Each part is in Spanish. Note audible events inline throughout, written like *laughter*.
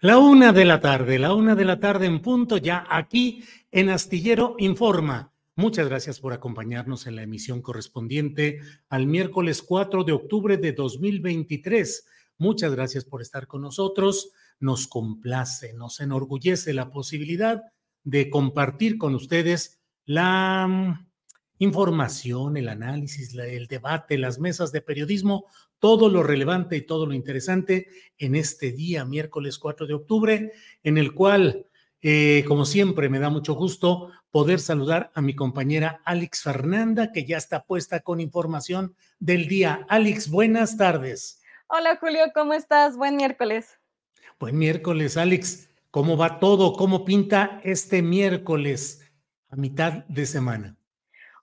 La una de la tarde, la una de la tarde en punto, ya aquí en Astillero Informa. Muchas gracias por acompañarnos en la emisión correspondiente al miércoles 4 de octubre de 2023. Muchas gracias por estar con nosotros. Nos complace, nos enorgullece la posibilidad de compartir con ustedes la mm, información, el análisis, el debate, las mesas de periodismo todo lo relevante y todo lo interesante en este día, miércoles 4 de octubre, en el cual, eh, como siempre, me da mucho gusto poder saludar a mi compañera Alex Fernanda, que ya está puesta con información del día. Alex, buenas tardes. Hola Julio, ¿cómo estás? Buen miércoles. Buen miércoles, Alex. ¿Cómo va todo? ¿Cómo pinta este miércoles a mitad de semana?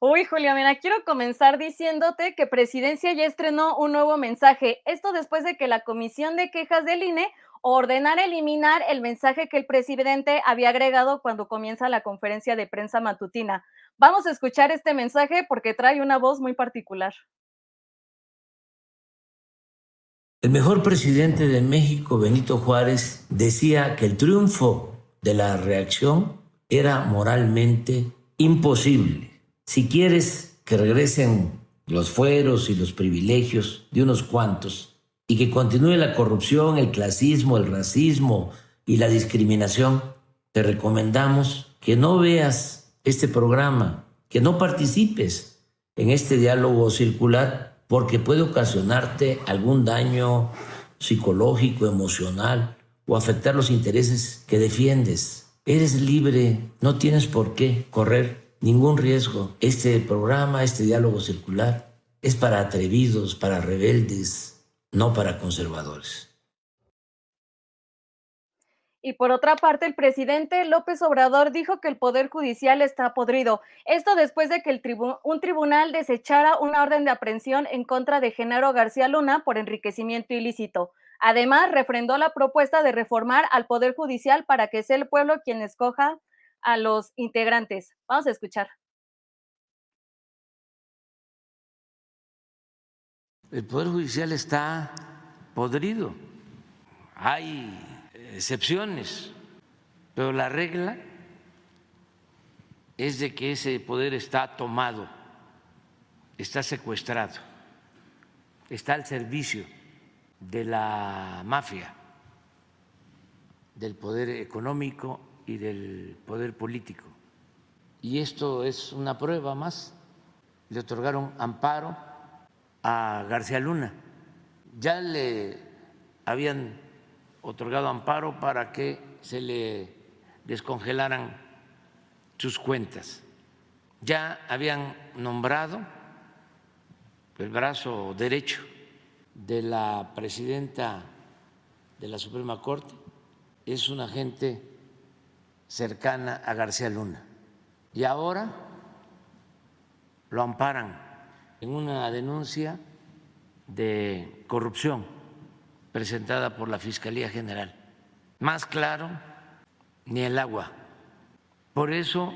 Uy, Julia, mira, quiero comenzar diciéndote que Presidencia ya estrenó un nuevo mensaje. Esto después de que la Comisión de Quejas del INE ordenara eliminar el mensaje que el presidente había agregado cuando comienza la conferencia de prensa matutina. Vamos a escuchar este mensaje porque trae una voz muy particular. El mejor presidente de México, Benito Juárez, decía que el triunfo de la reacción era moralmente imposible si quieres que regresen los fueros y los privilegios de unos cuantos y que continúe la corrupción, el clasismo, el racismo y la discriminación, te recomendamos que no veas este programa, que no participes en este diálogo circular porque puede ocasionarte algún daño psicológico, emocional o afectar los intereses que defiendes. Eres libre, no tienes por qué correr ningún riesgo. Este programa, este diálogo circular, es para atrevidos, para rebeldes, no para conservadores. Y por otra parte, el presidente López Obrador dijo que el Poder Judicial está podrido. Esto después de que un tribunal desechara una orden de aprehensión en contra de Genaro García Luna por enriquecimiento ilícito. Además, refrendó la propuesta de reformar al Poder Judicial para que sea el pueblo quien escoja a los integrantes. Vamos a escuchar. El Poder Judicial está podrido. Hay excepciones, pero la regla es de que ese poder está tomado, está secuestrado, está al servicio de la mafia, del poder económico y del poder político. Y esto es una prueba más. Le otorgaron amparo a García Luna. Ya le habían otorgado amparo para que se le descongelaran sus cuentas. Ya habían nombrado el brazo derecho de la presidenta de la Suprema Corte, es una gente cercana a García Luna. Y ahora lo amparan en una denuncia de corrupción presentada por la Fiscalía General. Más claro, ni el agua. Por eso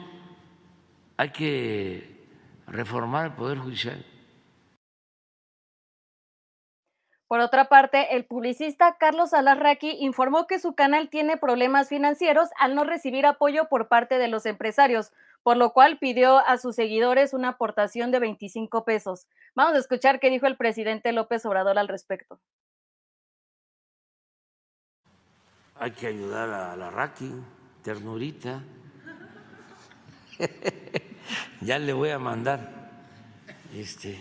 hay que reformar el Poder Judicial. Por otra parte, el publicista Carlos Alarraqui informó que su canal tiene problemas financieros al no recibir apoyo por parte de los empresarios, por lo cual pidió a sus seguidores una aportación de 25 pesos. Vamos a escuchar qué dijo el presidente López Obrador al respecto. Hay que ayudar a Alarraqui, ternurita. *laughs* ya le voy a mandar este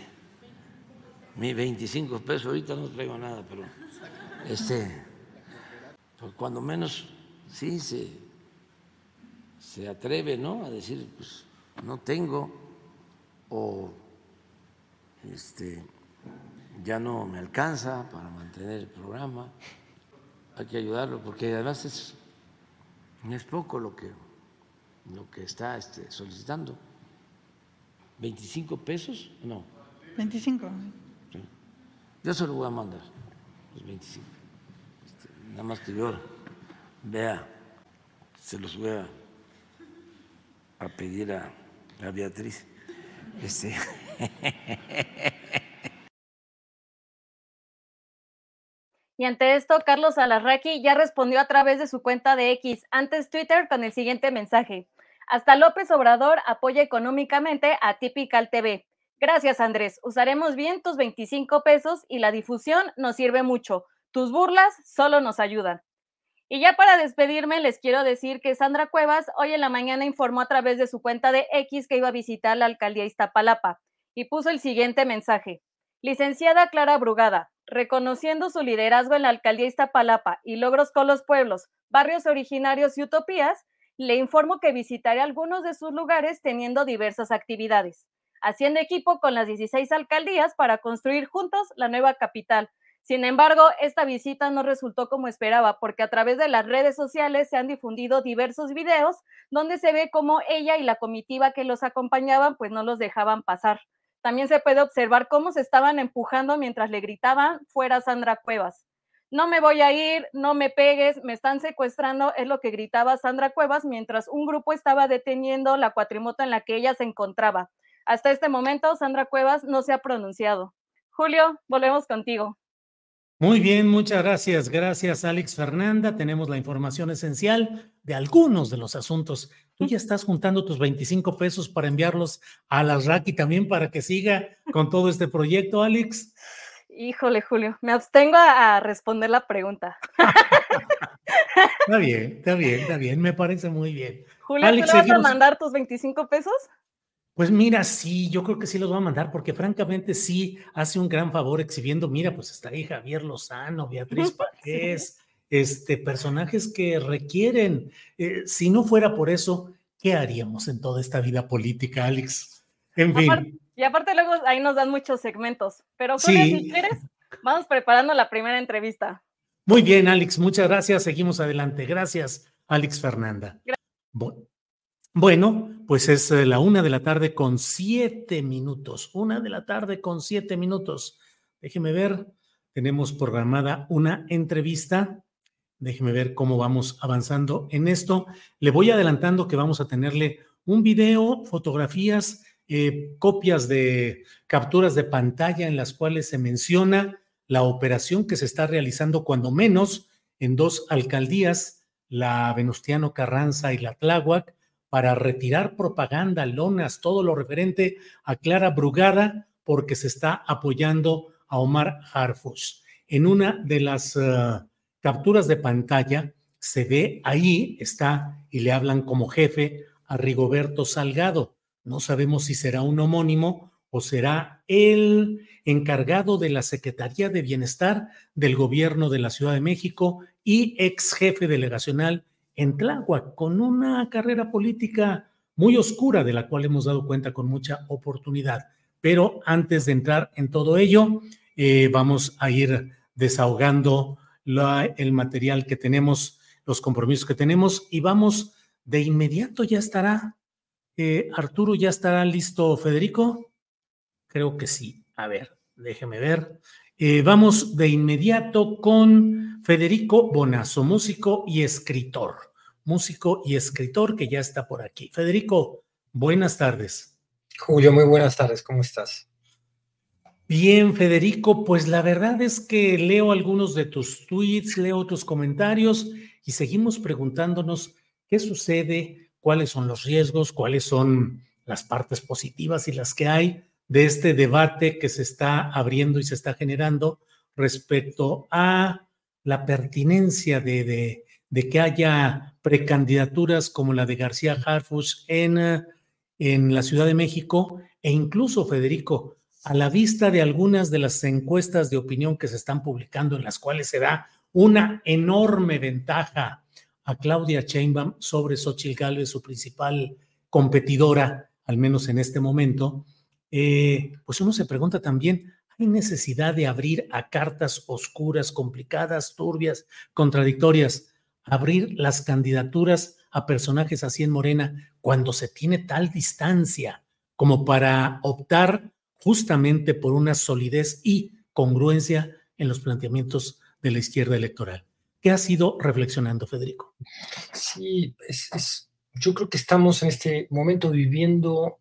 mi 25 pesos, ahorita no traigo nada, pero este, pues cuando menos sí se, se atreve, ¿no? A decir, pues no tengo, o este, ya no me alcanza para mantener el programa, hay que ayudarlo, porque además es, es poco lo que, lo que está este, solicitando. ¿25 pesos? No. 25. Yo se lo voy a mandar, los 25. Este, nada más que yo vea, se los voy a, pedir a, a Beatriz. Este. *laughs* Y ante esto, Carlos Alarraqui ya respondió a través de su cuenta de X, antes Twitter, con el siguiente mensaje. Hasta López Obrador apoya económicamente a Typical TV. Gracias, Andrés. Usaremos bien tus 25 pesos y la difusión nos sirve mucho. Tus burlas solo nos ayudan. Y ya para despedirme, les quiero decir que Sandra Cuevas hoy en la mañana informó a través de su cuenta de X que iba a visitar la alcaldía Iztapalapa y puso el siguiente mensaje. Licenciada Clara Brugada, reconociendo su liderazgo en la alcaldía Iztapalapa y logros con los pueblos, barrios originarios y utopías, le informo que visitaré algunos de sus lugares teniendo diversas actividades haciendo equipo con las 16 alcaldías para construir juntos la nueva capital. Sin embargo, esta visita no resultó como esperaba, porque a través de las redes sociales se han difundido diversos videos donde se ve cómo ella y la comitiva que los acompañaban pues no los dejaban pasar. También se puede observar cómo se estaban empujando mientras le gritaban fuera Sandra Cuevas. No me voy a ir, no me pegues, me están secuestrando, es lo que gritaba Sandra Cuevas mientras un grupo estaba deteniendo la cuatrimoto en la que ella se encontraba. Hasta este momento, Sandra Cuevas no se ha pronunciado. Julio, volvemos contigo. Muy bien, muchas gracias. Gracias, Alex Fernanda. Tenemos la información esencial de algunos de los asuntos. Tú ya estás juntando tus 25 pesos para enviarlos a la RACI también para que siga con todo este proyecto, Alex. Híjole, Julio, me abstengo a responder la pregunta. *laughs* está bien, está bien, está bien, me parece muy bien. Julio, ¿tú le vas a mandar tus 25 pesos? Pues mira, sí, yo creo que sí los va a mandar, porque francamente sí hace un gran favor exhibiendo, mira, pues está ahí Javier Lozano, Beatriz *laughs* Pajés, este, personajes que requieren, eh, si no fuera por eso, ¿qué haríamos en toda esta vida política, Alex? En fin. y aparte luego ahí nos dan muchos segmentos, pero Julio, si quieres, vamos preparando la primera entrevista. Muy bien, Alex, muchas gracias, seguimos adelante. Gracias, Alex Fernanda. Gracias. Bueno, pues es eh, la una de la tarde con siete minutos. Una de la tarde con siete minutos. Déjeme ver, tenemos programada una entrevista. Déjeme ver cómo vamos avanzando en esto. Le voy adelantando que vamos a tenerle un video, fotografías, eh, copias de capturas de pantalla en las cuales se menciona la operación que se está realizando cuando menos en dos alcaldías, la Venustiano Carranza y la Tláhuac, para retirar propaganda, lonas, todo lo referente a Clara Brugada, porque se está apoyando a Omar Harfus. En una de las eh, capturas de pantalla se ve ahí, está, y le hablan como jefe a Rigoberto Salgado. No sabemos si será un homónimo o será el encargado de la Secretaría de Bienestar del Gobierno de la Ciudad de México y ex jefe delegacional en Tláhuac, con una carrera política muy oscura de la cual hemos dado cuenta con mucha oportunidad. Pero antes de entrar en todo ello, eh, vamos a ir desahogando el material que tenemos los compromisos que tenemos y vamos de inmediato, ya estará. Eh, Arturo, ¿ya estará listo Federico? Creo que sí. A ver, déjeme ver. Eh, vamos de inmediato con Federico Bonazo, músico y escritor. Músico y escritor que ya está por aquí. Federico, buenas tardes. Julio, muy buenas tardes. ¿Cómo estás? Bien, Federico, pues la verdad es que leo algunos de tus tweets, leo tus comentarios y seguimos preguntándonos qué sucede, cuáles son los riesgos, cuáles son las partes positivas y las que hay de este debate que se está abriendo y se está generando respecto a la pertinencia de, de, que haya precandidaturas como la de García Harfuch en, en la Ciudad de México e incluso, Federico, a la vista de algunas de las encuestas de opinión que se están publicando, en las cuales se da una enorme ventaja a Claudia Sheinbaum sobre Xochitl Gálvez, su principal competidora, al menos en este momento, eh, pues uno se pregunta también, ¿hay necesidad de abrir a cartas oscuras, complicadas, turbias, contradictorias, abrir las candidaturas a personajes así en Morena cuando se tiene tal distancia como para optar justamente por una solidez y congruencia en los planteamientos de la izquierda electoral. ¿Qué has ido reflexionando, Federico? Sí, es, yo creo que estamos en este momento viviendo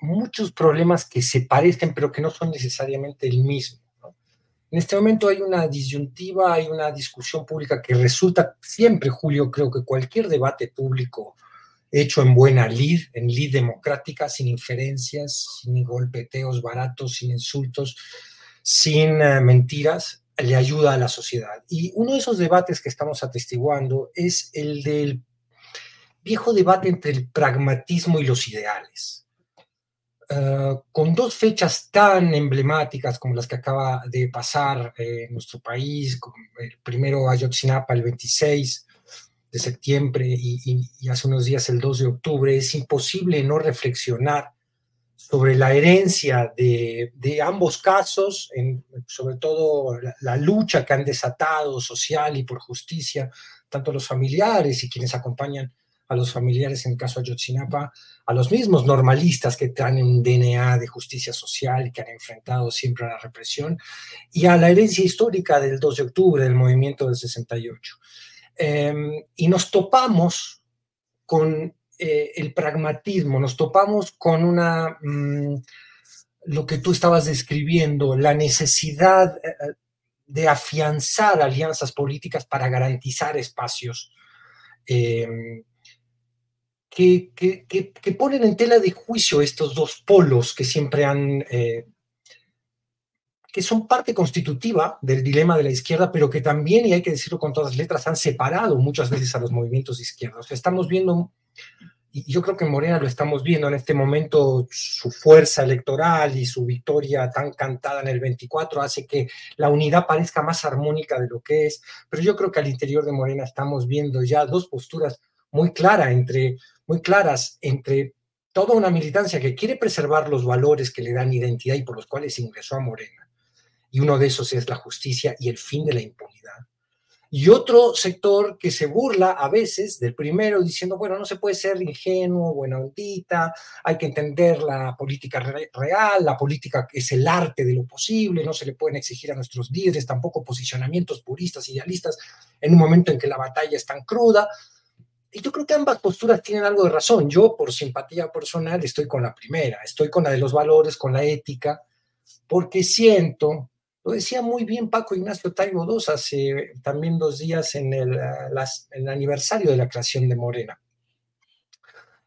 muchos problemas que se parecen, pero que no son necesariamente el mismo. En este momento hay una disyuntiva, hay una discusión pública que resulta siempre, Julio, creo que cualquier debate público hecho en buena lid, en lid democrática, sin inferencias, sin golpeteos baratos, sin insultos, sin eh, mentiras, le ayuda a la sociedad. Y uno de esos debates que estamos atestiguando es el del viejo debate entre el pragmatismo y los ideales. Eh, con dos fechas tan emblemáticas como las que acaba de pasar eh, en nuestro país, el primero Ayotzinapa el 26 de septiembre y, hace unos días el 2 de octubre, es imposible no reflexionar sobre la herencia de, ambos casos, sobre todo la, lucha que han desatado social y por justicia, tanto los familiares y quienes acompañan a los familiares en el caso Ayotzinapa, a los mismos normalistas que traen un DNA de justicia social y que han enfrentado siempre a la represión, y a la herencia histórica del 2 de octubre del movimiento del 68. Em, y nos topamos con eh, el pragmatismo, nos topamos con una, mm, lo que tú estabas describiendo, la necesidad eh, eh, de afianzar alianzas políticas para garantizar espacios em, que, ponen en tela de juicio estos dos polos que siempre han que son parte constitutiva del dilema de la izquierda, pero que también, y hay que decirlo con todas las letras, han separado muchas veces a los movimientos de izquierda. estamos viendo, y yo creo que en Morena lo estamos viendo en este momento, su fuerza electoral y su victoria tan cantada en el 24 hace que la unidad parezca más armónica de lo que es, pero yo creo que al interior de Morena estamos viendo ya dos posturas muy claras entre, muy claras entre toda una militancia que quiere preservar los valores que le dan identidad y por los cuales ingresó a Morena y uno de esos es la justicia y el fin de la impunidad. Y otro sector que se burla a veces del primero diciendo, bueno, no se puede ser ingenuo, buena ondita, hay que entender la política real, la política es el arte de lo posible, no se le pueden exigir a nuestros líderes tampoco posicionamientos puristas, idealistas, en un momento en que la batalla es tan cruda. Y yo creo que ambas posturas tienen algo de razón. Yo, por simpatía personal, estoy con la primera, estoy con la de los valores, con la ética, porque siento lo decía muy bien Paco Ignacio Taibo II hace también dos días en el, aniversario de la creación de Morena.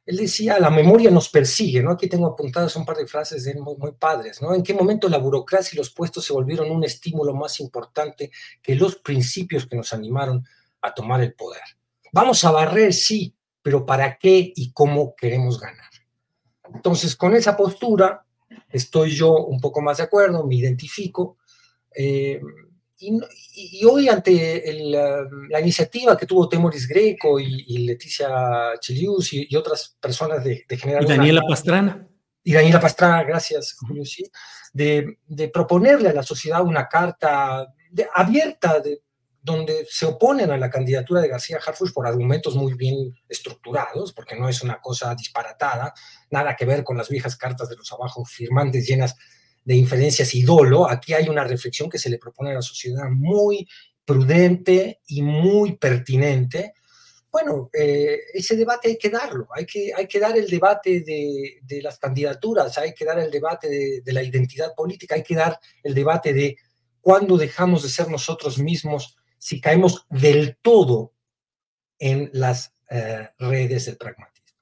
Él decía, la memoria nos persigue, ¿no? Aquí tengo apuntadas un par de frases de muy, muy padres, ¿no? ¿En qué momento la burocracia y los puestos se volvieron un estímulo más importante que los principios que nos animaron a tomar el poder? Vamos a barrer, sí, pero ¿para qué y cómo queremos ganar? Entonces, con esa postura estoy yo un poco más de acuerdo, me identifico, eh, y, hoy ante la iniciativa que tuvo Temoris Greco y, Leticia Chilius y, otras personas de, generar... Y Daniela Pastrana. Y Daniela Pastrana, gracias, Julio, de, proponerle a la sociedad una carta abierta de, donde se oponen a la candidatura de García Harfuch por argumentos muy bien estructurados, porque no es una cosa disparatada, nada que ver con las viejas cartas de los abajo firmantes llenas de inferencias y dolo. Aquí hay una reflexión que se le propone a la sociedad muy prudente y muy pertinente. Bueno, eh, ese debate hay que darlo, hay que, hay que dar el debate de, de las candidaturas, hay que dar el debate de, de la identidad política, hay que dar el debate de cuándo dejamos de ser nosotros mismos si caemos del todo en las eh, redes del pragmatismo.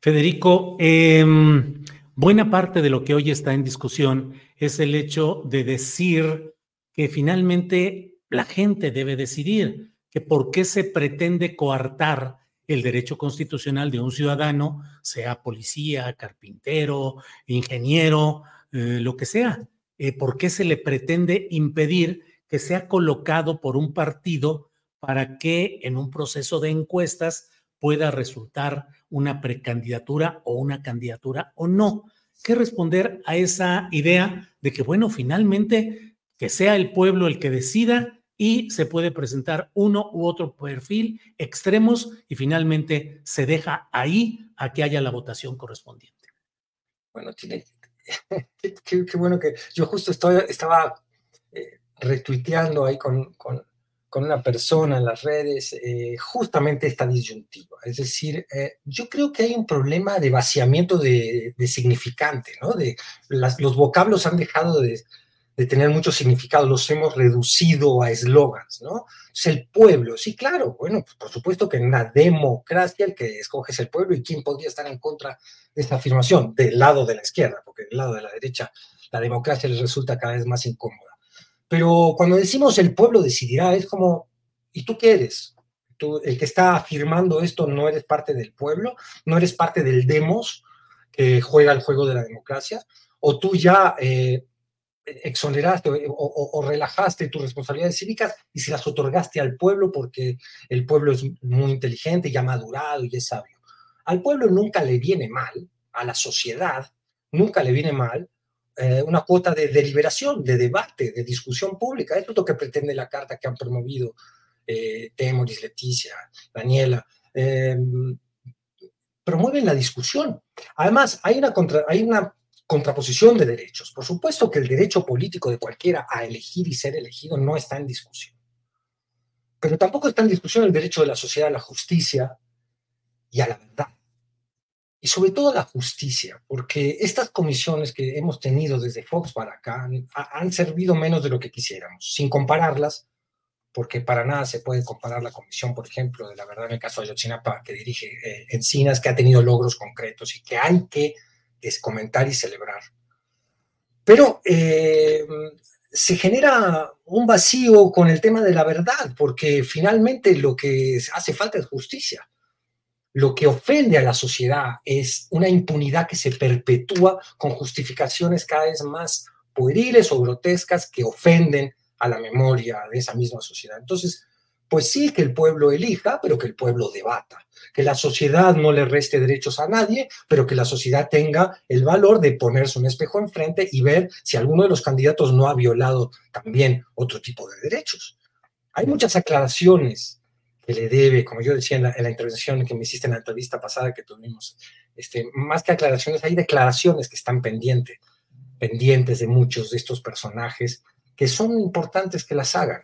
Federico, em, buena parte de lo que hoy está en discusión es el hecho de decir que finalmente la gente debe decidir que por qué se pretende coartar el derecho constitucional de un ciudadano, sea policía, carpintero, ingeniero, eh, lo que sea. Eh, ¿Por qué se le pretende impedir que sea colocado por un partido para que en un proceso de encuestas pueda resultar una precandidatura o una candidatura o no. ¿Qué responder a esa idea de que, bueno, finalmente que sea el pueblo el que decida y se puede presentar uno u otro perfil extremos y finalmente se deja ahí a que haya la votación correspondiente? Bueno, tiene, *laughs* qué, bueno que yo justo estoy, estaba retuiteando ahí con, con, con, una persona en las redes eh, justamente esta disyuntiva. Es decir, eh, yo creo que hay un problema de vaciamiento de, de significante, ¿no? De las, los vocablos han dejado de, de tener mucho significado, los hemos reducido a eslogans, ¿no? Es el pueblo, sí, claro, bueno, pues por supuesto que en una democracia el que escoge es el pueblo y quién podría estar en contra de esta afirmación, del lado de la izquierda, porque del lado de la derecha la democracia les resulta cada vez más incómoda. Pero cuando decimos el pueblo decidirá, es como, ¿y tú qué eres? Tú, el que está afirmando esto no eres parte del pueblo, no eres parte del demos que juega el juego de la democracia, o tú ya eh, exoneraste o, relajaste tus responsabilidades cívicas y se las otorgaste al pueblo porque el pueblo es muy inteligente y ha madurado y es sabio. Al pueblo nunca le viene mal, a la sociedad nunca le viene mal eh, una cuota de deliberación, de debate, de discusión pública. Eso es lo que pretende la carta que han promovido eh, Temoris, Leticia, Daniela. Eh, promueven la discusión. Además, hay una contraposición de derechos. Por supuesto que el derecho político de cualquiera a elegir y ser elegido no está en discusión. Pero tampoco está en discusión el derecho de la sociedad a la justicia y a la verdad sobre todo la justicia, porque estas comisiones que hemos tenido desde Fox para acá han, servido menos de lo que quisiéramos, sin compararlas, porque para nada se puede comparar la comisión, por ejemplo, de la verdad en el caso de Ayotzinapa, que dirige eh, Encinas, que ha tenido logros concretos y que hay que comentar y celebrar. Pero eh, se genera un vacío con el tema de la verdad, porque finalmente lo que hace falta es justicia lo que ofende a la sociedad es una impunidad que se perpetúa con justificaciones cada vez más pueriles o grotescas que ofenden a la memoria de esa misma sociedad. Entonces, pues sí que el pueblo elija, pero que el pueblo debata, que la sociedad no le reste derechos a nadie, pero que la sociedad tenga el valor de ponerse un espejo enfrente y ver si alguno de los candidatos no ha violado también otro tipo de derechos. Hay muchas aclaraciones que le debe, como yo decía en la, en la, intervención que me hiciste en la entrevista pasada que tuvimos, este, más que aclaraciones, hay declaraciones que están pendientes, pendientes de muchos de estos personajes que son importantes que las hagan.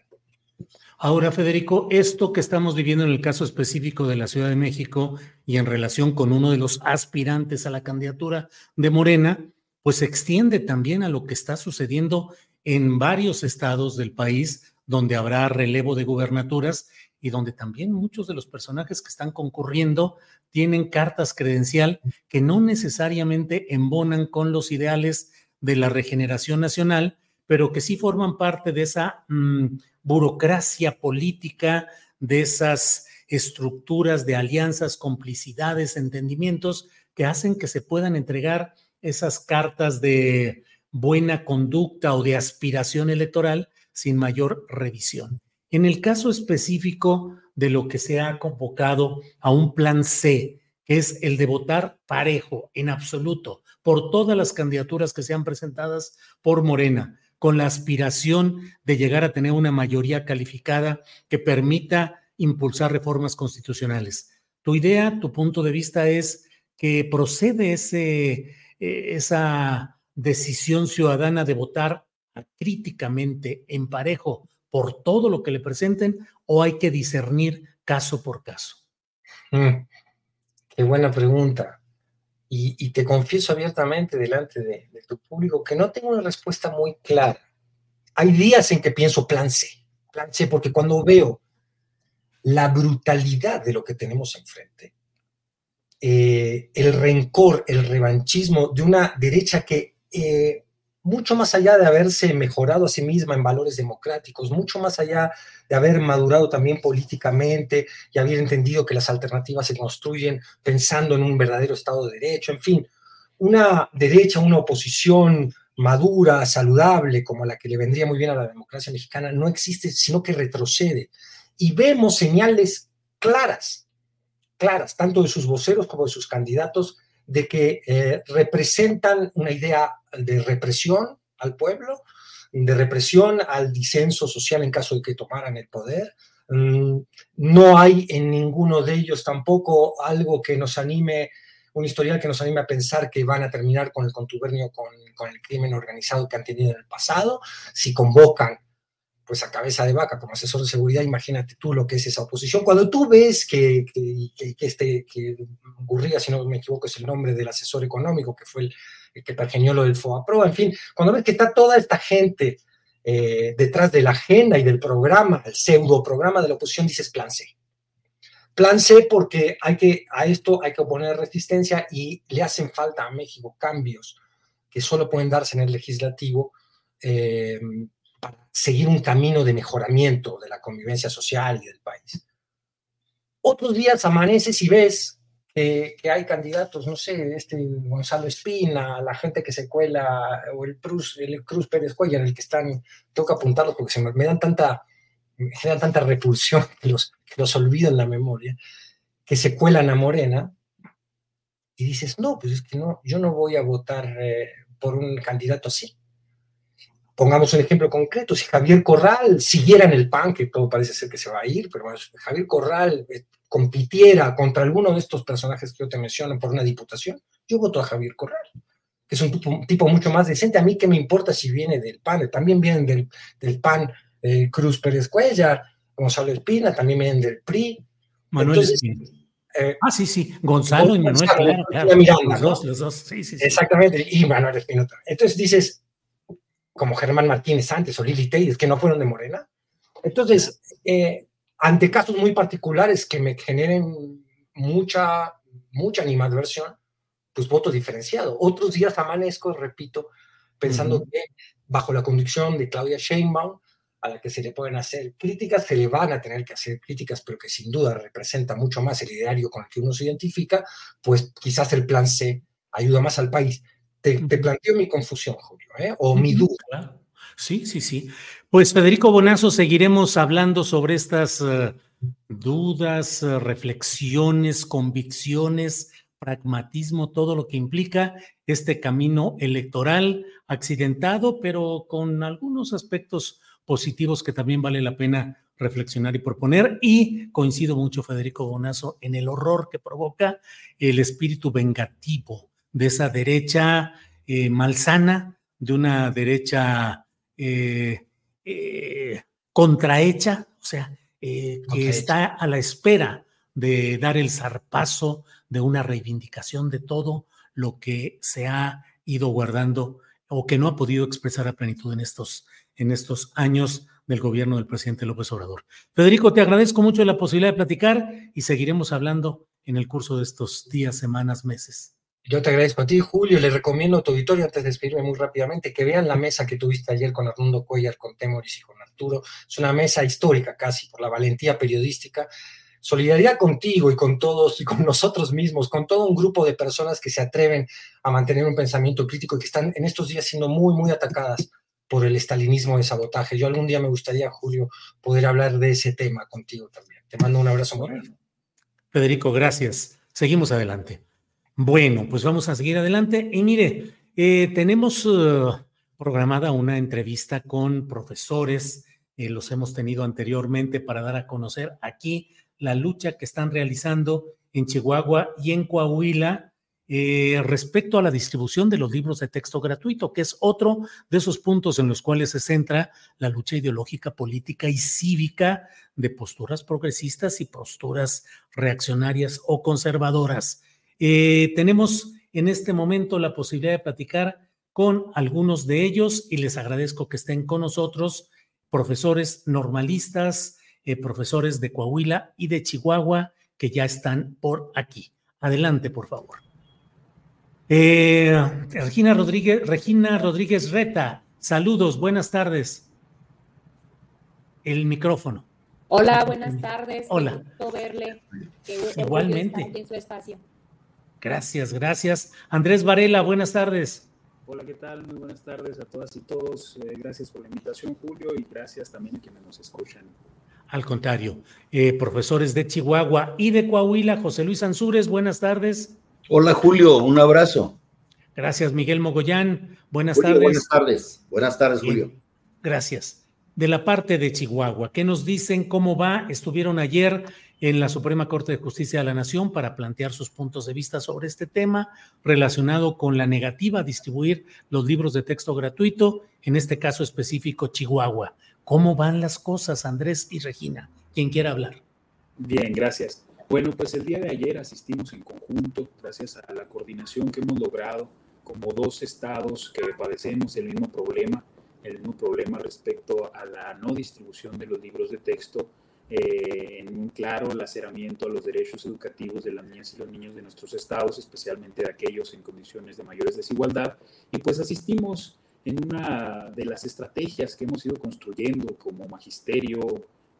Ahora, Federico, esto que estamos viviendo en el caso específico de la Ciudad de México y en relación con uno de los aspirantes a la candidatura de Morena, pues se extiende también a lo que está sucediendo en varios estados del país donde habrá relevo de gubernaturas y donde también muchos de los personajes que están concurriendo tienen cartas credencial que no necesariamente embonan con los ideales de la regeneración nacional, pero que sí forman parte de esa mmm, burocracia política, de esas estructuras de alianzas, complicidades, entendimientos que hacen que se puedan entregar esas cartas de buena conducta o de aspiración electoral sin mayor revisión. En el caso específico de lo que se ha convocado a un plan C, que es el de votar parejo, en absoluto, por todas las candidaturas que sean presentadas por Morena, con la aspiración de llegar a tener una mayoría calificada que permita impulsar reformas constitucionales. Tu idea, tu punto de vista es que procede eh, esa decisión ciudadana de votar críticamente en parejo por todo lo que le presenten o hay que discernir caso por caso? Mm, qué buena pregunta. Y, te confieso abiertamente delante de, tu público que no tengo una respuesta muy clara. Hay días en que pienso plan C, plan C, porque cuando veo la brutalidad de lo que tenemos enfrente, eh, el rencor, el revanchismo de una derecha que eh, mucho más allá de haberse mejorado a sí misma en valores democráticos, mucho más allá de haber madurado también políticamente y haber entendido que las alternativas se construyen pensando en un verdadero Estado de Derecho, en fin, una derecha, una oposición madura, saludable, como la que le vendría muy bien a la democracia mexicana, no existe, sino que retrocede. Y vemos señales claras, claras, tanto de sus voceros como de sus candidatos, de que eh, representan una idea de represión al pueblo, de represión al disenso social en caso de que tomaran el poder. Mm, no hay en ninguno de ellos tampoco algo que nos anime, un historial que nos anime a pensar que van a terminar con el contubernio con, con el crimen organizado que han tenido en el pasado. Si convocan pues a cabeza de vaca como asesor de seguridad, imagínate tú lo que es esa oposición. Cuando tú ves que, este, que Gurría, si no me equivoco, es el nombre del asesor económico, que fue el, que pergeñó lo del FOAPRO, en fin, cuando ves que está toda esta gente eh, detrás de la agenda y del programa, el pseudo programa de la oposición, dices plan C. Plan C porque hay que, a esto hay que oponer resistencia y le hacen falta a México cambios que solo pueden darse en el legislativo. Eh, seguir un camino de mejoramiento de la convivencia social y del país. Otros días amaneces y ves que, hay candidatos, no sé, este Gonzalo Espina, la gente que se cuela, o el Cruz, el Cruz Pérez Cuellar, el que están, que apuntarlos porque me, dan tanta, me tanta repulsión que los, que los olvido en la memoria, que se cuelan a Morena, y dices, no, pues es que no, yo no voy a votar eh, por un candidato así. Pongamos un ejemplo concreto, si Javier Corral siguiera en el PAN, que todo parece ser que se va a ir, pero bueno, Javier Corral eh, compitiera contra alguno de estos personajes que yo te menciono por una diputación, yo voto a Javier Corral, que es un tipo, mucho más decente. A mí qué me importa si viene del PAN, también vienen del, del PAN eh, Cruz Pérez Cuellar, Gonzalo Espina, también vienen del PRI. Manuel Espina. Eh, ah, sí, sí, Gonzalo y Manuel, claro, Miranda, los dos, los dos, sí, sí, sí. Exactamente, y Manuel Espina. Entonces dices, como Germán Martínez antes o Lili Telles, que no fueron de Morena. Entonces, eh, ante casos muy particulares que me generen mucha, mucha animadversión, pues voto diferenciado. Otros días amanezco, repito, pensando que bajo la conducción de Claudia Sheinbaum, a la que se le pueden hacer críticas, se le van a tener que hacer críticas, pero que sin duda representa mucho más el ideario con el que uno se identifica, pues quizás el plan C ayuda más al país. Te, planteo mi confusión, Julio, ¿eh? o mi duda. Sí, sí, sí. Pues Federico Bonazo, seguiremos hablando sobre estas eh, dudas, eh, reflexiones, convicciones, pragmatismo, todo lo que implica este camino electoral accidentado, pero con algunos aspectos positivos que también vale la pena reflexionar y proponer. Y coincido mucho, Federico Bonazo, en el horror que provoca el espíritu vengativo de esa derecha eh, malsana, de una derecha eh, eh, contrahecha, o sea, que está a la espera de dar el zarpazo de una reivindicación de todo lo que se ha ido guardando o que no ha podido expresar a plenitud en estos, en estos años del gobierno del presidente López Obrador. Federico, te agradezco mucho la posibilidad de platicar y seguiremos hablando en el curso de estos días, semanas, meses. Yo te agradezco a ti, Julio. Le recomiendo a tu auditorio, antes de despedirme muy rápidamente, que vean la mesa que tuviste ayer con Arnaldo Cuellar, con Temoris y con Arturo. Es una mesa histórica casi, por la valentía periodística. Solidaridad contigo y con todos y con nosotros mismos, con todo un grupo de personas que se atreven a mantener un pensamiento crítico y que están en estos días siendo muy, muy atacadas por el estalinismo de sabotaje. Yo algún día me gustaría, Julio, poder hablar de ese tema contigo también. Te mando un abrazo muy. Federico, gracias. Seguimos adelante. Bueno, pues vamos a seguir adelante. Y mire, eh, tenemos, uh, programada una entrevista con profesores, eh, los hemos tenido anteriormente para dar a conocer aquí la lucha que están realizando en Chihuahua y en Coahuila eh, respecto a la distribución de los libros de texto gratuito, que es otro de esos puntos en los cuales se centra la lucha ideológica, política y cívica de posturas progresistas y posturas reaccionarias o conservadoras. Eh, tenemos en este momento la posibilidad de platicar con algunos de ellos y les agradezco que estén con nosotros, profesores normalistas, eh, profesores de Coahuila y de Chihuahua que ya están por aquí. Adelante, por favor. Eh, Regina Rodríguez, Regina Rodríguez Reta, saludos, buenas tardes. El micrófono. Hola, buenas tardes. Hola. verle. Igualmente. En su espacio. Gracias, gracias. Andrés Varela, buenas tardes. Hola, ¿qué tal? Muy buenas tardes a todas y todos. Eh, gracias por la invitación, Julio, y gracias también a quienes nos escuchan. Al contrario, eh, profesores de Chihuahua y de Coahuila, José Luis Ansúrez, buenas tardes. Hola, Julio, un abrazo. Gracias, Miguel Mogollán. Buenas tardes. Buenas tardes. Buenas tardes, Julio. Gracias. De la parte de Chihuahua, ¿qué nos dicen? ¿Cómo va? Estuvieron ayer en la Suprema Corte de Justicia de la Nación para plantear sus puntos de vista sobre este tema relacionado con la negativa a distribuir los libros de texto gratuito, en este caso específico Chihuahua. ¿Cómo van las cosas, Andrés y Regina? Quien quiera hablar. Bien, gracias. Bueno, pues el día de ayer asistimos en conjunto, gracias a la coordinación que hemos logrado como dos estados que padecemos el mismo problema, el mismo problema respecto a la no distribución de los libros de texto eh, en un claro laceramiento a los derechos educativos de las niñas y los niños de nuestros estados, especialmente de aquellos en condiciones de mayores desigualdad. Y pues asistimos en una de las estrategias que hemos ido construyendo como magisterio,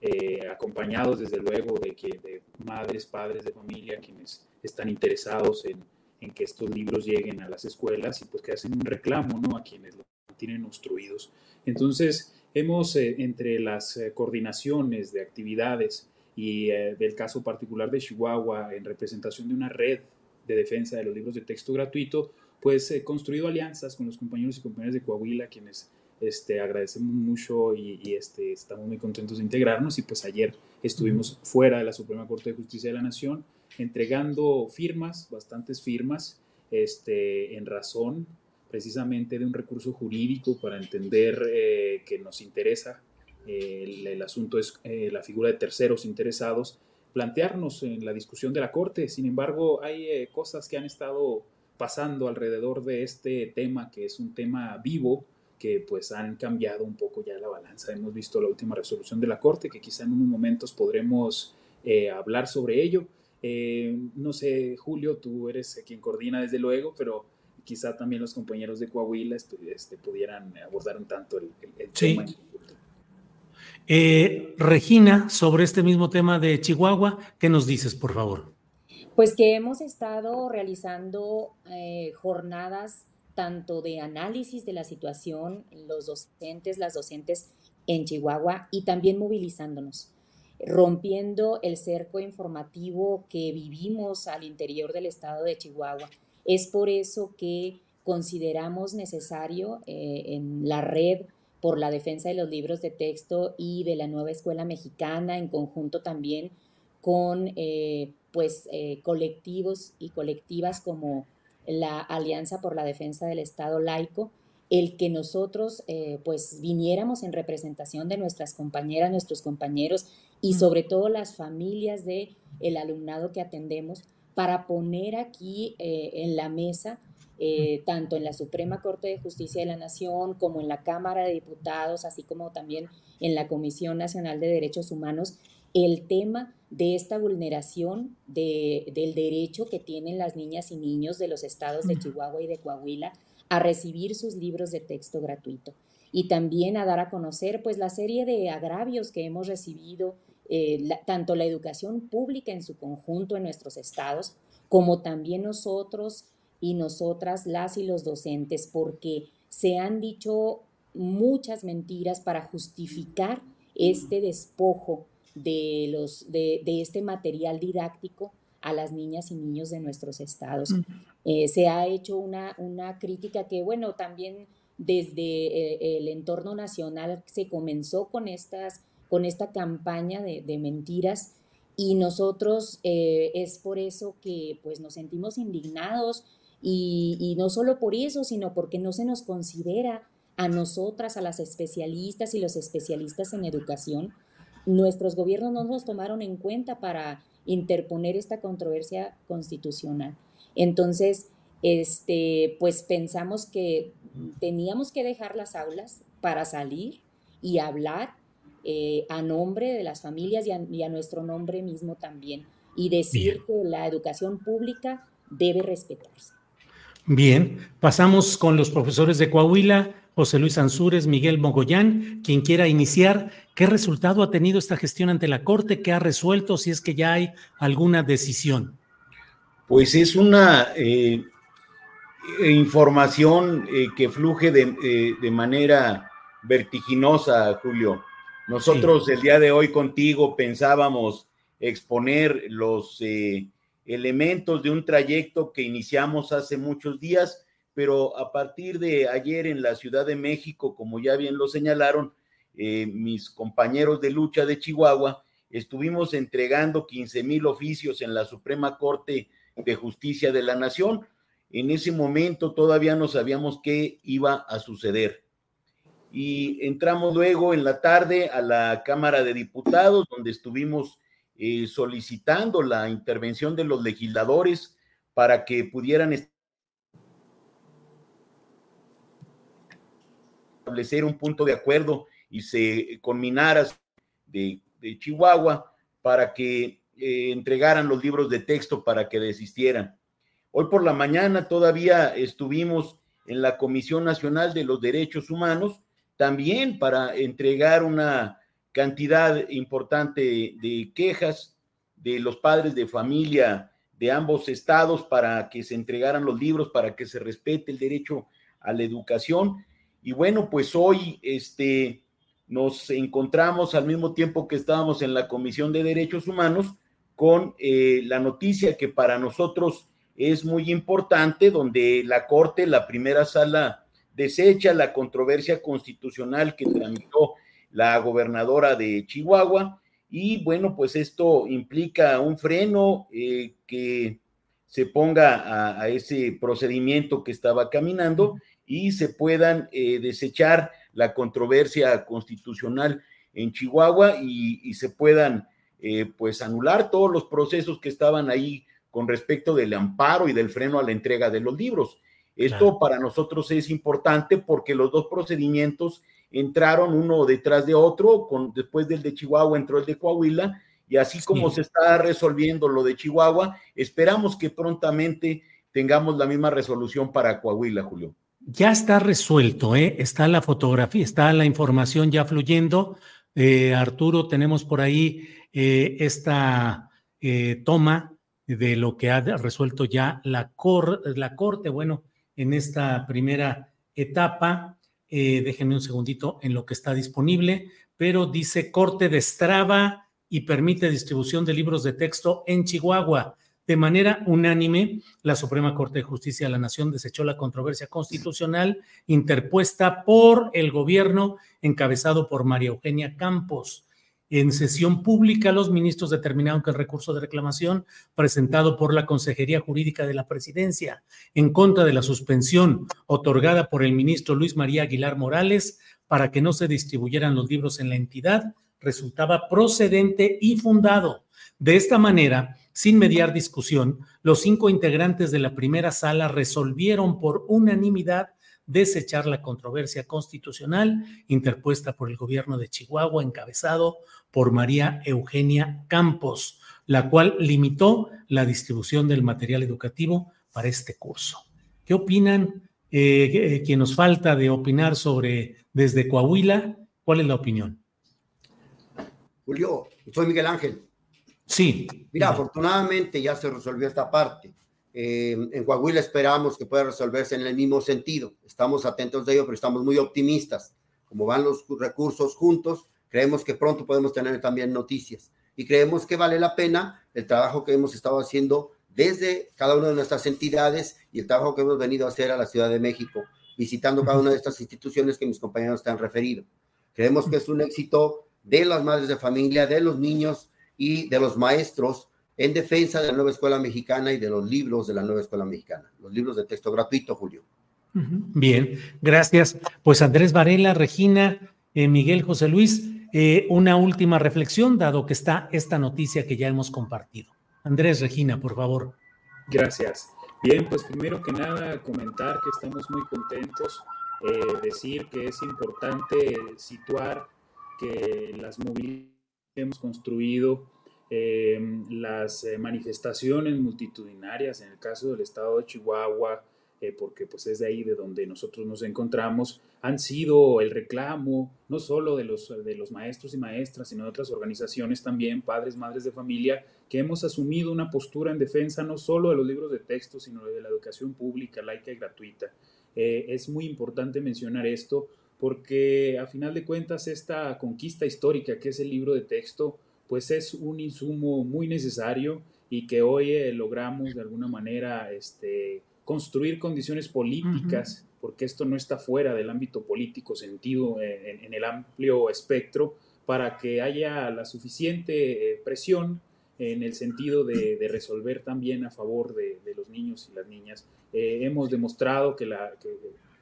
eh, acompañados desde luego de, que, de madres, padres de familia, quienes están interesados en, en, que estos libros lleguen a las escuelas y pues que hacen un reclamo ¿no? a quienes los tienen obstruidos. Entonces, Hemos, eh, entre las eh, coordinaciones de actividades y eh, del caso particular de Chihuahua, en representación de una red de defensa de los libros de texto gratuito, pues construido alianzas con los compañeros y compañeras de Coahuila, quienes este, agradecemos mucho y, este, estamos muy contentos de integrarnos. Y pues ayer estuvimos fuera de la Suprema Corte de Justicia de la Nación entregando firmas, bastantes firmas, este, en razón precisamente de un recurso jurídico para entender eh, que nos interesa, eh, el, asunto es eh, la figura de terceros interesados, plantearnos en la discusión de la Corte. Sin embargo, hay cosas que han estado pasando alrededor de este tema, que es un tema vivo, que pues han cambiado un poco ya la balanza. Hemos visto la última resolución de la Corte, que quizá en unos momentos podremos hablar sobre ello. no sé, Julio, tú eres quien coordina desde luego, pero quizá también los compañeros de Coahuila este, este pudieran abordar un tanto el, tema. Eh, Regina, sobre este mismo tema de Chihuahua, ¿qué nos dices, por favor? Pues que hemos estado realizando eh, jornadas tanto de análisis de la situación, los docentes, las docentes en Chihuahua y también movilizándonos, rompiendo el cerco informativo que vivimos al interior del estado de Chihuahua es por eso que consideramos necesario eh, en la red por la defensa de los libros de texto y de la nueva escuela mexicana, en conjunto también con eh, pues, eh, colectivos y colectivas como la Alianza por la Defensa del Estado Laico, el que nosotros pues viniéramos en representación de nuestras compañeras, nuestros compañeros y sobre todo las familias de el alumnado que atendemos para poner aquí eh, en la mesa, eh, tanto en la Suprema Corte de Justicia de la Nación como en la Cámara de Diputados, así como también en la Comisión Nacional de Derechos Humanos, el tema de esta vulneración del derecho que tienen las niñas y niños de los estados de Chihuahua y de Coahuila a recibir sus libros de texto gratuito. Y también a dar a conocer pues la serie de agravios que hemos recibido eh, tanto la educación pública en su conjunto en nuestros estados, como también nosotros y nosotras, las y los docentes, porque se han dicho muchas mentiras para justificar este despojo de, los, de, este material didáctico a las niñas y niños de nuestros estados. Eh, se ha hecho una, una crítica que, bueno, también desde eh, el entorno nacional se comenzó con, estas, con esta campaña de, mentiras y nosotros eh, es por eso que pues nos sentimos indignados y, y, no solo por eso, sino porque no se nos considera a nosotras, a las especialistas y los especialistas en educación. Nuestros gobiernos no nos tomaron en cuenta para interponer esta controversia constitucional. Entonces, este, pues pensamos que teníamos que dejar las aulas para salir y hablar eh, a nombre de las familias y a, nuestro nombre mismo también y decir que la educación pública debe respetarse. Bien, pasamos con los profesores de Coahuila, José Luis Ansúrez, Miguel Mogollán, quien quiera iniciar. ¿Qué resultado ha tenido esta gestión ante la Corte? ¿Qué ha resuelto si es que ya hay alguna decisión? Pues es una eh, información eh, que fluye eh, de, manera vertiginosa, Julio. Nosotros el día de hoy contigo pensábamos exponer los eh, elementos de un trayecto que iniciamos hace muchos días, pero a partir de ayer en la Ciudad de México, como ya bien lo señalaron mis compañeros de lucha de Chihuahua, estuvimos entregando 15 mil oficios en la Suprema Corte de Justicia de la Nación en ese momento todavía no sabíamos qué iba a suceder. Y entramos luego en la tarde a la Cámara de Diputados, donde estuvimos eh, solicitando la intervención de los legisladores para que pudieran establecer un punto de acuerdo y se conminara de, de Chihuahua para que eh, entregaran los libros de texto para que desistieran. Hoy por la mañana todavía estuvimos en la Comisión Nacional de los Derechos Humanos, también para entregar una cantidad importante de quejas de los padres de familia de ambos estados para que se entregaran los libros, para que se respete el derecho a la educación. Y bueno, pues hoy este, nos encontramos al mismo tiempo que estábamos en la Comisión de Derechos Humanos con eh, la noticia que para nosotros es muy importante, donde la Corte, la primera sala, desecha la controversia constitucional que tramitó la gobernadora de Chihuahua. Y bueno, pues esto implica un freno eh, que se ponga a, ese procedimiento que estaba caminando y se puedan eh, desechar la controversia constitucional en Chihuahua y, se puedan eh, pues anular todos los procesos que estaban ahí con respecto del amparo y del freno a la entrega de los libros. Esto para nosotros es importante porque los dos procedimientos entraron uno detrás de otro, con, después del de Chihuahua entró el de Coahuila, y así como se está resolviendo lo de Chihuahua, esperamos que prontamente tengamos la misma resolución para Coahuila, Julio. Ya está resuelto, ¿eh? está la fotografía, está la información ya fluyendo. Eh, Arturo, tenemos por ahí eh, esta eh, toma de lo que ha resuelto ya la, la Corte, bueno, en esta primera etapa. Eh, déjenme un segundito en lo que está disponible, pero dice Corte destraba y permite distribución de libros de texto en Chihuahua. De manera unánime, la Suprema Corte de Justicia de la Nación desechó la controversia constitucional interpuesta por el gobierno encabezado por María Eugenia Campos en sesión pública, los ministros determinaron que el recurso de reclamación presentado por la Consejería Jurídica de la Presidencia en contra de la suspensión otorgada por el ministro Luis María Aguilar Morales para que no se distribuyeran los libros en la entidad resultaba procedente y fundado. De esta manera, sin mediar discusión, los cinco integrantes de la primera sala resolvieron por unanimidad desechar la controversia constitucional interpuesta por el gobierno de Chihuahua, encabezado por María Eugenia Campos, la cual limitó la distribución del material educativo para este curso. ¿Qué opinan? Eh, eh, quien nos falta de opinar sobre desde Coahuila, ¿cuál es la opinión? Julio, soy Miguel Ángel. Sí. Mira, afortunadamente ya se resolvió esta parte. Eh, en Coahuila esperamos que pueda resolverse en el mismo sentido. Estamos atentos de ello, pero estamos muy optimistas. Como van los recursos juntos, creemos que pronto podemos tener también noticias y creemos que vale la pena el trabajo que hemos estado haciendo desde cada una de nuestras entidades y el trabajo que hemos venido a hacer a la Ciudad de México visitando cada una de estas instituciones que mis compañeros te han referido. Creemos que es un éxito de las madres de familia, de los niños y de los maestros en defensa de la nueva escuela mexicana y de los libros de la nueva escuela mexicana, los libros de texto gratuito, Julio. Bien, gracias. Pues Andrés Varela, Regina, eh, Miguel José Luis, eh, una última reflexión, dado que está esta noticia que ya hemos compartido. Andrés, Regina, por favor. Gracias. Bien, pues primero que nada comentar que estamos muy contentos, eh, decir que es importante situar que las movilidades que hemos construido, las manifestaciones multitudinarias, en el caso del estado de Chihuahua, eh, porque pues es de ahí de donde nosotros nos encontramos, han sido el reclamo no solo de los, de los maestros y maestras, sino de otras organizaciones también, padres, madres de familia, que hemos asumido una postura en defensa no solo de los libros de texto, sino de la educación pública, laica y gratuita. Eh, es muy importante mencionar esto porque a final de cuentas esta conquista histórica que es el libro de texto, pues es un insumo muy necesario y que hoy eh, logramos de alguna manera este, construir condiciones políticas, porque esto no está fuera del ámbito político sentido en, el amplio espectro, para que haya la suficiente eh, presión en el sentido de, resolver también a favor de, los niños y las niñas. Eh, hemos demostrado que, la,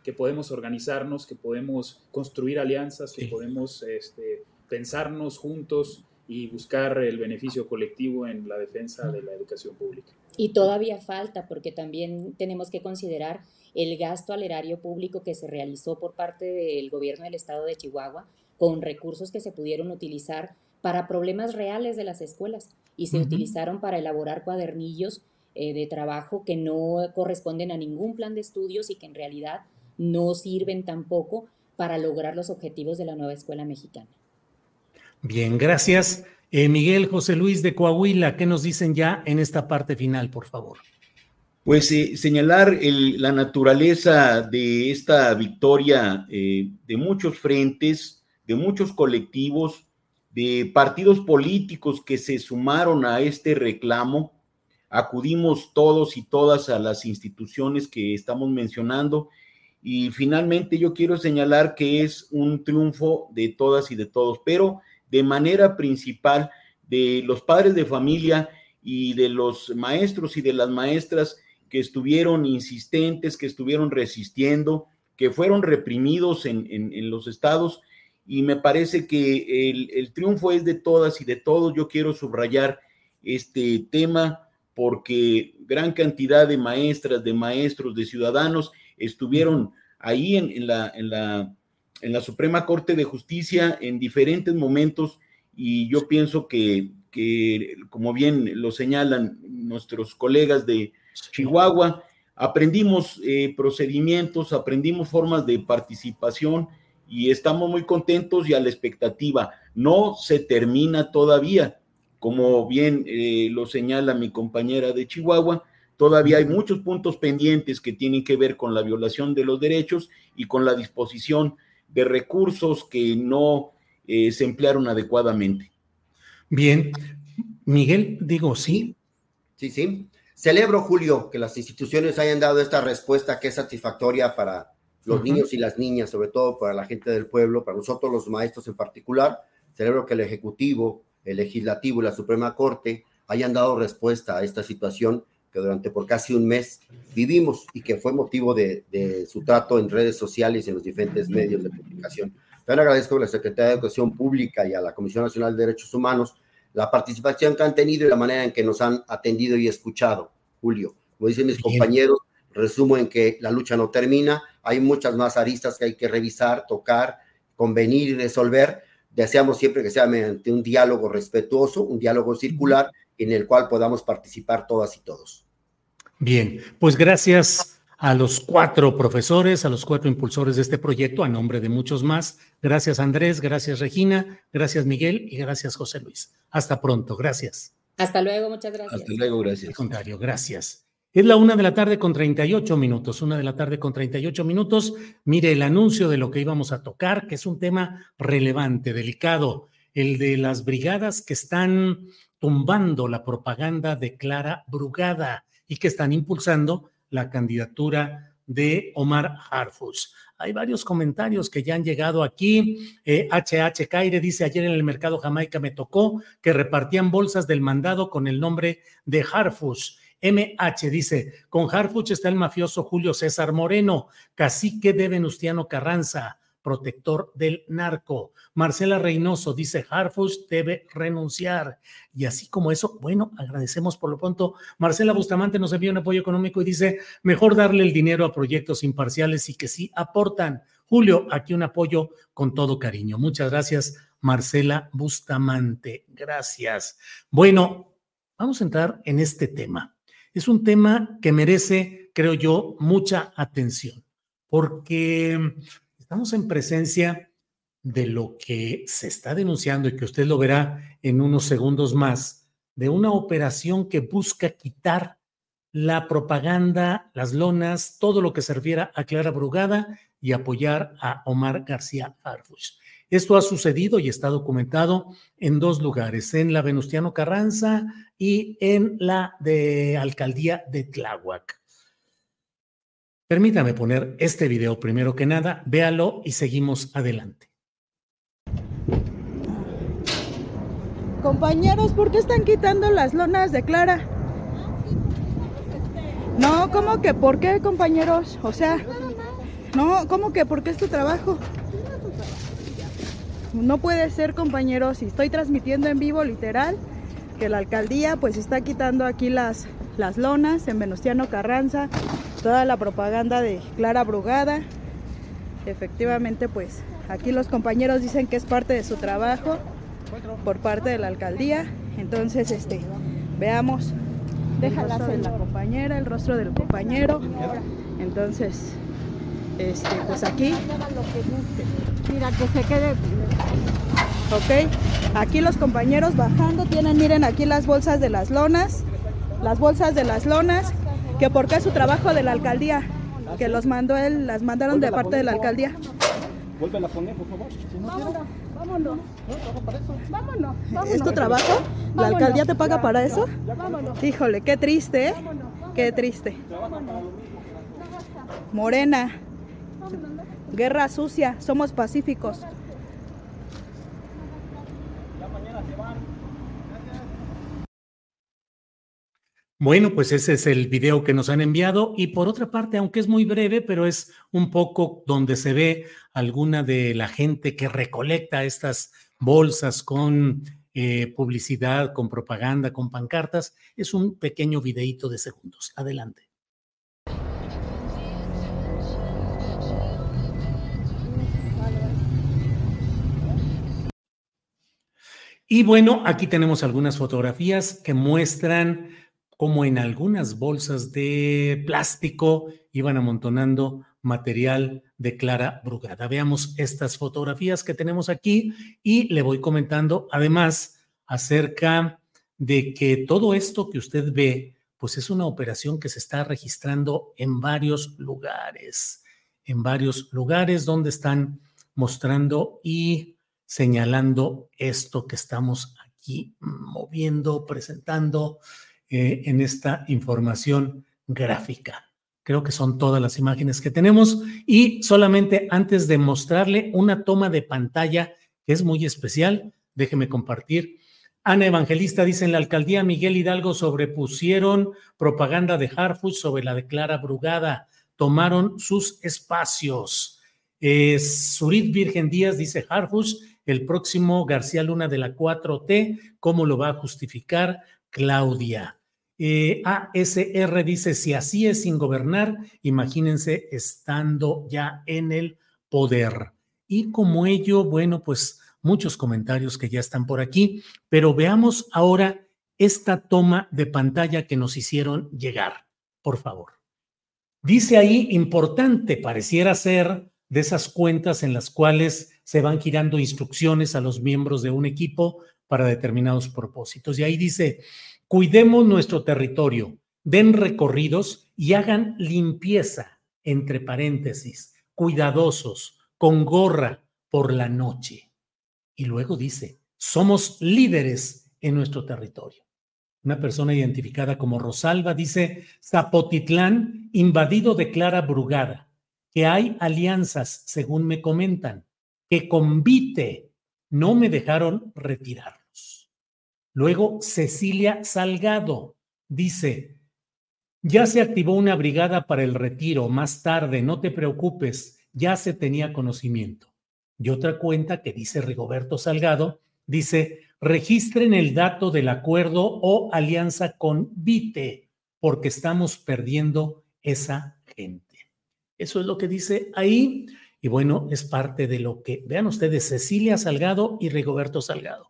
que, podemos organizarnos, que podemos construir alianzas, que podemos este, pensarnos juntos y buscar el beneficio colectivo en la defensa de la educación pública. Y todavía falta, porque también tenemos que considerar el gasto al erario público que se realizó por parte del gobierno del estado de Chihuahua con recursos que se pudieron utilizar para problemas reales de las escuelas y se utilizaron para elaborar cuadernillos eh, de trabajo que no corresponden a ningún plan de estudios y que en realidad no sirven tampoco para lograr los objetivos de la nueva escuela mexicana. Bien, gracias. Eh, Miguel José Luis de Coahuila, ¿qué nos dicen ya en esta parte final, por favor? Pues eh, señalar la naturaleza de esta victoria eh, de muchos frentes, de muchos colectivos, de partidos políticos que se sumaron a este reclamo. Acudimos todos y todas a las instituciones que estamos mencionando y finalmente yo quiero señalar que es un triunfo de todas y de todos, pero de manera principal de los padres de familia y de los maestros y de las maestras que estuvieron insistentes, que estuvieron resistiendo, que fueron reprimidos en, los estados. Y me parece que el, el, triunfo es de todas y de todos. Yo quiero subrayar este tema porque gran cantidad de maestras, de maestros, de ciudadanos estuvieron ahí en, en la en la Suprema Corte de Justicia en diferentes momentos y yo pienso que, como bien lo señalan nuestros colegas de Chihuahua, aprendimos eh, procedimientos, aprendimos formas de participación y estamos muy contentos y a la expectativa. No se termina todavía, como bien eh, lo señala mi compañera de Chihuahua, todavía hay muchos puntos pendientes que tienen que ver con la violación de los derechos y con la disposición de recursos que no eh, se emplearon adecuadamente. Bien, Miguel, digo, sí. Sí, sí. Celebro, Julio, que las instituciones hayan dado esta respuesta que es satisfactoria para los niños y las niñas, sobre todo para la gente del pueblo, para nosotros los maestros en particular. Celebro que el Ejecutivo, el Legislativo y la Suprema Corte hayan dado respuesta a esta situación que durante por casi un mes vivimos y que fue motivo de, su trato en redes sociales y en los diferentes medios de comunicación. También agradezco a la Secretaría de Educación Pública y a la Comisión Nacional de Derechos Humanos la participación que han tenido y la manera en que nos han atendido y escuchado, Julio. Como dicen mis compañeros, resumo en que la lucha no termina, hay muchas más aristas que hay que revisar, tocar, convenir y resolver. Deseamos siempre que sea mediante un diálogo respetuoso, un diálogo circular en el cual podamos participar todas y todos. Bien, pues gracias a los cuatro profesores, a los cuatro impulsores de este proyecto, a nombre de muchos más. Gracias Andrés, gracias Regina, gracias Miguel y gracias José Luis. Hasta pronto, gracias. Hasta luego, muchas gracias. Hasta luego, gracias. Al contrario, gracias. Es la una de la tarde con 38 minutos, una de la tarde con 38 minutos. Mire el anuncio de lo que íbamos a tocar, que es un tema relevante, delicado, el de las brigadas que están tumbando la propaganda de Clara Brugada y que están impulsando la candidatura de Omar Harfus. Hay varios comentarios que ya han llegado aquí. HH Caire dice, ayer en el mercado Jamaica me tocó que repartían bolsas del mandado con el nombre de Harfus. MH dice, con Harfuch está el mafioso Julio César Moreno, cacique de Venustiano Carranza, protector del narco. Marcela Reynoso dice, Harfuch debe renunciar. Y así como eso, bueno, agradecemos por lo pronto. Marcela Bustamante nos envía un apoyo económico y dice, mejor darle el dinero a proyectos imparciales y que sí aportan. Julio, aquí un apoyo con todo cariño. Muchas gracias, Marcela Bustamante. Gracias. Bueno, vamos a entrar en este tema. Es un tema que merece, creo yo, mucha atención, porque estamos en presencia de lo que se está denunciando y que usted lo verá en unos segundos más, de una operación que busca quitar la propaganda, las lonas, todo lo que se refiera a Clara Brugada y apoyar a Omar García Harfuch. Esto ha sucedido y está documentado en dos lugares, en la Venustiano Carranza y en la de Alcaldía de Tláhuac. Permítame poner este video primero que nada, véalo y seguimos adelante. Compañeros, ¿por qué están quitando las lonas de Clara? No, ¿cómo que por qué, compañeros? O sea, no, ¿cómo que por qué es tu trabajo? No puede ser, compañeros, si estoy transmitiendo en vivo literal, que la alcaldía pues está quitando aquí las, las lonas en Venustiano Carranza, toda la propaganda de Clara Brugada. Efectivamente, pues aquí los compañeros dicen que es parte de su trabajo por parte de la alcaldía. Entonces, este, veamos, déjala en la compañera, el rostro del compañero. Entonces, este, pues aquí. Mira, que se quede. Ok, aquí los compañeros bajando tienen, miren aquí las bolsas de las lonas, las bolsas de las lonas, que porque es su trabajo de la alcaldía, que los mandó él, las mandaron de parte de la alcaldía. Vuelven a poner, por favor. vámonos, vámonos. Vámonos, vámonos. ¿Es tu trabajo? ¿La alcaldía te paga para eso? Vámonos. Híjole, qué triste, ¿eh? Qué triste. Morena, Guerra sucia, somos pacíficos. Bueno, pues ese es el video que nos han enviado y por otra parte, aunque es muy breve, pero es un poco donde se ve alguna de la gente que recolecta estas bolsas con eh, publicidad, con propaganda, con pancartas, es un pequeño videíto de segundos. Adelante. Y bueno, aquí tenemos algunas fotografías que muestran cómo en algunas bolsas de plástico iban amontonando material de Clara Brugada. Veamos estas fotografías que tenemos aquí y le voy comentando además acerca de que todo esto que usted ve, pues es una operación que se está registrando en varios lugares, en varios lugares donde están mostrando y señalando esto que estamos aquí moviendo, presentando eh, en esta información gráfica. Creo que son todas las imágenes que tenemos y solamente antes de mostrarle una toma de pantalla que es muy especial, déjeme compartir. Ana Evangelista dice en la alcaldía Miguel Hidalgo sobrepusieron propaganda de Harfus sobre la de Clara Brugada, tomaron sus espacios. Eh, Virgen Díaz dice Harfus el próximo García Luna de la 4T, ¿cómo lo va a justificar Claudia? Eh, ASR dice, si así es sin gobernar, imagínense estando ya en el poder. Y como ello, bueno, pues muchos comentarios que ya están por aquí, pero veamos ahora esta toma de pantalla que nos hicieron llegar, por favor. Dice ahí, importante, pareciera ser de esas cuentas en las cuales se van girando instrucciones a los miembros de un equipo para determinados propósitos. Y ahí dice, cuidemos nuestro territorio, den recorridos y hagan limpieza, entre paréntesis, cuidadosos, con gorra por la noche. Y luego dice, somos líderes en nuestro territorio. una persona identificada como Rosalba, dice, Zapotitlán invadido declara Brugada, que hay alianzas, según me comentan, que convite, no me dejaron retirarlos. Luego, Cecilia Salgado dice, ya se activó una brigada para el retiro más tarde, no te preocupes, ya se tenía conocimiento. Y otra cuenta que dice Rigoberto Salgado, dice, registren el dato del acuerdo o alianza con Vite, porque estamos perdiendo esa gente. Eso es lo que dice ahí. Y bueno, es parte de lo que, vean ustedes, Cecilia Salgado y Rigoberto Salgado.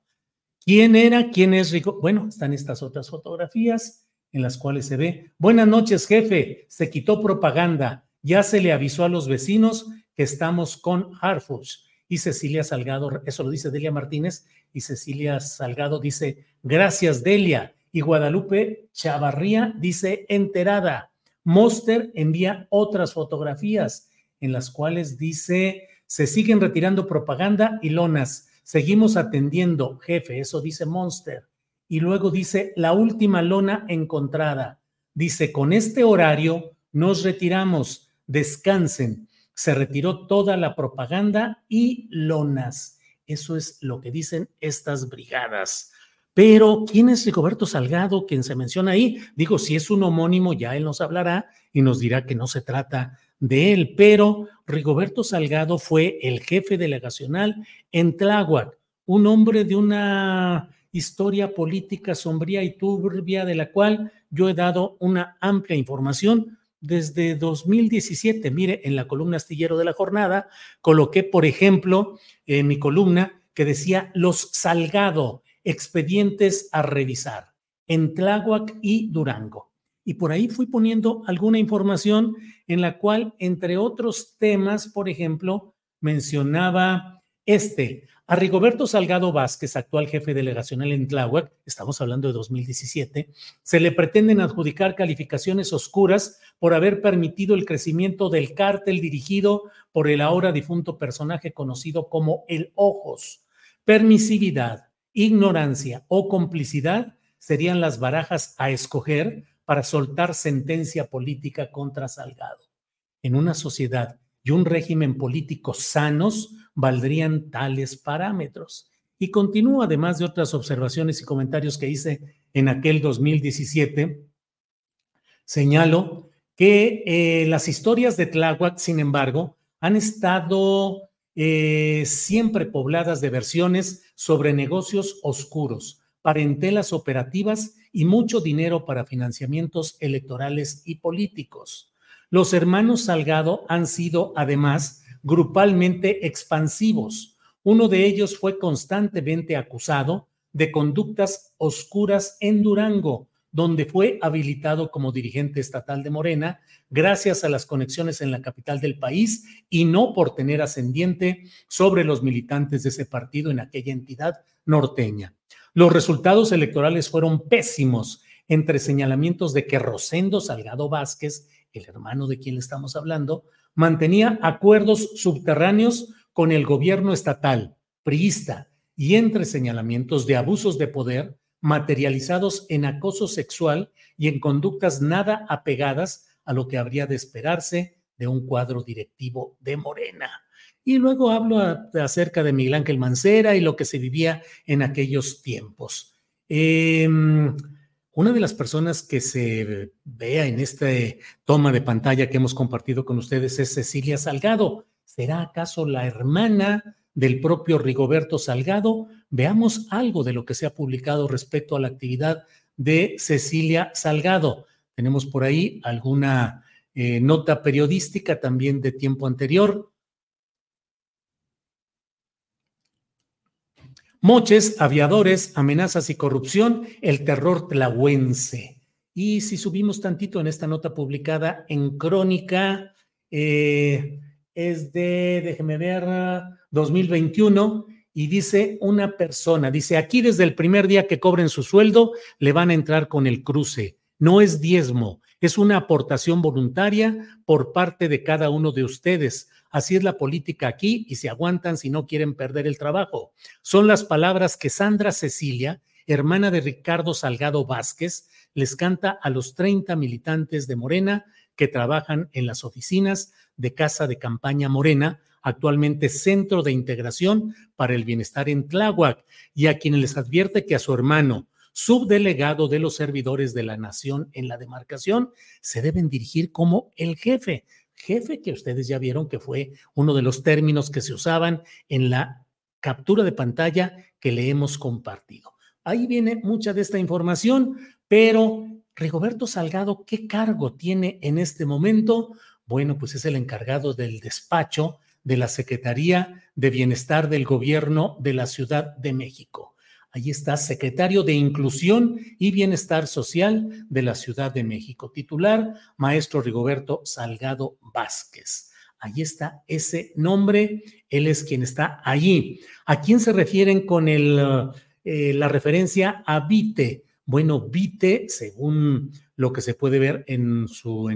¿Quién era? ¿Quién es Rigo? Bueno, están estas otras fotografías en las cuales se ve, buenas noches, jefe, se quitó propaganda, ya se le avisó a los vecinos que estamos con Harfuch. Y Cecilia Salgado, eso lo dice Delia Martínez, y Cecilia Salgado dice, gracias Delia. Y Guadalupe Chavarría dice, enterada. Monster envía otras fotografías en las cuales dice, se siguen retirando propaganda y lonas. Seguimos atendiendo, jefe, eso dice Monster. Y luego dice, la última lona encontrada. Dice, con este horario nos retiramos, descansen. Se retiró toda la propaganda y lonas. Eso es lo que dicen estas brigadas. Pero, ¿quién es Rigoberto Salgado, quien se menciona ahí? Digo, si es un homónimo, ya él nos hablará y nos dirá que no se trata de él. Pero Rigoberto Salgado fue el jefe delegacional en Tláhuac, un hombre de una historia política sombría y turbia de la cual yo he dado una amplia información desde 2017. Mire, en la columna astillero de la jornada coloqué, por ejemplo, en mi columna que decía los Salgado, expedientes a revisar en Tláhuac y Durango. Y por ahí fui poniendo alguna información en la cual, entre otros temas, por ejemplo, mencionaba este, a Rigoberto Salgado Vázquez, actual jefe delegacional en Tláhuac, estamos hablando de 2017, se le pretenden adjudicar calificaciones oscuras por haber permitido el crecimiento del cártel dirigido por el ahora difunto personaje conocido como el Ojos. Permisividad, ignorancia o complicidad serían las barajas a escoger para soltar sentencia política contra Salgado. En una sociedad y un régimen político sanos, valdrían tales parámetros. Y continúo, además de otras observaciones y comentarios que hice en aquel 2017, señalo que eh, las historias de Tláhuac, sin embargo, han estado eh, siempre pobladas de versiones sobre negocios oscuros, parentelas operativas y mucho dinero para financiamientos electorales y políticos. Los hermanos Salgado han sido, además, grupalmente expansivos. Uno de ellos fue constantemente acusado de conductas oscuras en Durango, donde fue habilitado como dirigente estatal de Morena gracias a las conexiones en la capital del país y no por tener ascendiente sobre los militantes de ese partido en aquella entidad norteña. Los resultados electorales fueron pésimos entre señalamientos de que Rosendo Salgado Vázquez, el hermano de quien estamos hablando, mantenía acuerdos subterráneos con el gobierno estatal, priista, y entre señalamientos de abusos de poder materializados en acoso sexual y en conductas nada apegadas a lo que habría de esperarse de un cuadro directivo de Morena. Y luego hablo acerca de Miguel Ángel Mancera y lo que se vivía en aquellos tiempos. Eh, una de las personas que se vea en esta toma de pantalla que hemos compartido con ustedes es Cecilia Salgado. ¿Será acaso la hermana del propio Rigoberto Salgado? Veamos algo de lo que se ha publicado respecto a la actividad de Cecilia Salgado. Tenemos por ahí alguna eh, nota periodística también de tiempo anterior. Moches, aviadores, amenazas y corrupción, el terror tlahuense. Y si subimos tantito en esta nota publicada en Crónica, eh, es de, déjeme ver, 2021, y dice una persona, dice, aquí desde el primer día que cobren su sueldo, le van a entrar con el cruce. No es diezmo, es una aportación voluntaria por parte de cada uno de ustedes. Así es la política aquí y se aguantan si no quieren perder el trabajo. Son las palabras que Sandra Cecilia hermana de Ricardo Salgado Vázquez, les canta a los 30 militantes de Morena que trabajan en las oficinas de Casa de Campaña Morena, actualmente Centro de Integración para el Bienestar en Tláhuac, y a quienes les advierte que a su hermano, subdelegado de los servidores de la nación en la demarcación, se deben dirigir como el jefe. Jefe que ustedes ya vieron que fue uno de los términos que se usaban en la captura de pantalla que le hemos compartido. Ahí viene mucha de esta información, pero Rigoberto Salgado, ¿qué cargo tiene en este momento? Bueno, pues es el encargado del despacho de la Secretaría de Bienestar del Gobierno de la Ciudad de México. Ahí está, secretario de Inclusión y Bienestar Social de la Ciudad de México. Titular, maestro Rigoberto Salgado Vázquez. Ahí está ese nombre, él es quien está allí. ¿A quién se refieren con el, eh, la referencia a Vite? Bueno, Vite, según lo que se puede ver en,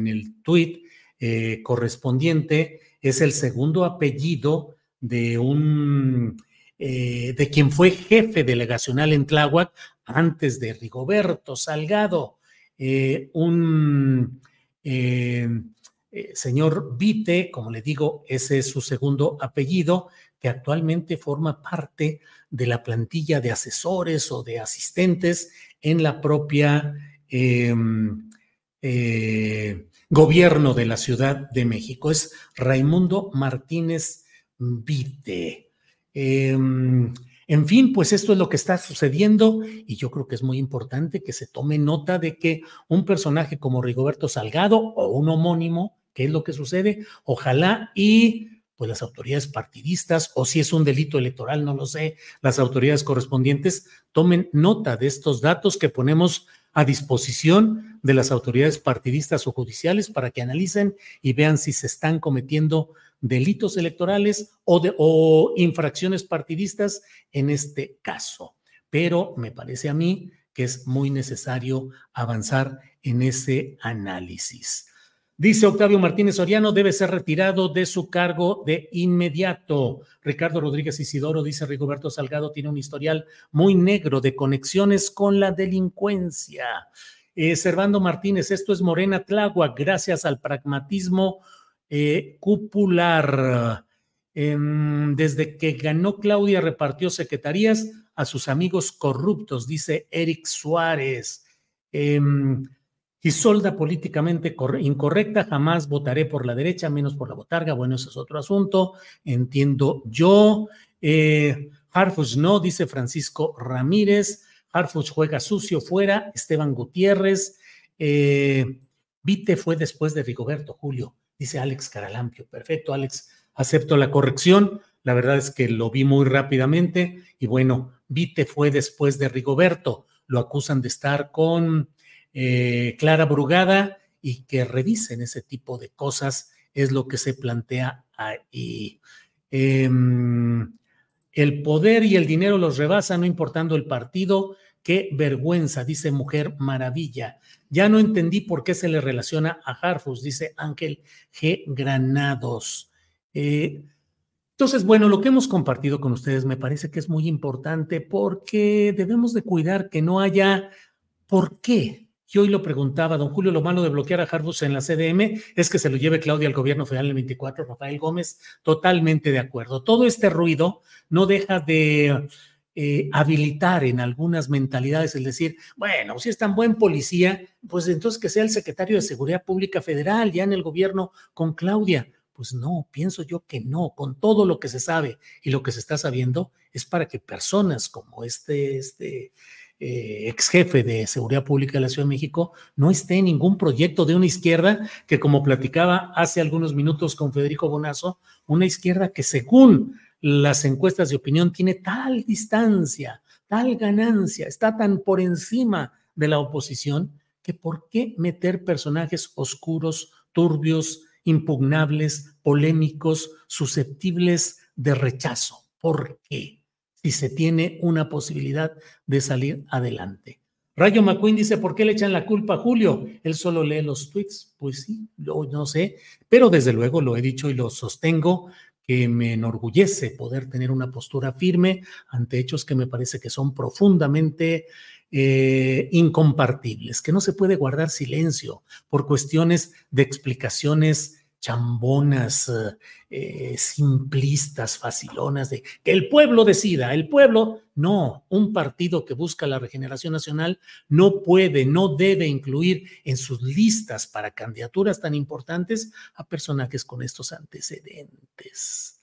el tuit eh, correspondiente, es el segundo apellido de un eh, de quien fue jefe delegacional en Tláhuac antes de Rigoberto Salgado, eh, un eh, señor Vite, como le digo, ese es su segundo apellido, que actualmente forma parte de la plantilla de asesores o de asistentes en la propia em, gobierno de la Ciudad de México. Es Raimundo Martínez Vite. Em, en fin, pues esto es lo que está sucediendo y yo creo que es muy importante que se tome nota de que un personaje como Rigoberto Salgado o un homónimo, que es lo que sucede, ojalá y pues las autoridades partidistas o si es un delito electoral, no lo sé, las autoridades correspondientes tomen nota de estos datos que ponemos a disposición de las autoridades partidistas o judiciales para que analicen y vean si se están cometiendo delitos electorales o, de, o infracciones partidistas en este caso. Pero me parece a mí que es muy necesario avanzar en ese análisis. Dice Octavio Martínez Soriano, debe ser retirado de su cargo de inmediato. Ricardo Rodríguez Isidoro dice, Rigoberto Salgado tiene un historial muy negro de conexiones con la delincuencia. Eh, Servando Martínez, esto es Morena Tlagua, gracias al pragmatismo eh, cupular. Em, desde que ganó Claudia repartió secretarías a sus amigos corruptos, dice Eric Suárez. Eh, Isolda políticamente incorrecta, jamás votaré por la derecha, menos por la botarga. Bueno, ese es otro asunto, entiendo yo. Eh, no, dice Francisco Ramírez. Harfuch juega sucio fuera. Esteban Gutiérrez. Eh, Vite fue después de Rigoberto Julio dice Alex Caralampio. Perfecto, Alex, acepto la corrección. La verdad es que lo vi muy rápidamente y bueno, Vite fue después de Rigoberto. Lo acusan de estar con eh, Clara Brugada y que revisen ese tipo de cosas es lo que se plantea ahí. Em, el poder y el dinero los rebasa, no importando el partido. Qué vergüenza, dice Mujer Maravilla. Ya no entendí por qué se le relaciona a Harfus, dice Ángel G. Granados. Eh, entonces, bueno, lo que hemos compartido con ustedes me parece que es muy importante porque debemos de cuidar que no haya por qué. Yo hoy lo preguntaba, don Julio, lo malo de bloquear a Harfus en la CDM es que se lo lleve Claudia al gobierno federal el 24, Rafael Gómez, totalmente de acuerdo. Todo este ruido no deja de eh, habilitar en algunas mentalidades, el decir, bueno, si es tan buen policía, pues entonces que sea el secretario de Seguridad Pública Federal, ya en el gobierno con Claudia. Pues no, pienso yo que no, con todo lo que se sabe y lo que se está sabiendo, es para que personas como este, este eh, ex jefe de Seguridad Pública de la Ciudad de México no esté en ningún proyecto de una izquierda que, como platicaba hace algunos minutos con Federico Bonazo, una izquierda que según las encuestas de opinión tiene tal distancia, tal ganancia, está tan por encima de la oposición, que por qué meter personajes oscuros, turbios, impugnables, polémicos, susceptibles de rechazo. ¿Por qué? Si se tiene una posibilidad de salir adelante. Rayo McQueen dice, ¿por qué le echan la culpa a Julio? Él solo lee los tweets. Pues sí, no sé, pero desde luego lo he dicho y lo sostengo que me enorgullece poder tener una postura firme ante hechos que me parece que son profundamente eh, incompartibles, que no se puede guardar silencio por cuestiones de explicaciones chambonas, eh, simplistas, facilonas, de que el pueblo decida, el pueblo, no, un partido que busca la regeneración nacional no puede, no debe incluir en sus listas para candidaturas tan importantes a personajes con estos antecedentes.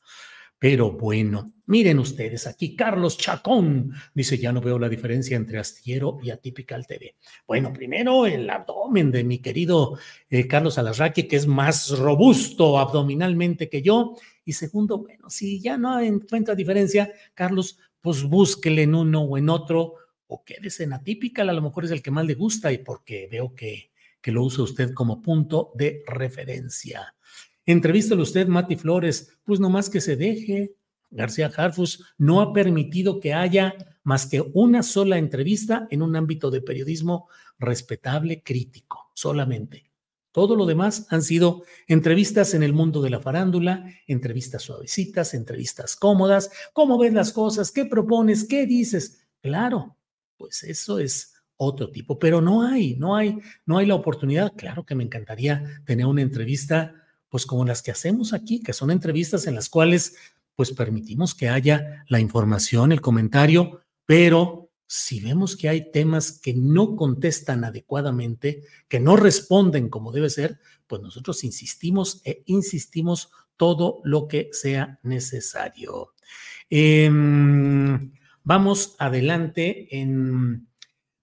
Pero bueno, miren ustedes aquí, Carlos Chacón dice, ya no veo la diferencia entre astillero y atípical TV. Bueno, primero el abdomen de mi querido eh, Carlos Alarraque, que es más robusto abdominalmente que yo. Y segundo, bueno, si ya no encuentra diferencia, Carlos, pues búsquele en uno o en otro, o quédese en atípical, a lo mejor es el que más le gusta y porque veo que, que lo usa usted como punto de referencia. Entrevístale usted, Mati Flores, pues nomás que se deje. García Harfus no ha permitido que haya más que una sola entrevista en un ámbito de periodismo respetable, crítico, solamente. Todo lo demás han sido entrevistas en el mundo de la farándula, entrevistas suavecitas, entrevistas cómodas. ¿Cómo ves las cosas? ¿Qué propones? ¿Qué dices? Claro, pues eso es otro tipo, pero no hay, no hay, no hay la oportunidad. Claro que me encantaría tener una entrevista pues como las que hacemos aquí, que son entrevistas en las cuales pues permitimos que haya la información, el comentario, pero si vemos que hay temas que no contestan adecuadamente, que no responden como debe ser, pues nosotros insistimos e insistimos todo lo que sea necesario. Em, vamos adelante en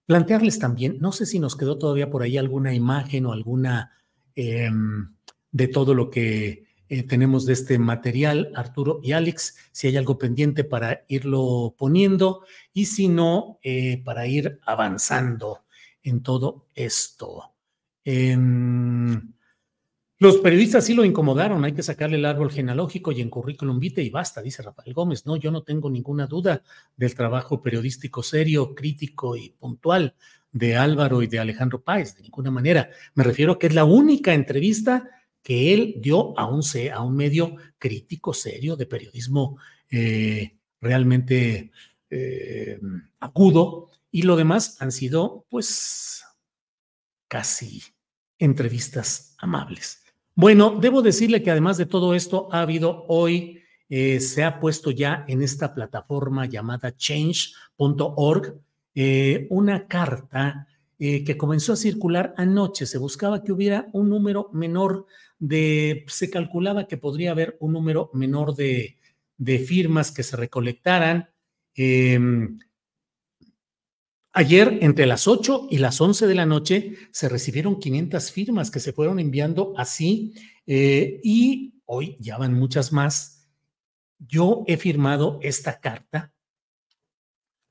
plantearles también, no sé si nos quedó todavía por ahí alguna imagen o alguna... Em, de todo lo que eh, tenemos de este material, Arturo y Alex, si hay algo pendiente para irlo poniendo y si no, eh, para ir avanzando en todo esto. Em, los periodistas sí lo incomodaron, hay que sacarle el árbol genealógico y en currículum vitae y basta, dice Rafael Gómez. No, yo no tengo ninguna duda del trabajo periodístico serio, crítico y puntual de Álvaro y de Alejandro Páez, de ninguna manera. Me refiero a que es la única entrevista que él dio a un, a un medio crítico, serio, de periodismo eh, realmente eh, agudo, y lo demás han sido, pues, casi entrevistas amables. Bueno, debo decirle que además de todo esto, ha habido hoy, eh, se ha puesto ya en esta plataforma llamada change.org una carta que comenzó a circular anoche. Se buscaba que hubiera un número menor de, se calculaba que podría haber un número menor de, firmas que se recolectaran. Em, ayer, entre las 8 y las 11 de la noche, se recibieron 500 firmas que se fueron enviando así eh, y hoy ya van muchas más. Yo he firmado esta carta.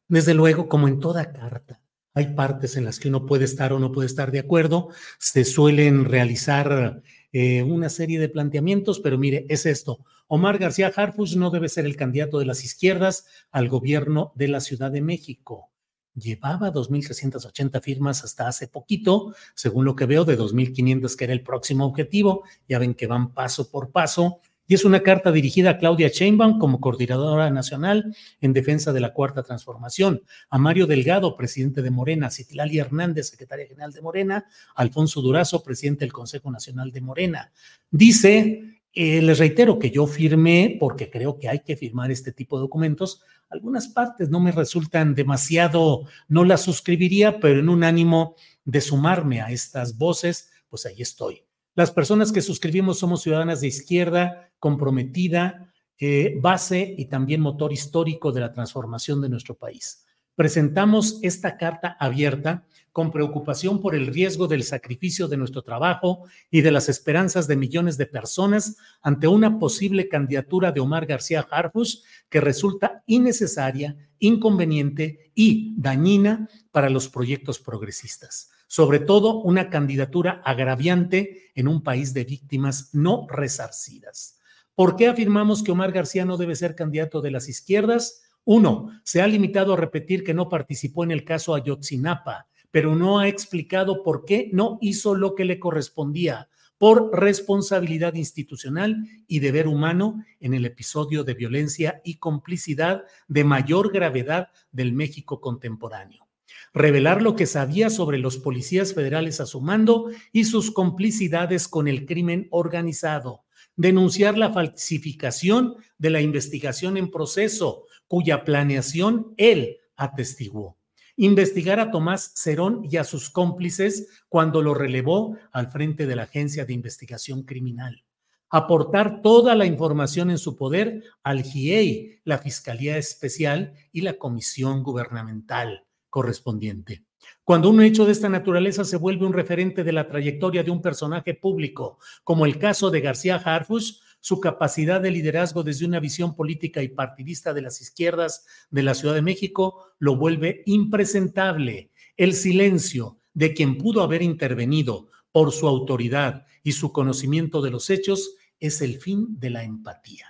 Desde luego, como en toda carta, hay partes en las que uno puede estar o no puede estar de acuerdo. Se suelen realizar eh, una serie de planteamientos, pero mire, es esto. Omar García Harfus no debe ser el candidato de las izquierdas al gobierno de la Ciudad de México. Llevaba 2.380 firmas hasta hace poquito, según lo que veo, de 2.500 que era el próximo objetivo. Ya ven que van paso por paso y es una carta dirigida a Claudia Sheinbaum como coordinadora nacional en defensa de la Cuarta Transformación, a Mario Delgado, presidente de Morena, Citlali Hernández, secretaria general de Morena, Alfonso Durazo, presidente del Consejo Nacional de Morena. Dice, eh, les reitero que yo firmé, porque creo que hay que firmar este tipo de documentos, algunas partes no me resultan demasiado, no las suscribiría, pero en un ánimo de sumarme a estas voces, pues ahí estoy. Las personas que suscribimos somos ciudadanas de izquierda, comprometida, eh, base y también motor histórico de la transformación de nuestro país. Presentamos esta carta abierta con preocupación por el riesgo del sacrificio de nuestro trabajo y de las esperanzas de millones de personas ante una posible candidatura de Omar García Harfus que resulta innecesaria, inconveniente y dañina para los proyectos progresistas sobre todo una candidatura agraviante en un país de víctimas no resarcidas. ¿Por qué afirmamos que Omar García no debe ser candidato de las izquierdas? Uno, se ha limitado a repetir que no participó en el caso Ayotzinapa, pero no ha explicado por qué no hizo lo que le correspondía, por responsabilidad institucional y deber humano en el episodio de violencia y complicidad de mayor gravedad del México contemporáneo. Revelar lo que sabía sobre los policías federales a su mando y sus complicidades con el crimen organizado. Denunciar la falsificación de la investigación en proceso, cuya planeación él atestiguó investigar a Tomás Cerón y a sus cómplices cuando lo relevó al frente de la Agencia de Investigación Criminal. Aportar toda la información en su poder al GIEI, la Fiscalía Especial y la Comisión Gubernamental correspondiente. Cuando un hecho de esta naturaleza se vuelve un referente de la trayectoria de un personaje público, como el caso de García Harfush, su capacidad de liderazgo desde una visión política y partidista de las izquierdas de la Ciudad de México lo vuelve impresentable. El silencio de quien pudo haber intervenido por su autoridad y su conocimiento de los hechos es el fin de la empatía.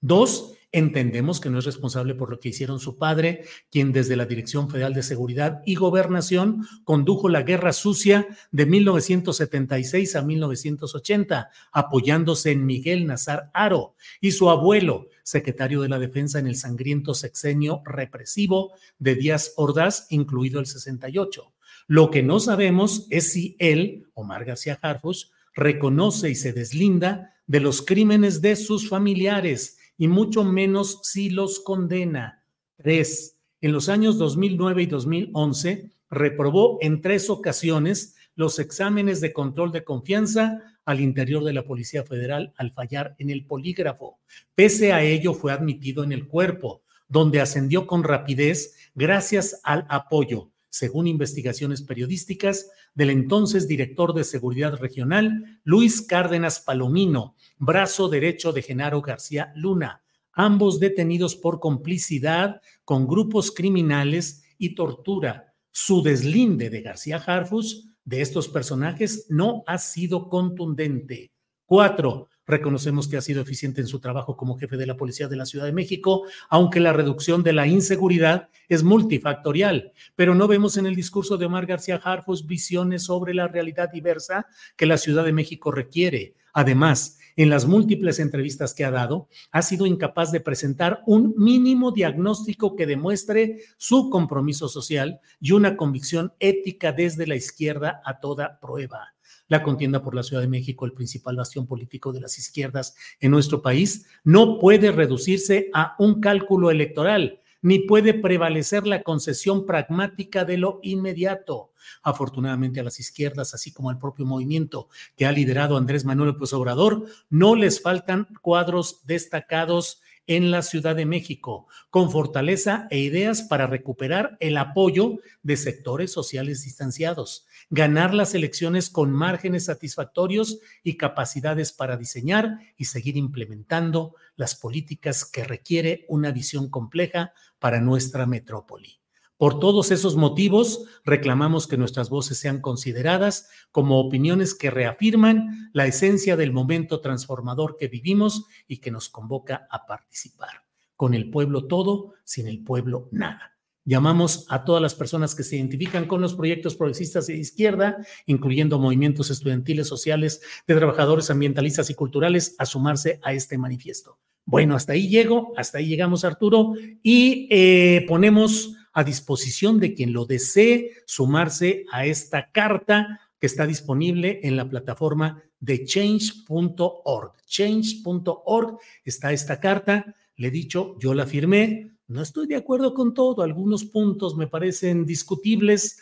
Dos, Entendemos que no es responsable por lo que hicieron su padre, quien desde la Dirección Federal de Seguridad y Gobernación condujo la guerra sucia de 1976 a 1980, apoyándose en Miguel Nazar Aro, y su abuelo, secretario de la Defensa en el sangriento sexenio represivo de Díaz Ordaz, incluido el 68. Lo que no sabemos es si él, Omar García Harfus, reconoce y se deslinda de los crímenes de sus familiares y mucho menos si los condena. Tres, en los años 2009 y 2011 reprobó en tres ocasiones los exámenes de control de confianza al interior de la Policía Federal al fallar en el polígrafo. Pese a ello, fue admitido en el cuerpo, donde ascendió con rapidez gracias al apoyo, según investigaciones periodísticas, del entonces director de Seguridad Regional, Luis Cárdenas Palomino, brazo derecho de Genaro García Luna, ambos detenidos por complicidad con grupos criminales y tortura. Su deslinde de García Harfus de estos personajes no ha sido contundente. Cuatro, Reconocemos que ha sido eficiente en su trabajo como jefe de la Policía de la Ciudad de México, aunque la reducción de la inseguridad es multifactorial, pero no vemos en el discurso de Omar García Harfus visiones sobre la realidad diversa que la Ciudad de México requiere. Además, en las múltiples entrevistas que ha dado, ha sido incapaz de presentar un mínimo diagnóstico que demuestre su compromiso social y una convicción ética desde la izquierda a toda prueba la contienda por la Ciudad de México, el principal bastión político de las izquierdas en nuestro país, no puede reducirse a un cálculo electoral, ni puede prevalecer la concesión pragmática de lo inmediato. Afortunadamente a las izquierdas, así como al propio movimiento que ha liderado Andrés Manuel López Obrador, no les faltan cuadros destacados en la Ciudad de México, con fortaleza e ideas para recuperar el apoyo de sectores sociales distanciados, ganar las elecciones con márgenes satisfactorios y capacidades para diseñar y seguir implementando las políticas que requiere una visión compleja para nuestra metrópoli. Por todos esos motivos, reclamamos que nuestras voces sean consideradas como opiniones que reafirman la esencia del momento transformador que vivimos y que nos convoca a participar. Con el pueblo todo, sin el pueblo nada. Llamamos a todas las personas que se identifican con los proyectos progresistas de izquierda, incluyendo movimientos estudiantiles, sociales, de trabajadores ambientalistas y culturales, a sumarse a este manifiesto. Bueno, hasta ahí llego, hasta ahí llegamos, Arturo, y eh, ponemos a disposición de quien lo desee sumarse a esta carta que está disponible en la plataforma de change.org. Change.org está esta carta. Le he dicho, yo la firmé. No estoy de acuerdo con todo. Algunos puntos me parecen discutibles,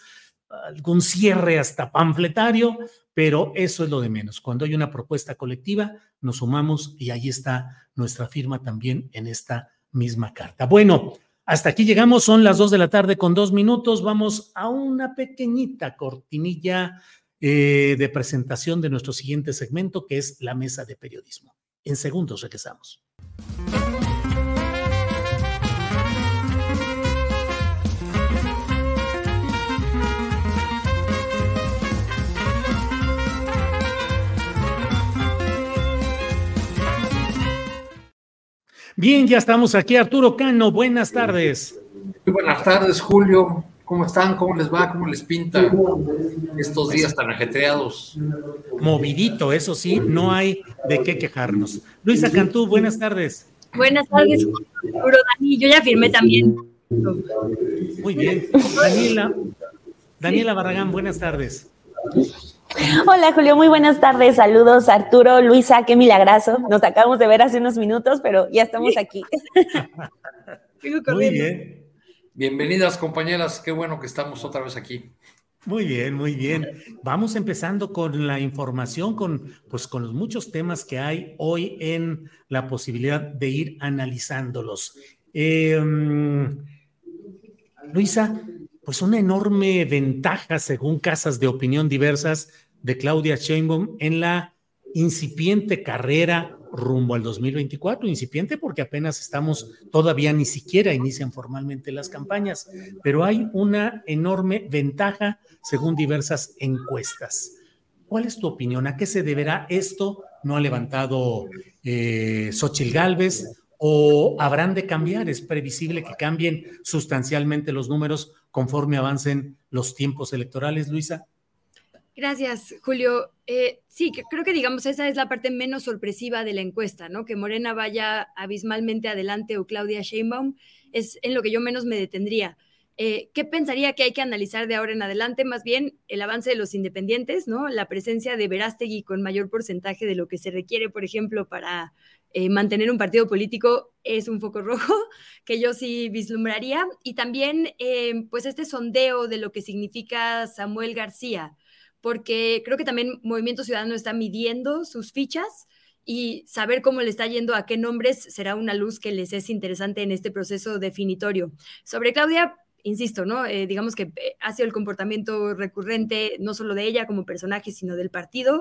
algún cierre hasta panfletario, pero eso es lo de menos. Cuando hay una propuesta colectiva, nos sumamos y ahí está nuestra firma también en esta misma carta. Bueno, hasta aquí llegamos, son las dos de la tarde con dos minutos. Vamos a una pequeñita cortinilla eh, de presentación de nuestro siguiente segmento, que es la mesa de periodismo. En segundos regresamos. Bien, ya estamos aquí. Arturo Cano, buenas tardes. Muy buenas tardes, Julio. ¿Cómo están? ¿Cómo les va? ¿Cómo les pinta estos días tan ajetreados? Movidito, eso sí, no hay de qué quejarnos. Luisa Cantú, buenas tardes. Buenas tardes, Dani. Yo ya firmé también. Muy bien. Daniela, Daniela Barragán, buenas tardes. Hola Julio, muy buenas tardes. Saludos Arturo, Luisa, qué milagroso. Nos acabamos de ver hace unos minutos, pero ya estamos aquí. *laughs* Muy bien. Bienvenidas compañeras, qué bueno que estamos otra vez aquí. Muy bien, muy bien. Vamos empezando con la información, con, pues, con los muchos temas que hay hoy en la posibilidad de ir analizándolos. Em, Luisa, pues una enorme ventaja, según casas de opinión diversas, de Claudia Sheinbaum en la incipiente carrera rumbo al 2024, incipiente porque apenas estamos, todavía ni siquiera inician formalmente las campañas, pero hay una enorme ventaja según diversas encuestas. ¿Cuál es tu opinión? ¿A qué se deberá esto? ¿No ha levantado eh, Xochitl Galvez? ¿O habrán de cambiar? ¿Es previsible que cambien sustancialmente los números conforme avancen los tiempos electorales, Luisa? Gracias, Julio. Eh, sí, creo que digamos esa es la parte menos sorpresiva de la encuesta, ¿no? Que Morena vaya abismalmente adelante o Claudia Sheinbaum es en lo que yo menos me detendría. Eh, ¿Qué pensaría que hay que analizar de ahora en adelante? Más bien el avance de los independientes, ¿no? La presencia de Verástegui con mayor porcentaje de lo que se requiere, por ejemplo, para eh, mantener un partido político es un foco rojo *laughs* que yo sí vislumbraría. Y también, pues, este sondeo de lo que significa Samuel García porque creo que también Movimiento Ciudadano está midiendo sus fichas y saber cómo le está yendo a qué nombres será una luz que les es interesante en este proceso definitorio. Sobre Claudia, insisto, ¿no? Eh, digamos que eh, ha sido el comportamiento recurrente no solo de ella como personaje, sino del partido.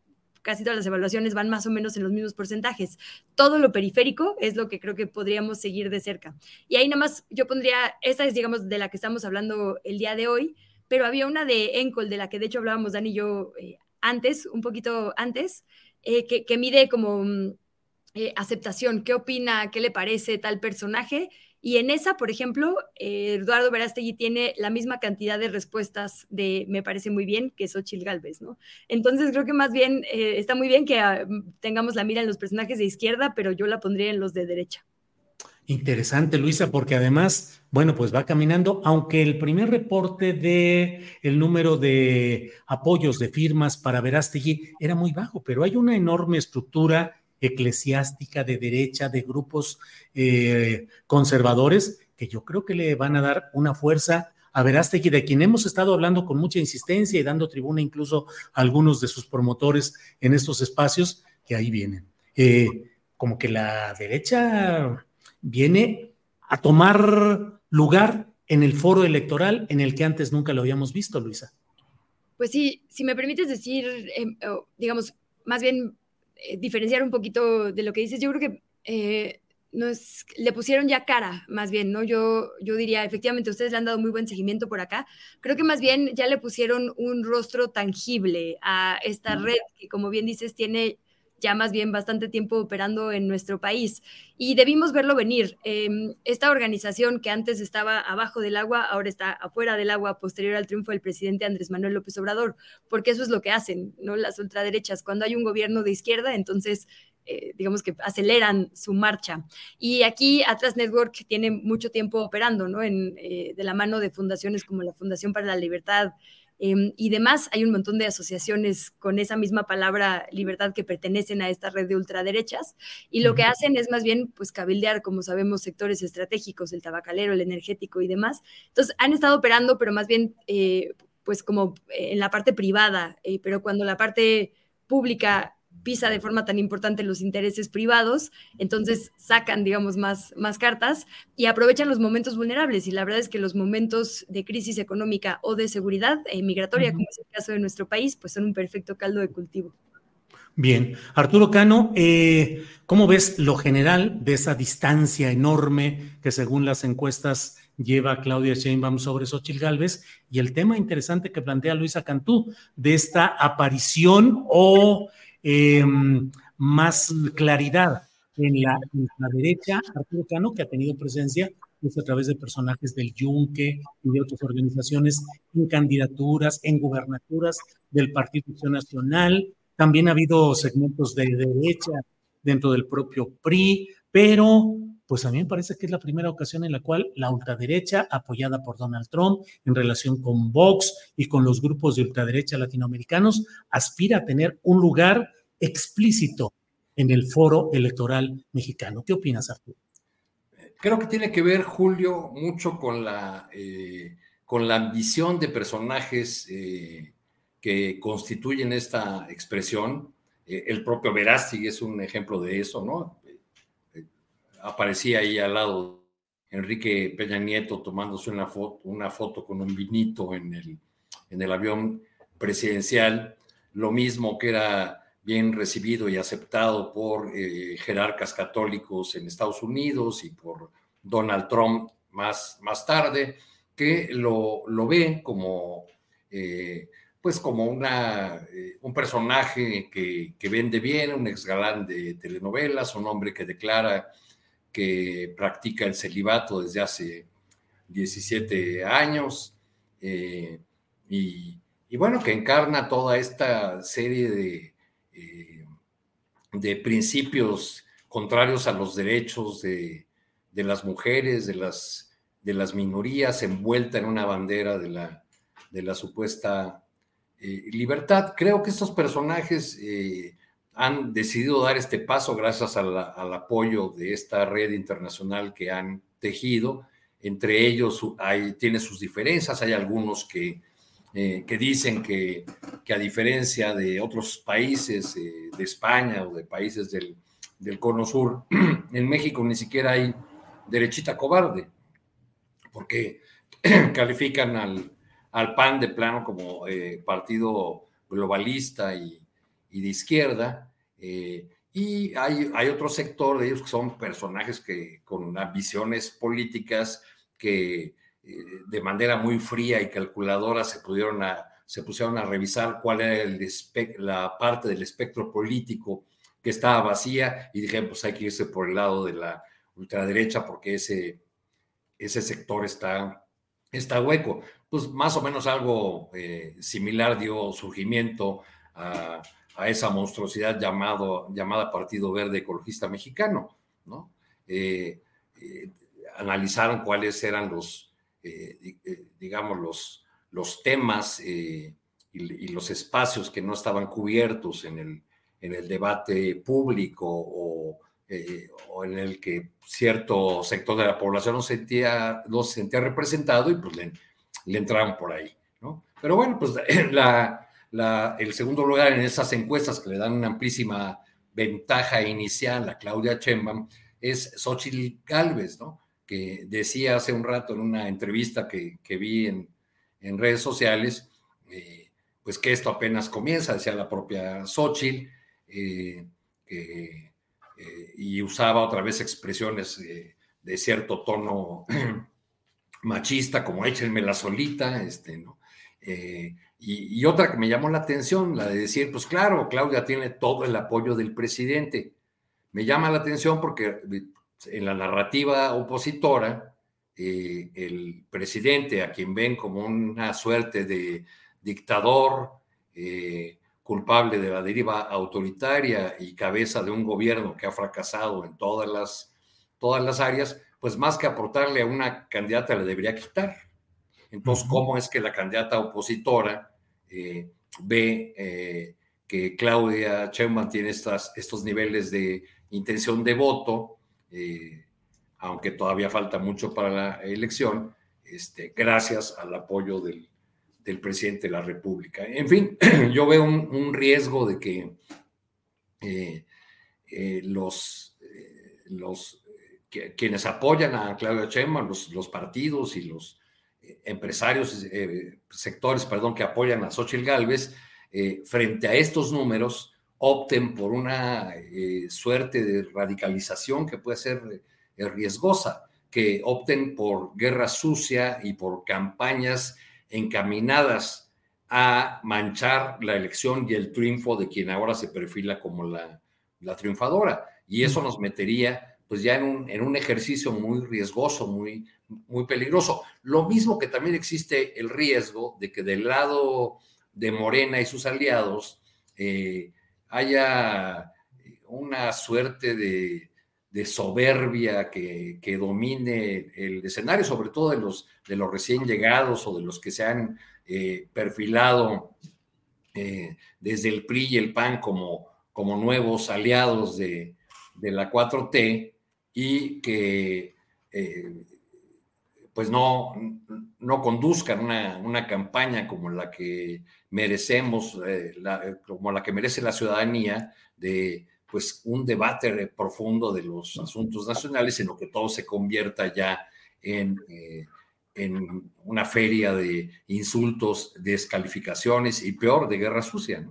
casi todas las evaluaciones van más o menos en los mismos porcentajes. Todo lo periférico es lo que creo que podríamos seguir de cerca. Y ahí nada más yo pondría, esta es, digamos, de la que estamos hablando el día de hoy, pero había una de Encol, de la que de hecho hablábamos Dani y yo eh, antes, un poquito antes, eh, que, que, mide como mm, eh, aceptación, qué opina, qué le parece tal personaje y en esa, por ejemplo, eh, Eduardo Verástegui tiene la misma cantidad de respuestas de me parece muy bien que Xochitl Galvez, ¿no? Entonces creo que más bien eh, está muy bien que ah, tengamos la mira en los personajes de izquierda, pero yo la pondría en los de derecha. Interesante, Luisa, porque además, bueno, pues va caminando, aunque el primer reporte de el número de apoyos de firmas para Verástegui era muy bajo, pero hay una enorme estructura eclesiástica de derecha, de grupos eh, conservadores, que yo creo que le van a dar una fuerza a Verástegui, de quien hemos estado hablando con mucha insistencia y dando tribuna incluso a algunos de sus promotores en estos espacios, que ahí vienen. Eh, como que la derecha viene a tomar lugar en el foro electoral en el que antes nunca lo habíamos visto, Luisa. Pues sí, si me permites decir, em, digamos, más bien diferenciar un poquito de lo que dices, yo creo que eh, nos, le pusieron ya cara, más bien, ¿no? Yo, yo diría, efectivamente, ustedes le han dado muy buen seguimiento por acá. Creo que más bien ya le pusieron un rostro tangible a esta red que, como bien dices, tiene ya más bien bastante tiempo operando en nuestro país y debimos verlo venir. Em, esta organización que antes estaba abajo del agua, ahora está afuera del agua posterior al triunfo del presidente Andrés Manuel López Obrador, porque eso es lo que hacen, ¿no? Las ultraderechas. Cuando hay un gobierno de izquierda, entonces eh, digamos que aceleran su marcha. Y aquí Atlas Network tiene mucho tiempo operando, ¿no? En, eh, de la mano de fundaciones como la Fundación para la Libertad em, y demás. Hay un montón de asociaciones con esa misma palabra libertad que pertenecen a esta red de ultraderechas y lo que hacen es más bien pues cabildear, como sabemos, sectores estratégicos, el tabacalero, el energético y demás. Entonces han estado operando, pero más bien eh, pues como en la parte privada, pero cuando la parte pública pisa de forma tan importante los intereses privados, entonces sacan, digamos, más, más cartas y aprovechan los momentos vulnerables. Y la verdad es que los momentos de crisis económica o de seguridad eh, migratoria, como es el caso de nuestro país, pues son un perfecto caldo de cultivo. Bien, Arturo Cano, eh, ¿cómo ves lo general de esa distancia enorme que según las encuestas lleva Claudia Sheinbaum sobre Xochitl Gálvez y el tema interesante que plantea Luisa Cantú de esta aparición o eh, más claridad en la, derecha Arturo Cano, que ha tenido presencia pues, a través de personajes del Yunque y de otras organizaciones en candidaturas, en gubernaturas del Partido Nacional. También ha habido segmentos de derecha dentro del propio PRI, pero pues a mí me parece que es la primera ocasión en la cual la ultraderecha, apoyada por Donald Trump en relación con Vox y con los grupos de ultraderecha latinoamericanos, aspira a tener un lugar explícito en el foro electoral mexicano. ¿Qué opinas, Arturo? Creo que tiene que ver, Julio, mucho con la, eh, con la ambición de personajes eh, que constituyen esta expresión. Eh, el propio Verástig es un ejemplo de eso, ¿no? Aparecía ahí al lado Enrique Peña Nieto tomándose una foto, una foto con un vinito en el, en el avión presidencial, lo mismo que era bien recibido y aceptado por eh, jerarcas católicos en Estados Unidos y por Donald Trump más, más tarde, que lo, lo ven como, eh, pues como una, eh, un personaje que, que, vende bien, un ex galán de telenovelas, un hombre que declara que practica el celibato desde hace 17 años eh, y, bueno, que encarna toda esta serie de, eh, de principios contrarios a los derechos de, las mujeres, de las, de las minorías, envuelta en una bandera de la, de la supuesta eh, libertad. Creo que estos personajes han decidido dar este paso gracias al apoyo de esta red internacional que han tejido. Entre ellos hay, tiene sus diferencias, hay algunos que, eh, que dicen que, que, a diferencia de otros países, eh, de España o de países del, del Cono Sur, *clears throat* en México ni siquiera hay derechita cobarde, porque *clears throat* califican al, al PAN de plano como eh, partido globalista y, y de izquierda. Eh, y hay, hay, otro sector de ellos que son personajes que con ambiciones políticas que eh, de manera muy fría y calculadora se, pudieron a, se pusieron a revisar cuál era el la parte del espectro político que estaba vacía y dijeron, pues hay que irse por el lado de la ultraderecha porque ese, ese sector está, está hueco. Pues más o menos algo eh, similar dio surgimiento a a esa monstruosidad llamado, llamada Partido Verde Ecologista Mexicano, ¿no? Eh, eh, analizaron cuáles eran los, eh, digamos, los, los temas y, los espacios que no estaban cubiertos en el, en el debate público o, o, en el que cierto sector de la población no, sentía, no se sentía representado y pues le, le entraron por ahí, ¿no? Pero bueno, pues *clears throat* la, el segundo lugar en esas encuestas que le dan una amplísima ventaja inicial a Claudia Chembam es Xochitl Galvez, ¿no? que decía hace un rato en una entrevista que, vi en, redes sociales, eh, pues que esto apenas comienza, decía la propia Xochitl, eh, eh, y usaba otra vez expresiones de cierto tono *clears throat* machista, como échenme la solita, este, ¿no? Y, otra que me llamó la atención, la de decir, pues claro, Claudia tiene todo el apoyo del presidente. Me llama la atención porque en la narrativa opositora, eh, el presidente, a quien ven como una suerte de dictador, eh, culpable de la deriva autoritaria y cabeza de un gobierno que ha fracasado en todas las, todas las áreas, pues más que aportarle a una candidata le debería quitar. Entonces, ¿cómo es que la candidata opositora eh, ve eh, que Claudia Sheinbaum tiene estos niveles de intención de voto, eh, aunque todavía falta mucho para la elección, este, gracias al apoyo del, presidente de la República. En fin, *clears throat* yo veo un, riesgo de que los, los quienes apoyan a Claudia Sheinbaum, los, partidos y los empresarios, sectores, perdón, que apoyan a Xochitl Gálvez, frente a estos números, opten por una suerte de radicalización que puede ser riesgosa, que opten por guerra sucia y por campañas encaminadas a manchar la elección y el triunfo de quien ahora se perfila como la, triunfadora. Y eso nos metería pues ya en un, en un, ejercicio muy riesgoso, muy, muy peligroso. Lo mismo que también existe el riesgo de que del lado de Morena y sus aliados eh, haya una suerte de, de soberbia que, domine el escenario, sobre todo de los, de los recién llegados o de los que se han eh, perfilado eh, desde el PRI y el PAN como, como nuevos aliados de, la 4T y que eh, pues no, no conduzcan una, campaña como la que merecemos, como la que merece la ciudadanía de pues un debate profundo de los asuntos nacionales, sino que todo se convierta ya en, eh, en una feria de insultos, descalificaciones y peor, de guerra sucia.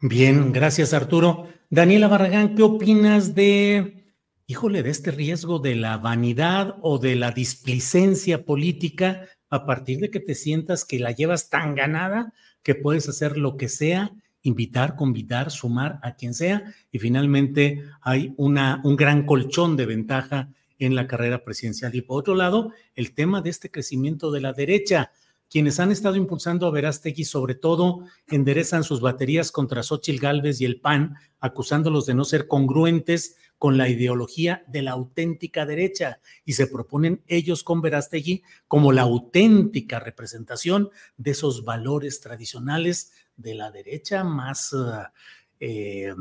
Bien, gracias Arturo. Daniela Barragán, ¿qué opinas de, híjole, de este riesgo de la vanidad o de la displicencia política a partir de que te sientas que la llevas tan ganada que puedes hacer lo que sea invitar, convidar, sumar a quien sea y finalmente hay una, un gran colchón de ventaja en la carrera presidencial. Y por otro lado, el tema de este crecimiento de la derecha. Quienes han estado impulsando a Verástegui, sobre todo, enderezan sus baterías contra Xochitl Gálvez y el PAN, acusándolos de no ser congruentes con la ideología de la auténtica derecha y se proponen ellos con Verástegui como la auténtica representación de esos valores tradicionales de la derecha más, eh,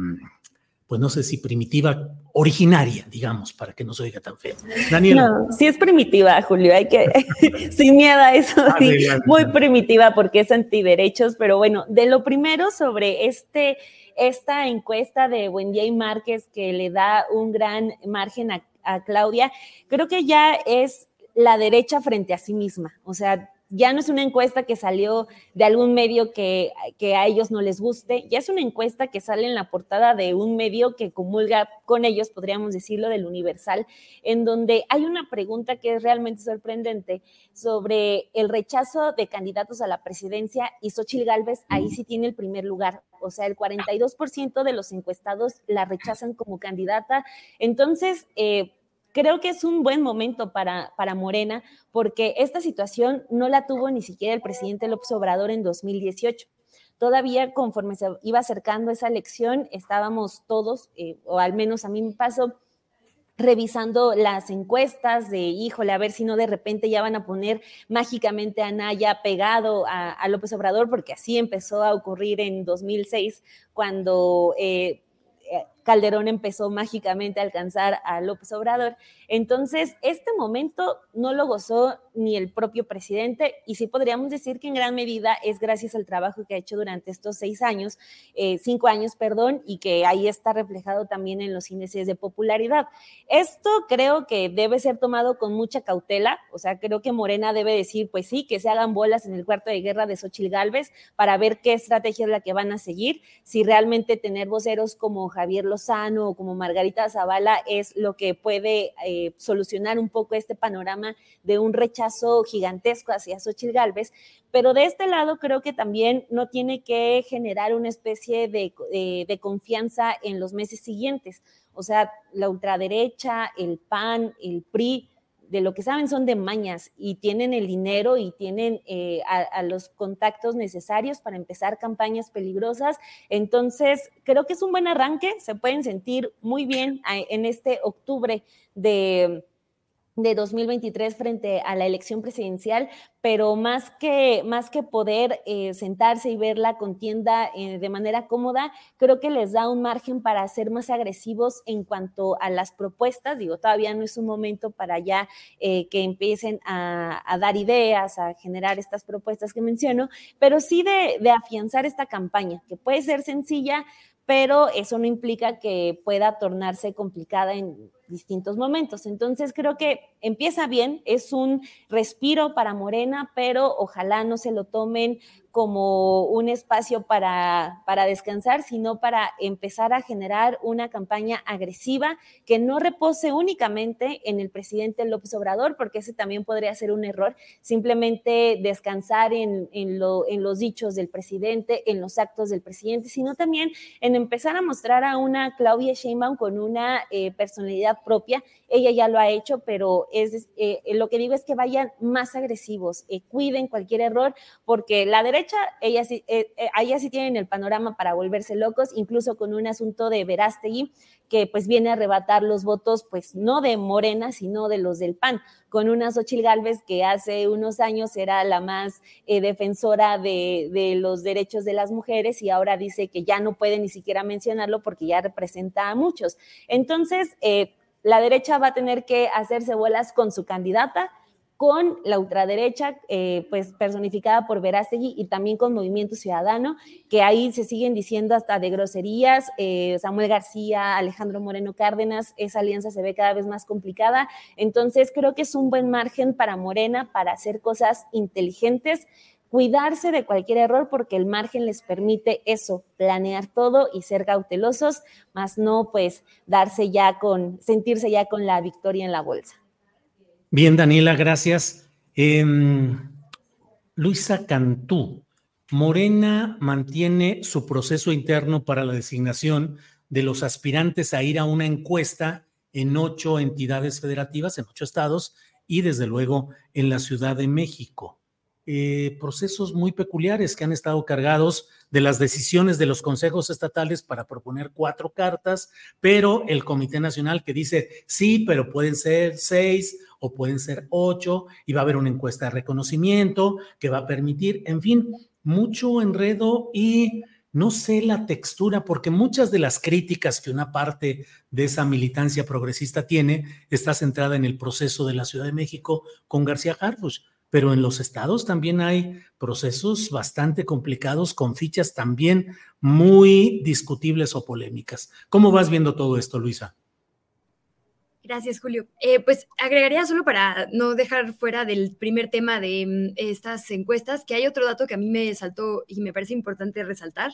pues no sé si primitiva, originaria, digamos, para que no se oiga tan feo. Daniel. No, sí es primitiva, Julio, hay que, *laughs* sin miedo a eso, muy primitiva porque es antiderechos, pero bueno, de lo primero sobre este, esta encuesta de Wendy Márquez que le da un gran margen a, a Claudia, creo que ya es la derecha frente a sí misma, o sea, ya no es una encuesta que salió de algún medio que, a ellos no les guste, ya es una encuesta que sale en la portada de un medio que comulga con ellos, podríamos decirlo, del Universal, en donde hay una pregunta que es realmente sorprendente sobre el rechazo de candidatos a la presidencia y Xochitl Gálvez ahí sí tiene el primer lugar. O sea, el 42% de los encuestados la rechazan como candidata. Entonces, eh, creo que es un buen momento para, para Morena porque esta situación no la tuvo ni siquiera el presidente López Obrador en 2018 todavía conforme se iba acercando esa elección, estábamos todos, eh, o al menos a mí me pasó, revisando las encuestas de, híjole, a ver si no de repente ya van a poner mágicamente a Naya pegado a, López Obrador, porque así empezó a ocurrir en 2006, cuando... Eh, Calderón empezó mágicamente a alcanzar a López Obrador. Entonces, este momento no lo gozó ni el propio presidente y sí podríamos decir que en gran medida es gracias al trabajo que ha hecho durante estos seis años, eh, cinco años, perdón, y que ahí está reflejado también en los índices de popularidad. Esto creo que debe ser tomado con mucha cautela, o sea, creo que Morena debe decir, pues sí, que se hagan bolas en el cuarto de guerra de Xochil Gálvez para ver qué estrategia es la que van a seguir, si realmente tener voceros como Javier Lozano o como Margarita Zavala es lo que puede eh, solucionar un poco este panorama de un rechazo gigantesco hacia Xochitl Galvez, pero de este lado creo que también no tiene que generar una especie de, de confianza en los meses siguientes. O sea, la ultraderecha, el PAN, el PRI, de lo que saben son de mañas y tienen el dinero y tienen eh, a, los contactos necesarios para empezar campañas peligrosas. Entonces, creo que es un buen arranque, se pueden sentir muy bien en este octubre de de 2023 frente a la elección presidencial, pero más que, más que poder eh, sentarse y ver la contienda eh, de manera cómoda, creo que les da un margen para ser más agresivos en cuanto a las propuestas. Digo, todavía no es un momento para ya eh, que empiecen a, dar ideas, a generar estas propuestas que menciono, pero sí de, de afianzar esta campaña, que puede ser sencilla, pero eso no implica que pueda tornarse complicada en distintos momentos. Entonces creo que empieza bien, es un respiro para Morena, pero ojalá no se lo tomen como un espacio para, para descansar, sino para empezar a generar una campaña agresiva que no repose únicamente en el presidente López Obrador, porque ese también podría ser un error, simplemente descansar en, en, lo, en los dichos del presidente, en los actos del presidente, sino también en empezar a mostrar a una Claudia Sheinbaum con una eh, personalidad propia. Ella ya lo ha hecho, pero es, eh, lo que digo es que vayan más agresivos, eh, cuiden cualquier error, porque la derecha ella sí, eh, eh sí tienen el panorama para volverse locos, incluso con un asunto de Verástegui, que pues viene a arrebatar los votos, pues no de Morena, sino de los del PAN, con una Xochil Gálvez que hace unos años era la más eh, defensora de, los derechos de las mujeres y ahora dice que ya no puede ni siquiera mencionarlo porque ya representa a muchos. Entonces, la derecha va a tener que hacerse bolas con su candidata, con la ultraderecha, eh, pues personificada por Verástegui y también con Movimiento Ciudadano, que ahí se siguen diciendo hasta de groserías, eh, Samuel García, Alejandro Moreno Cárdenas, esa alianza se ve cada vez más complicada, entonces creo que es un buen margen para Morena para hacer cosas inteligentes, cuidarse de cualquier error porque el margen les permite eso, planear todo y ser cautelosos, más no pues darse ya con, sentirse ya con la victoria en la bolsa. Bien, Daniela, gracias. Em, Luisa Cantú, Morena mantiene su proceso interno para la designación de los aspirantes a ir a una encuesta en ocho entidades federativas, en ocho estados y desde luego en la Ciudad de México. Eh, procesos muy peculiares que han estado cargados de las decisiones de los consejos estatales para proponer cuatro cartas, pero el Comité Nacional que dice sí, pero pueden ser seis o pueden ser ocho, y va a haber una encuesta de reconocimiento que va a permitir, en fin, mucho enredo y no sé la textura, porque muchas de las críticas que una parte de esa militancia progresista tiene está centrada en el proceso de la Ciudad de México con García Harfuch pero en los estados también hay procesos bastante complicados con fichas también muy discutibles o polémicas. ¿Cómo vas viendo todo esto, Luisa? Gracias, Julio. Eh, pues agregaría solo para no dejar fuera del primer tema de mm, estas encuestas, que hay otro dato que a mí me saltó y me parece importante resaltar.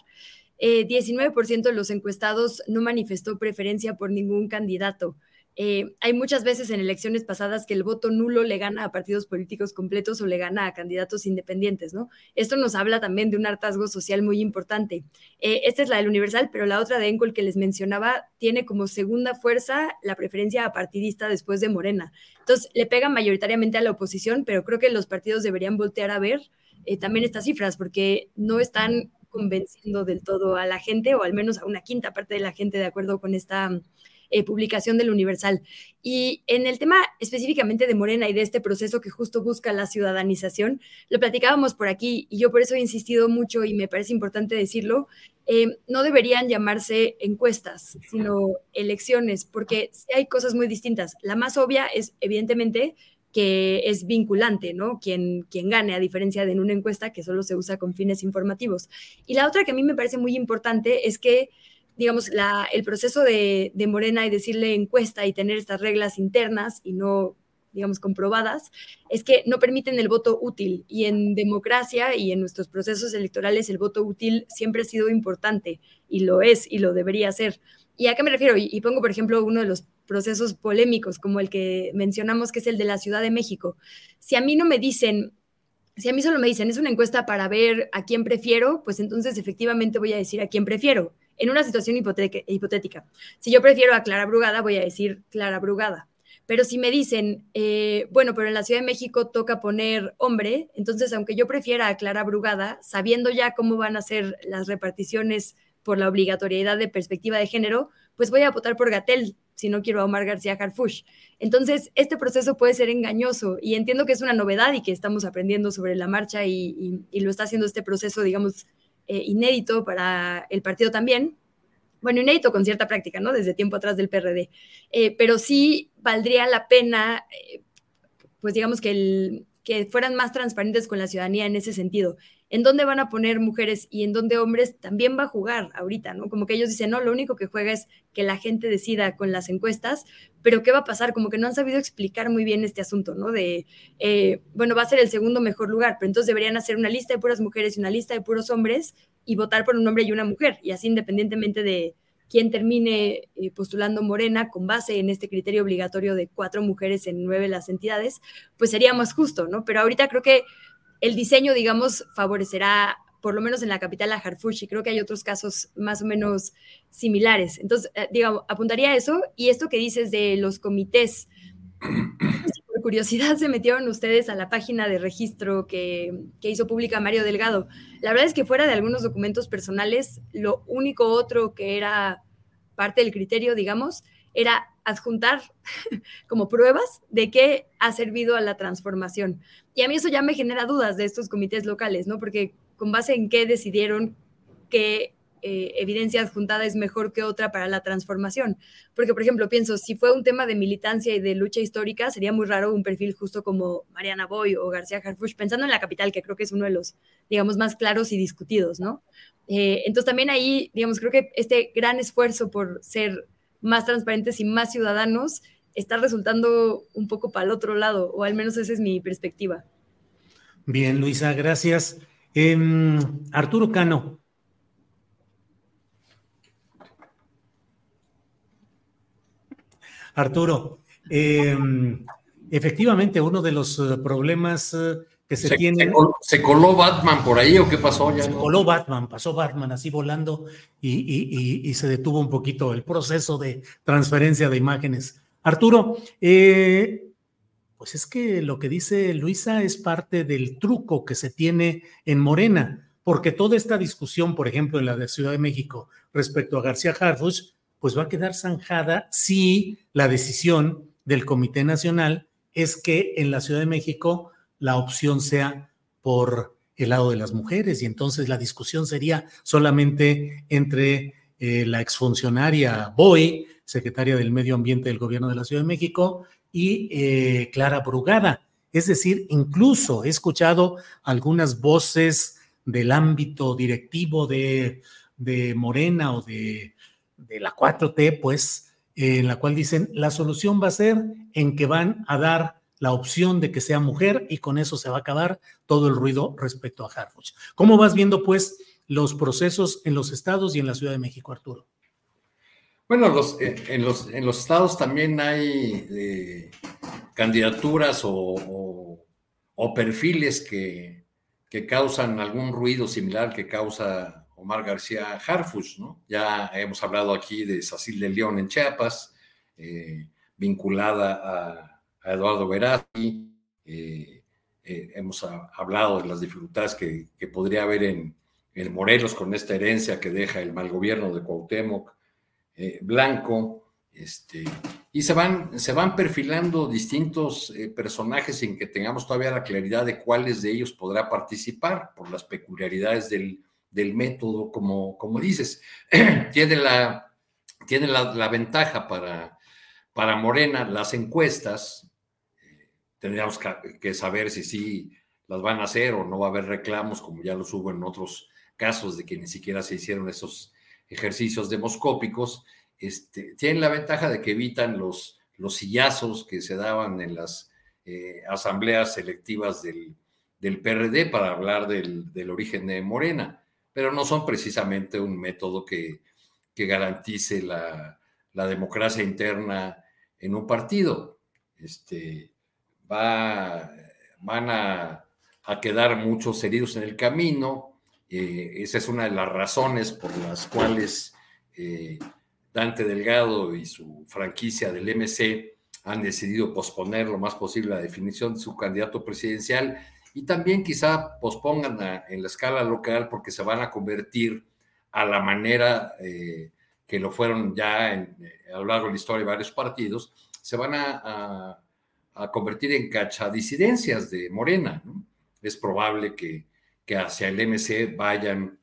19% eh, de los encuestados no manifestó preferencia por ningún candidato. Eh, hay muchas veces en elecciones pasadas que el voto nulo le gana a partidos políticos completos o le gana a candidatos independientes, ¿no? Esto nos habla también de un hartazgo social muy importante. Eh, esta es la del Universal, pero la otra de Encol que les mencionaba tiene como segunda fuerza la preferencia partidista después de Morena. Entonces, le pega mayoritariamente a la oposición, pero creo que los partidos deberían voltear a ver eh, también estas cifras, porque no están convenciendo del todo a la gente, o al menos a una quinta parte de la gente, de acuerdo con esta eh, publicación del Universal. Y en el tema específicamente de Morena y de este proceso que justo busca la ciudadanización, lo platicábamos por aquí y yo por eso he insistido mucho y me parece importante decirlo, eh, no deberían llamarse encuestas, sino elecciones, porque hay cosas muy distintas. La más obvia es, evidentemente, que es vinculante, ¿no? Quien, quien gane, a diferencia de en una encuesta que solo se usa con fines informativos. Y la otra que a mí me parece muy importante es que digamos, la, el proceso de, de, Morena y decirle encuesta y tener estas reglas internas y no, digamos, comprobadas, es que no permiten el voto útil. Y en democracia y en nuestros procesos electorales el voto útil siempre ha sido importante y lo es y lo debería ser. ¿Y a qué me refiero? Y, pongo, por ejemplo, uno de los procesos polémicos, como el que mencionamos, que es el de la Ciudad de México. Si a mí no me dicen, si a mí solo me dicen, es una encuesta para ver a quién prefiero, pues entonces efectivamente voy a decir a quién prefiero en una situación hipotética. Si yo prefiero a Clara Brugada, voy a decir Clara Brugada. Pero si me dicen, eh, bueno, pero en la Ciudad de México toca poner hombre, entonces aunque yo prefiera a Clara Brugada, sabiendo ya cómo van a ser las reparticiones por la obligatoriedad de perspectiva de género, pues voy a votar por Gatel si no quiero a Omar García Harfush. Entonces, este proceso puede ser engañoso y entiendo que es una novedad y que estamos aprendiendo sobre la marcha y, lo está haciendo este proceso, digamos, eh, inédito para el partido también, bueno, inédito con cierta práctica, ¿no? Desde tiempo atrás del PRD. Eh, pero sí valdría la pena, eh, pues digamos que, que fueran más transparentes con la ciudadanía en ese sentido. En dónde van a poner mujeres y en dónde hombres también va a jugar ahorita, ¿no? Como que ellos dicen, no, lo único que juega es que la gente decida con las encuestas, pero ¿qué va a pasar? Como que no han sabido explicar muy bien este asunto, ¿no? De, eh, bueno, va a ser el segundo mejor lugar, pero entonces deberían hacer una lista de puras mujeres y una lista de puros hombres y votar por un hombre y una mujer, y así independientemente de quién termine eh, postulando Morena con base en este criterio obligatorio de cuatro mujeres en nueve las entidades, pues sería más justo, ¿no? Pero ahorita creo que el diseño, digamos, favorecerá por lo menos en la capital a Harfush, y creo que hay otros casos más o menos similares. Entonces, eh, digamos, apuntaría a eso y esto que dices de los comités por curiosidad se metieron ustedes a la página de registro que, que, hizo pública Mario Delgado. La verdad es que fuera de algunos documentos personales, lo único otro que era parte del criterio, digamos, era adjuntar *laughs* como pruebas de qué ha servido a la transformación. Y a mí eso ya me genera dudas de estos comités locales, ¿no? Porque con base en qué decidieron que eh, evidencia adjuntada es mejor que otra para la transformación. Porque, por ejemplo, pienso, si fue un tema de militancia y de lucha histórica, sería muy raro un perfil justo como Mariana Boy o García Harfuch, pensando en la capital, que creo que es uno de los, digamos, más claros y discutidos, ¿no? Eh, entonces, también ahí, digamos, creo que este gran esfuerzo por ser más transparentes y más ciudadanos está resultando un poco para el otro lado, o al menos esa es mi perspectiva. Bien, Luisa, gracias. Em, Arturo Cano, Arturo, em, efectivamente uno de los eh, problemas eh, que se, tienen... Se coló, Batman por ahí o qué pasó? se coló Batman, pasó Batman así volando y, se detuvo un poquito el proceso de transferencia de imágenes. Arturo, eh, pues es que lo que dice Luisa es parte del truco que se tiene en Morena, porque toda esta discusión, por ejemplo, en la de Ciudad de México respecto a García Harfuch, pues va a quedar zanjada si la decisión del Comité Nacional es que en la Ciudad de México la opción sea por el lado de las mujeres y entonces la discusión sería solamente entre eh, la exfuncionaria Boy, secretaria del Medio Ambiente del Gobierno de la Ciudad de México, y eh, Clara Brugada. Es decir, incluso he escuchado algunas voces del ámbito directivo de, de Morena o de de la 4T, pues, en la cual dicen, la solución va a ser en que van a dar la opción de que sea mujer y con eso se va a acabar todo el ruido respecto a Harfuch. ¿Cómo vas viendo, pues, los procesos en los estados y en la Ciudad de México, Arturo? Bueno, eh, en, los, en los estados también hay eh, candidaturas o, perfiles que, que, causan algún ruido similar que causa Omar García Harfus, ¿no? Ya hemos hablado aquí de Sacil de León en Chiapas, eh, vinculada a, Eduardo Verazzi, eh, eh, hemos hablado de las dificultades que, podría haber en, Morelos con esta herencia que deja el mal gobierno de Cuauhtémoc Blanco, este, y se van, se van perfilando distintos personajes sin que tengamos todavía la claridad de cuáles de ellos podrá participar por las peculiaridades del, del método, como, como dices. *clears throat* tiene la, tiene la, ventaja para, para Morena las encuestas. Tendríamos que, saber si sí las van a hacer o no va a haber reclamos, como ya los hubo en otros casos de que ni siquiera se hicieron esos ejercicios demoscópicos. Este, tienen la ventaja de que evitan los, los sillazos que se daban en las eh, asambleas selectivas del, del, PRD para hablar del, del origen de Morena pero no son precisamente un método que, garantice la, democracia interna en un partido. Este, va, van a, quedar muchos heridos en el camino. Eh, esa es una de las razones por las cuales eh, Dante Delgado y su franquicia del MC han decidido posponer lo más posible la definición de su candidato presidencial y también quizá pospongan en la escala local porque se van a convertir a la manera eh, que lo fueron ya eh, a lo largo de la historia de varios partidos, se van a, convertir en cachadisidencias de Morena. Es probable que, hacia el MC vayan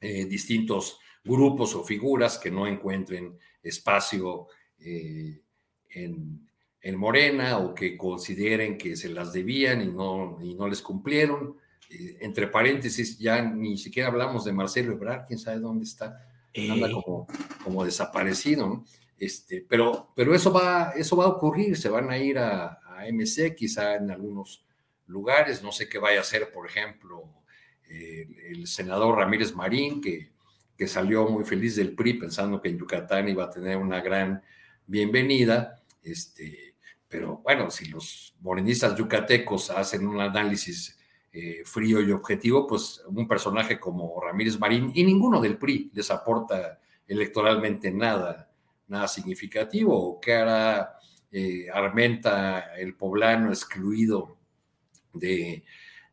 eh, distintos grupos o figuras que no encuentren espacio en, en Morena o que consideren que se las debían y no, y no les cumplieron. Eh, entre paréntesis, ya ni siquiera hablamos de Marcelo Ebrard, quién sabe dónde está, anda como, como desaparecido, Este, pero, pero eso, va, eso va a ocurrir, se van a ir a, MC, quizá en algunos lugares, no sé qué vaya a hacer, por ejemplo, el senador Ramírez Marín, que, que salió muy feliz del PRI pensando que en Yucatán iba a tener una gran bienvenida, este, pero bueno, si los morenistas yucatecos hacen un análisis eh, frío y objetivo, pues un personaje como Ramírez Marín y ninguno del PRI les aporta electoralmente nada, nada significativo. ¿O qué hará eh, Armenta, el poblano excluido de,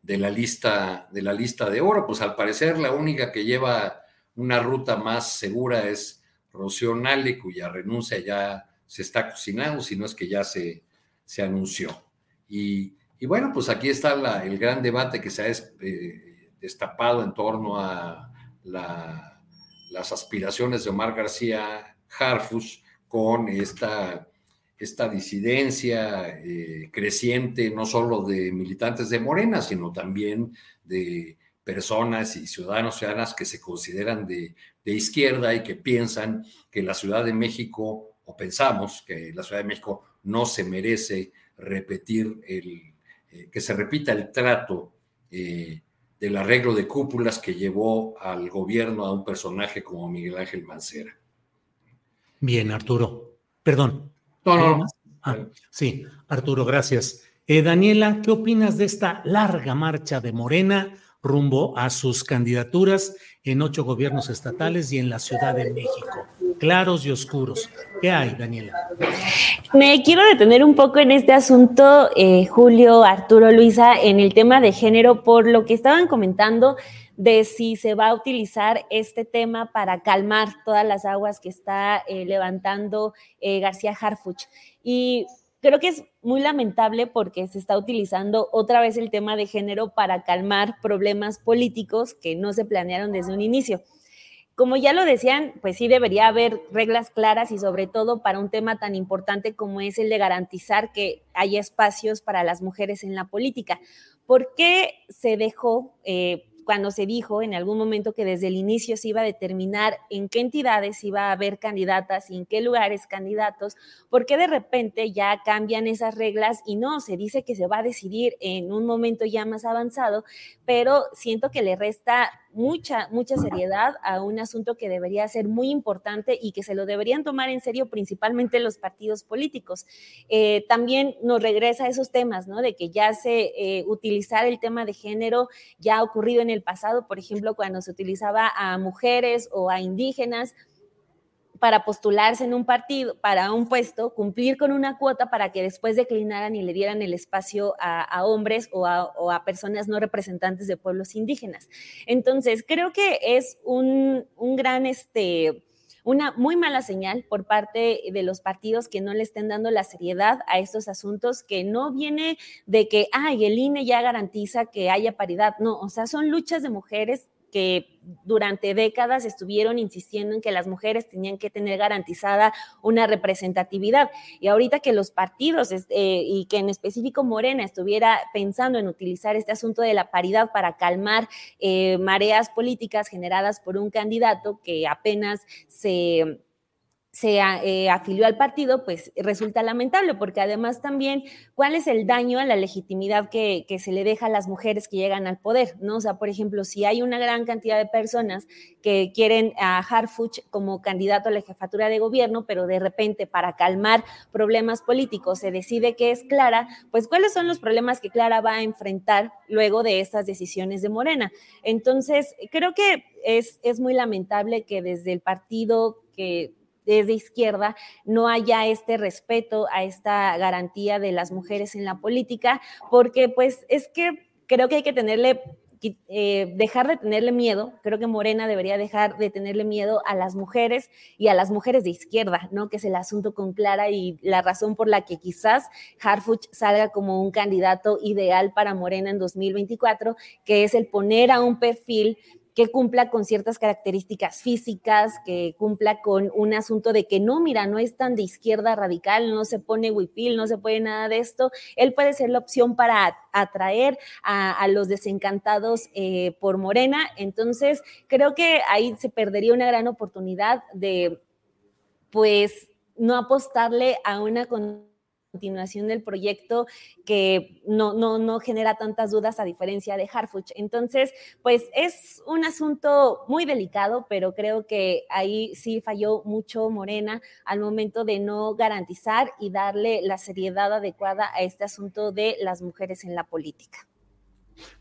de, la lista, de la lista de oro? Pues al parecer la única que lleva una ruta más segura es Rocío Nale, cuya renuncia ya se está cocinando, si no es que ya se, se anunció. Y, bueno, pues aquí está el gran debate que se ha eh, destapado en torno a las aspiraciones de Omar García Harfus con esta, esta disidencia eh, creciente, no solo de militantes de Morena, sino también de personas y ciudadanos, ciudadanas que se consideran de, de izquierda y que piensan que la Ciudad de México o pensamos que la Ciudad de México no se merece repetir el, eh, que se repita el trato eh, del arreglo de cúpulas que llevó al gobierno a un personaje como Miguel Ángel Mancera. Bien, Arturo. Perdón. No, no, ah, sí, Arturo, gracias. Eh, Daniela, ¿qué opinas de esta larga marcha de Morena rumbo a sus candidaturas en ocho gobiernos estatales y en la Ciudad de México? Claros y oscuros. ¿Qué hay, Daniela? Me quiero detener un poco en este asunto, eh, Julio, Arturo, Luisa, en el tema de género, por lo que estaban comentando de si se va a utilizar este tema para calmar todas las aguas que está eh, levantando eh, García Harfuch. Y creo que es muy lamentable porque se está utilizando otra vez el tema de género para calmar problemas políticos que no se planearon desde un inicio. Como ya lo decían, pues sí debería haber reglas claras y sobre todo para un tema tan importante como es el de garantizar que haya espacios para las mujeres en la política. ¿Por qué se dejó eh, cuando se dijo en algún momento que desde el inicio se iba a determinar en qué entidades iba a haber candidatas y en qué lugares candidatos, porque de repente ya cambian esas reglas y no, se dice que se va a decidir en un momento ya más avanzado, pero siento que le resta mucha, mucha seriedad a un asunto que debería ser muy importante y que se lo deberían tomar en serio principalmente los partidos políticos. Eh, también nos regresa a esos temas, ¿no? De que ya se eh, utilizar el tema de género ya ha ocurrido en el pasado, por ejemplo, cuando se utilizaba a mujeres o a indígenas para postularse en un partido, para un puesto, cumplir con una cuota para que después declinaran y le dieran el espacio a, hombres o a, personas no representantes de pueblos indígenas. Entonces, creo que es un, gran, este, una muy mala señal por parte de los partidos que no le estén dando la seriedad a estos asuntos, que no viene de que, ay, el INE ya garantiza que haya paridad. No, o sea, son luchas de mujeres que durante décadas estuvieron insistiendo en que las mujeres tenían que tener garantizada una representatividad. Y ahorita que los partidos eh, y que en específico Morena estuviera pensando en utilizar este asunto de la paridad para calmar eh, mareas políticas generadas por un candidato que apenas se se eh, afilió al partido, pues resulta lamentable, porque además también, ¿cuál es el daño a la legitimidad que, se le deja a las mujeres que llegan al poder? ¿no? O sea, por ejemplo, si hay una gran cantidad de personas que quieren a Harfuch como candidato a la jefatura de gobierno, pero de repente para calmar problemas políticos se decide que es Clara, pues ¿cuáles son los problemas que Clara va a enfrentar luego de estas decisiones de Morena? Entonces, creo que es, es muy lamentable que desde el partido que es de izquierda, no haya este respeto a esta garantía de las mujeres en la política, porque pues es que creo que hay que tenerle eh, dejar de tenerle miedo, creo que Morena debería dejar de tenerle miedo a las mujeres y a las mujeres de izquierda, ¿no? Que es el asunto con Clara y la razón por la que quizás Harfuch salga como un candidato ideal para Morena en 2024, que es el poner a un perfil que cumpla con ciertas características físicas, que cumpla con un asunto de que no, mira, no es tan de izquierda radical, no se pone huipil, no se puede nada de esto. Él puede ser la opción para atraer a, los desencantados eh, por Morena. Entonces, creo que ahí se perdería una gran oportunidad de, pues, no apostarle a una continuación del proyecto que no, no, no genera tantas dudas a diferencia de Harfuch. Entonces, pues es un asunto muy delicado, pero creo que ahí sí falló mucho Morena al momento de no garantizar y darle la seriedad adecuada a este asunto de las mujeres en la política.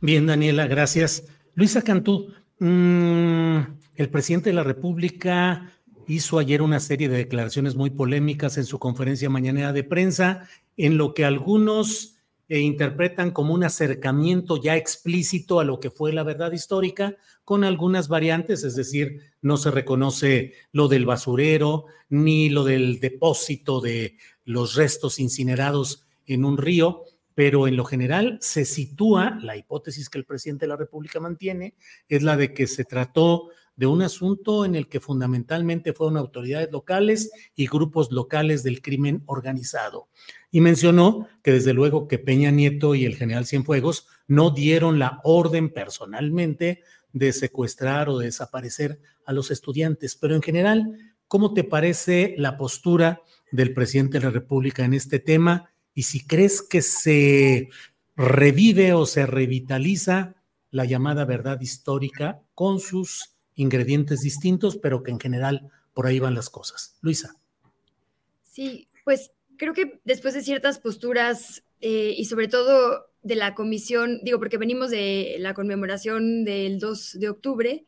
Bien, Daniela, gracias. Luisa Cantú, mm, el presidente de la República hizo ayer una serie de declaraciones muy polémicas en su conferencia mañanera de prensa, en lo que algunos eh, interpretan como un acercamiento ya explícito a lo que fue la verdad histórica, con algunas variantes, es decir, no se reconoce lo del basurero ni lo del depósito de los restos incinerados en un río, pero en lo general se sitúa, la hipótesis que el presidente de la República mantiene, es la de que se trató de un asunto en el que fundamentalmente fueron autoridades locales y grupos locales del crimen organizado. Y mencionó que desde luego que Peña Nieto y el general Cienfuegos no dieron la orden personalmente de secuestrar o de desaparecer a los estudiantes, pero en general, ¿cómo te parece la postura del presidente de la República en este tema? Y si crees que se revive o se revitaliza la llamada verdad histórica con sus ingredientes distintos, pero que en general por ahí van las cosas. Luisa. Sí, pues creo que después de ciertas posturas eh, y sobre todo de la comisión, digo, porque venimos de la conmemoración del 2 de octubre,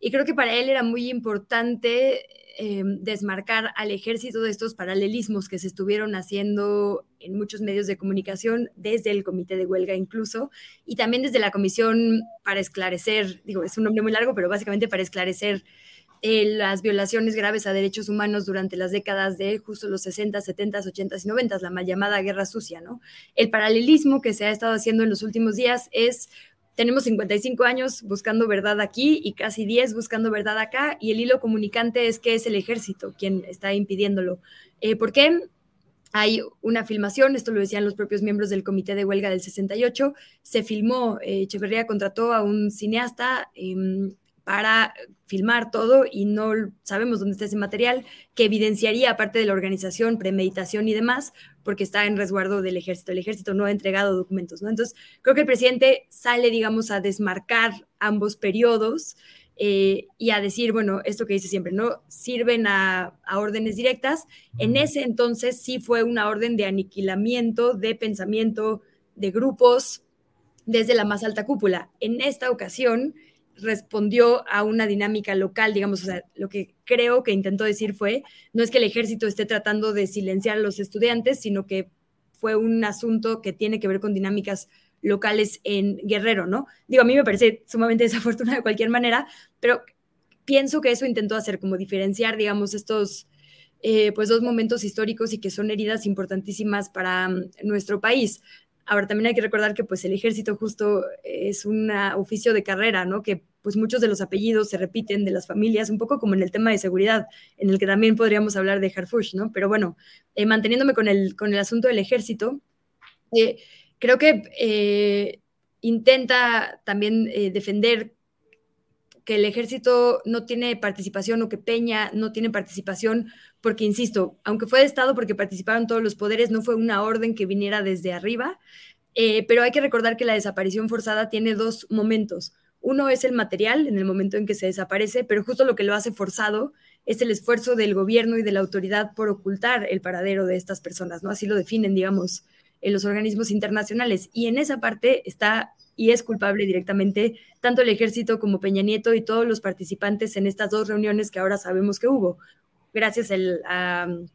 y creo que para él era muy importante eh, desmarcar al ejército de estos paralelismos que se estuvieron haciendo en muchos medios de comunicación, desde el comité de huelga incluso, y también desde la comisión para esclarecer, digo, es un nombre muy largo, pero básicamente para esclarecer eh, las violaciones graves a derechos humanos durante las décadas de justo los 60, 70, 80 y 90, la mal llamada guerra sucia, ¿no? El paralelismo que se ha estado haciendo en los últimos días es tenemos 55 años buscando verdad aquí y casi 10 buscando verdad acá, y el hilo comunicante es que es el ejército quien está impidiéndolo. Eh, ¿Por qué? Hay una filmación, esto lo decían los propios miembros del comité de huelga del 68, se filmó, eh, Echeverría contrató a un cineasta em, para filmar todo y no sabemos dónde está ese material que evidenciaría, aparte de la organización, premeditación y demás, porque está en resguardo del ejército. El ejército no ha entregado documentos, ¿no? Entonces, creo que el presidente sale, digamos, a desmarcar ambos periodos eh, y a decir, bueno, esto que dice siempre, no sirven a, a, órdenes directas. En ese entonces sí fue una orden de aniquilamiento de pensamiento de grupos desde la más alta cúpula. En esta ocasión respondió a una dinámica local, digamos, o sea, lo que creo que intentó decir fue, no es que el ejército esté tratando de silenciar a los estudiantes, sino que fue un asunto que tiene que ver con dinámicas locales en Guerrero, ¿no? Digo, a mí me parece sumamente *laughs* desafortunado de cualquier manera, pero pienso que eso intentó hacer, como diferenciar, digamos, estos, eh, pues, dos momentos históricos y que son heridas importantísimas para mm, nuestro país. Ahora también hay que recordar que pues el ejército justo es un oficio de carrera, ¿no? Que pues muchos de los apellidos se repiten de las familias, un poco como en el tema de seguridad, en el que también podríamos hablar de Harfush, ¿no? Pero bueno, eh, manteniéndome con el, con el asunto del ejército, eh, creo que eh, intenta también defender que el ejército no tiene participación o que Peña no tiene participación, porque, insisto, aunque fue de Estado porque participaron todos los poderes, no fue una orden que viniera desde arriba, eh, pero hay que recordar que la desaparición forzada tiene dos momentos. Uno es el material, en el momento en que se desaparece, pero justo lo que lo hace forzado es el esfuerzo del gobierno y de la autoridad por ocultar el paradero de estas personas, ¿no? Así lo definen, digamos, en los organismos internacionales. Y en esa parte está y es culpable directamente tanto el ejército como Peña Nieto y todos los participantes en estas dos reuniones que ahora sabemos que hubo. gracias al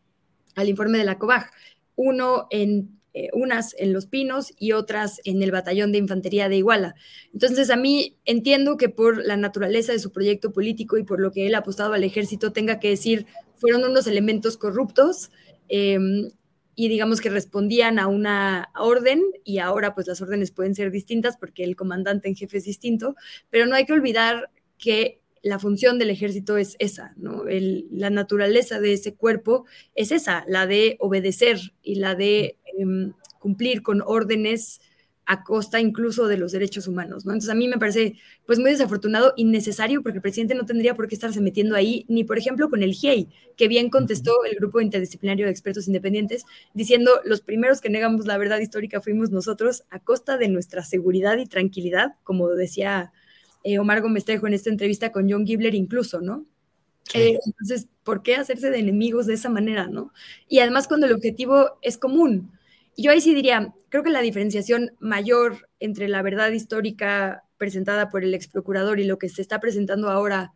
informe de la COBAG. Uno en eh, unas en Los Pinos y otras en el Batallón de Infantería de Iguala. Entonces, a mí entiendo que por la naturaleza de su proyecto político y por lo que él ha apostado al ejército, tenga que decir, fueron unos elementos corruptos. Em, y digamos que respondían a una orden y ahora pues las órdenes pueden ser distintas porque el comandante en jefe es distinto, pero no hay que olvidar que la función del ejército es esa, ¿no? la naturaleza de ese cuerpo es esa, la de obedecer y la de em, cumplir con órdenes a costa incluso de los derechos humanos, ¿no? Entonces a mí me parece pues muy desafortunado, innecesario, porque el presidente no tendría por qué estarse metiendo ahí, ni por ejemplo con el GIEI, que bien contestó el grupo interdisciplinario de expertos independientes, diciendo los primeros que negamos la verdad histórica fuimos nosotros a costa de nuestra seguridad y tranquilidad, como decía eh, Omar Gómez Trejo en esta entrevista con John Gibler incluso, ¿no? Eh, entonces, ¿por qué hacerse de enemigos de esa manera, no? Y además cuando el objetivo es común. Yo ahí sí diría, creo que la diferenciación mayor entre la verdad histórica presentada por el ex procurador y lo que se está presentando ahora,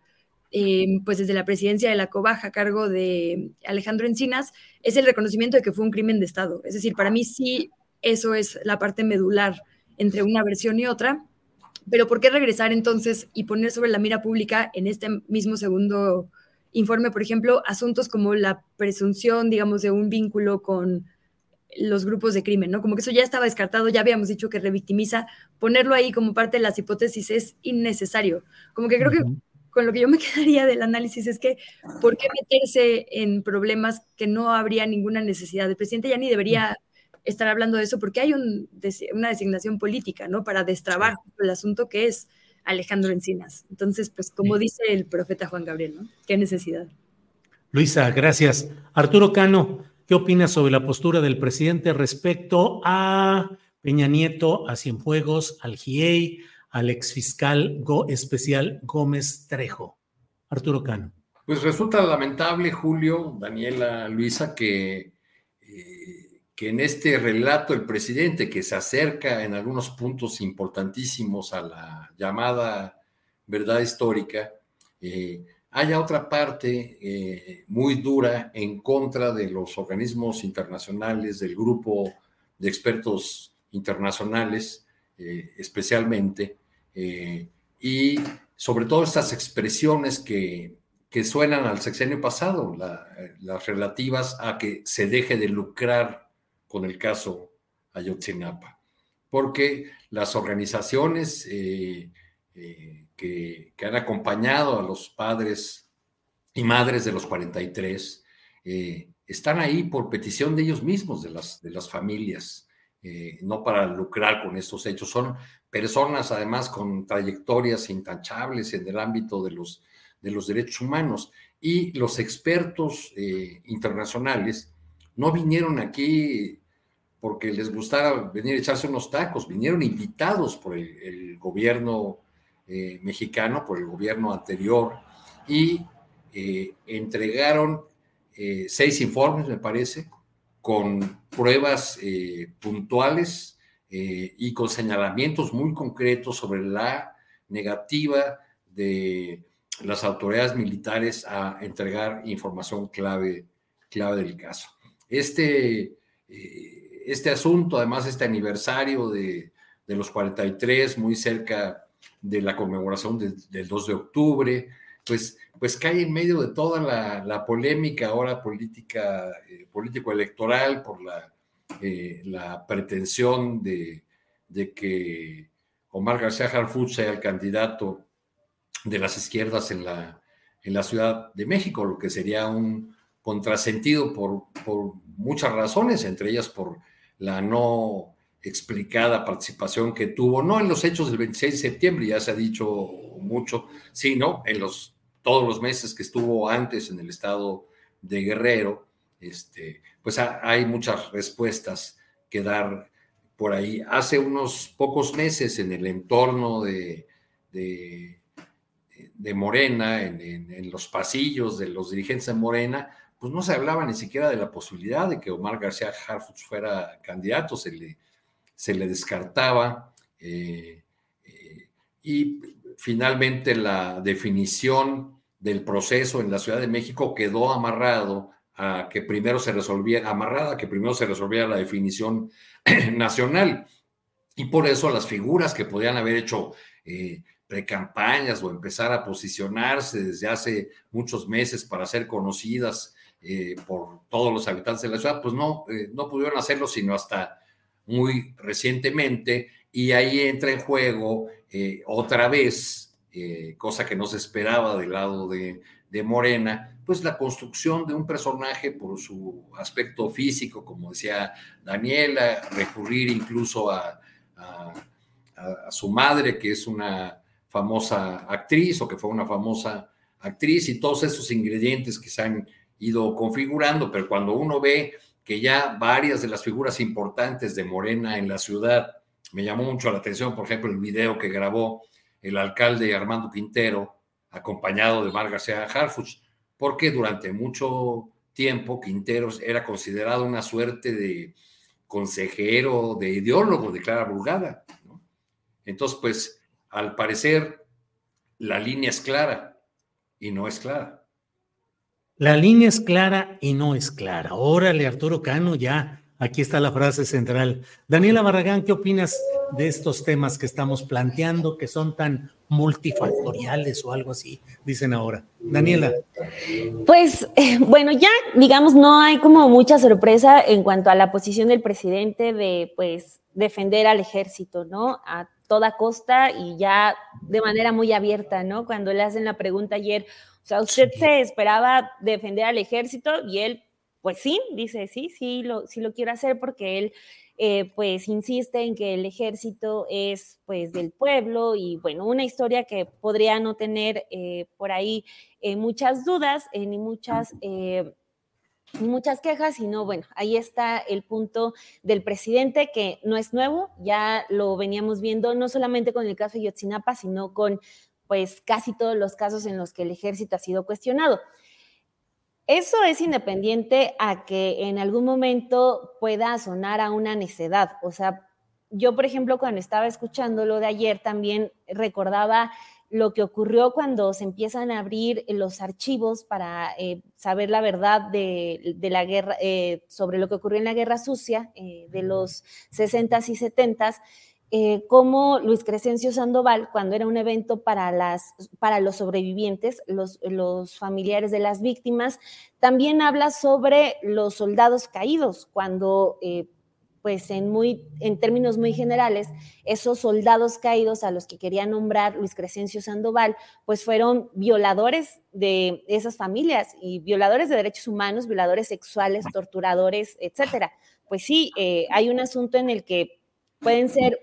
eh, pues desde la presidencia de la Cobaja a cargo de Alejandro Encinas, es el reconocimiento de que fue un crimen de Estado. Es decir, para mí sí, eso es la parte medular entre una versión y otra. Pero ¿por qué regresar entonces y poner sobre la mira pública en este mismo segundo informe, por ejemplo, asuntos como la presunción, digamos, de un vínculo con los grupos de crimen, ¿no? Como que eso ya estaba descartado, ya habíamos dicho que revictimiza, ponerlo ahí como parte de las hipótesis es innecesario. Como que creo que con lo que yo me *laughs* quedaría del análisis es que, ¿por qué meterse en problemas que no habría ninguna necesidad? El presidente ya ni debería estar hablando de eso porque hay una designación política, ¿no? Para destrabar el asunto que es Alejandro Encinas. Entonces, pues como dice el profeta Juan Gabriel, ¿no? ¿Qué necesidad? Luisa, gracias. Arturo Cano, ¿qué opinas sobre la postura del presidente respecto a Peña Nieto, a Cienfuegos, al GIEI, al exfiscal especial Gómez Trejo? Arturo Cano. Pues resulta lamentable, Julio, Daniela, Luisa, que que en este relato el presidente, que se acerca en algunos puntos importantísimos a la llamada verdad histórica, eh, haya otra parte eh, muy dura en contra de los organismos internacionales, del grupo de expertos internacionales, eh, especialmente, y sobre todo estas expresiones que, que suenan al sexenio pasado, las relativas a que se deje de lucrar con el caso Ayotzinapa, porque las organizaciones eh, eh, que, han acompañado a los padres y madres de los 43 eh, están ahí por petición de ellos mismos, de las, de las familias, no para lucrar con estos hechos. Son personas además con trayectorias intachables en el ámbito de los, de los derechos humanos. Y los expertos internacionales no vinieron aquí porque les gustara venir a echarse unos tacos, vinieron invitados por el, gobierno eh, mexicano, por el gobierno anterior, y eh, entregaron eh, seis informes, me parece, con pruebas puntuales y con señalamientos muy concretos sobre la negativa de las autoridades militares a entregar información clave, clave del caso. Este este asunto, además este aniversario de, los 43, muy cerca de la conmemoración del 2 de octubre, pues, pues cae en medio de toda la, polémica ahora política, eh, político-electoral por la, eh, la pretensión de, que Omar García Harfuch sea el candidato de las izquierdas en la, en la Ciudad de México, lo que sería un contrasentido por, por muchas razones, entre ellas por la no explicada participación que tuvo, no en los hechos del 26 de septiembre, ya se ha dicho mucho, sino en los, todos los meses que estuvo antes en el estado de Guerrero, este, pues hay muchas respuestas que dar por ahí. Hace unos pocos meses en el entorno de, de, Morena, en, los pasillos de los dirigentes de Morena, pues no se hablaba ni siquiera de la posibilidad de que Omar García Harfuch fuera candidato, se le, se le descartaba. Eh, eh, y finalmente la definición del proceso en la Ciudad de México quedó amarrado a que primero se resolviera, amarrada que primero se resolviera la definición *clears throat* nacional. Y por eso las figuras que podían haber hecho eh, precampañas o empezar a posicionarse desde hace muchos meses para ser conocidas por todos los habitantes de la ciudad, pues no, no pudieron hacerlo sino hasta muy recientemente y ahí entra en juego eh, otra vez, cosa que no se esperaba del lado de, de, Morena, pues la construcción de un personaje por su aspecto físico, como decía Daniela, recurrir incluso a, a su madre, que es una famosa actriz o que fue una famosa actriz y todos esos ingredientes que se han ido configurando, pero cuando uno ve que ya varias de las figuras importantes de Morena en la ciudad, me llamó mucho la atención, por ejemplo, el video que grabó el alcalde Armando Quintero, acompañado de Mar García Harfuch, porque durante mucho tiempo Quintero era considerado una suerte de consejero, de ideólogo de Clara Brugada. Entonces, pues, al parecer, la línea es clara y no es clara. La línea es clara y no es clara. Órale, Arturo Cano, ya. Aquí está la frase central. Daniela Barragán, ¿qué opinas de estos temas que estamos planteando que son tan multifactoriales o algo así, dicen ahora? Daniela. Pues bueno, ya digamos, no hay como mucha sorpresa en cuanto a la posición del presidente de pues defender al ejército, ¿no? A toda costa y ya de manera muy abierta, ¿no? Cuando le hacen la pregunta ayer, sea, usted se esperaba defender al ejército y él, pues sí, dice, sí, sí lo, sí lo quiero hacer porque él, eh, pues, insiste en que el ejército es, pues, del pueblo y, bueno, una historia que podría no tener eh, por ahí eh, muchas dudas ni muchas muchas quejas, sino bueno, ahí está el punto del presidente que no es nuevo, ya lo veníamos viendo no solamente con el caso de Yotzinapa, sino con pues casi todos los casos en los que el ejército ha sido cuestionado. Eso es independiente a que en algún momento pueda sonar a una necedad. O sea, yo, por ejemplo, cuando estaba escuchando lo de ayer, también recordaba lo que ocurrió cuando se empiezan a abrir los archivos para eh, saber la verdad de, la guerra, eh, sobre lo que ocurrió en la guerra sucia eh, de los 60s y 70s eh, como Luis Crescencio Sandoval, cuando era un evento para, las, para los sobrevivientes, los, los familiares de las víctimas, también habla sobre los soldados caídos, cuando, eh, pues en, muy, en términos muy generales, esos soldados caídos a los que quería nombrar Luis Crescencio Sandoval, pues fueron violadores de esas familias y violadores de derechos humanos, violadores sexuales, torturadores, etcétera. Pues sí, eh, hay un asunto en el que pueden ser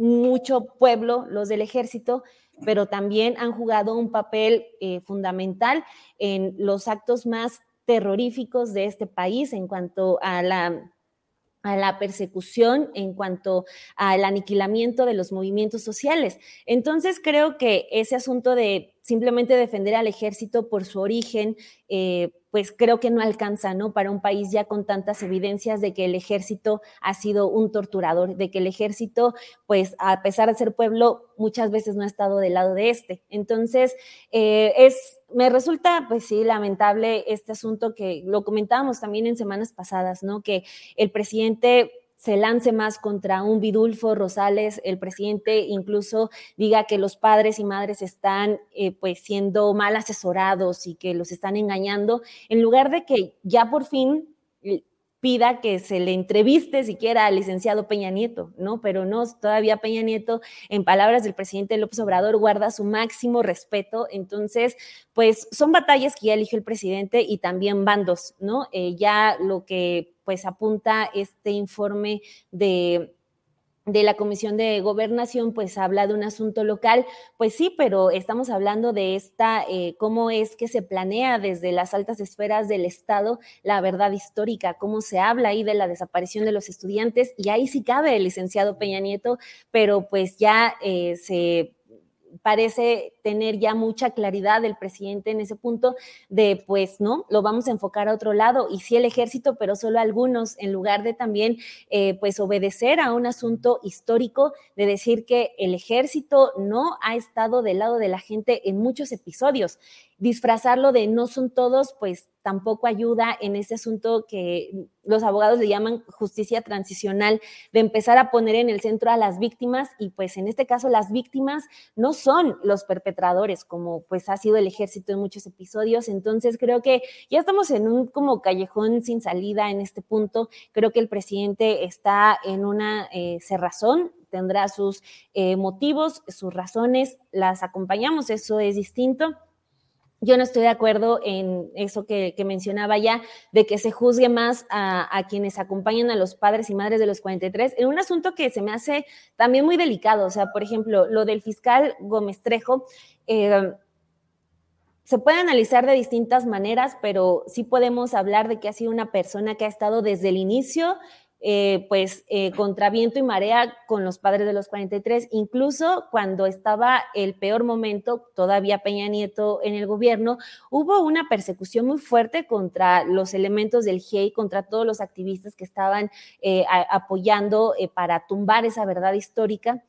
mucho pueblo, los del ejército, pero también han jugado un papel eh, fundamental en los actos más terroríficos de este país en cuanto a la a la persecución en cuanto al aniquilamiento de los movimientos sociales. Entonces creo que ese asunto de simplemente defender al ejército por su origen, eh, pues creo que no alcanza, ¿no? Para un país ya con tantas evidencias de que el ejército ha sido un torturador, de que el ejército, pues a pesar de ser pueblo, muchas veces no ha estado del lado de este. Entonces, eh, es, me resulta, pues sí, lamentable este asunto que lo comentábamos también en semanas pasadas, ¿no? Que el presidente se lance más contra un Vidulfo Rosales, el presidente incluso diga que los padres y madres están eh, pues siendo mal asesorados y que los están engañando, en lugar de que ya por fin eh, pida que se le entreviste siquiera al licenciado Peña Nieto, ¿no? Pero no, todavía Peña Nieto, en palabras del presidente López Obrador, guarda su máximo respeto. Entonces, pues son batallas que ya eligió el presidente y también bandos, ¿no? Eh, ya lo que pues apunta este informe de de la Comisión de Gobernación, pues habla de un asunto local, pues sí, pero estamos hablando de esta, eh, cómo es que se planea desde las altas esferas del Estado la verdad histórica, cómo se habla ahí de la desaparición de los estudiantes, y ahí sí cabe el licenciado Peña Nieto, pero pues ya eh, se parece tener ya mucha claridad el presidente en ese punto de, pues, no, lo vamos a enfocar a otro lado y sí el ejército, pero solo algunos, en lugar de también, eh, pues, obedecer a un asunto histórico de decir que el ejército no ha estado del lado de la gente en muchos episodios. Disfrazarlo de no son todos, pues tampoco ayuda en ese asunto que los abogados le llaman justicia transicional, de empezar a poner en el centro a las víctimas y pues en este caso las víctimas no son los perpetradores, como pues ha sido el ejército en muchos episodios, entonces creo que ya estamos en un como callejón sin salida en este punto, creo que el presidente está en una eh, cerrazón, tendrá sus eh, motivos, sus razones, las acompañamos, eso es distinto yo no estoy de acuerdo en eso que, mencionaba ya, de que se juzgue más a, quienes acompañan a los padres y madres de los 43, en un asunto que se me hace también muy delicado. O sea, por ejemplo, lo del fiscal Gómez Trejo. Eh, se puede analizar de distintas maneras, pero sí podemos hablar de que ha sido una persona que ha estado desde el inicio eh, pues eh, contra viento y marea con los padres de los 43, incluso cuando estaba el peor momento, todavía Peña Nieto en el gobierno, hubo una persecución muy fuerte contra los elementos del GIEI, contra todos los activistas que estaban eh, apoyando para tumbar esa verdad histórica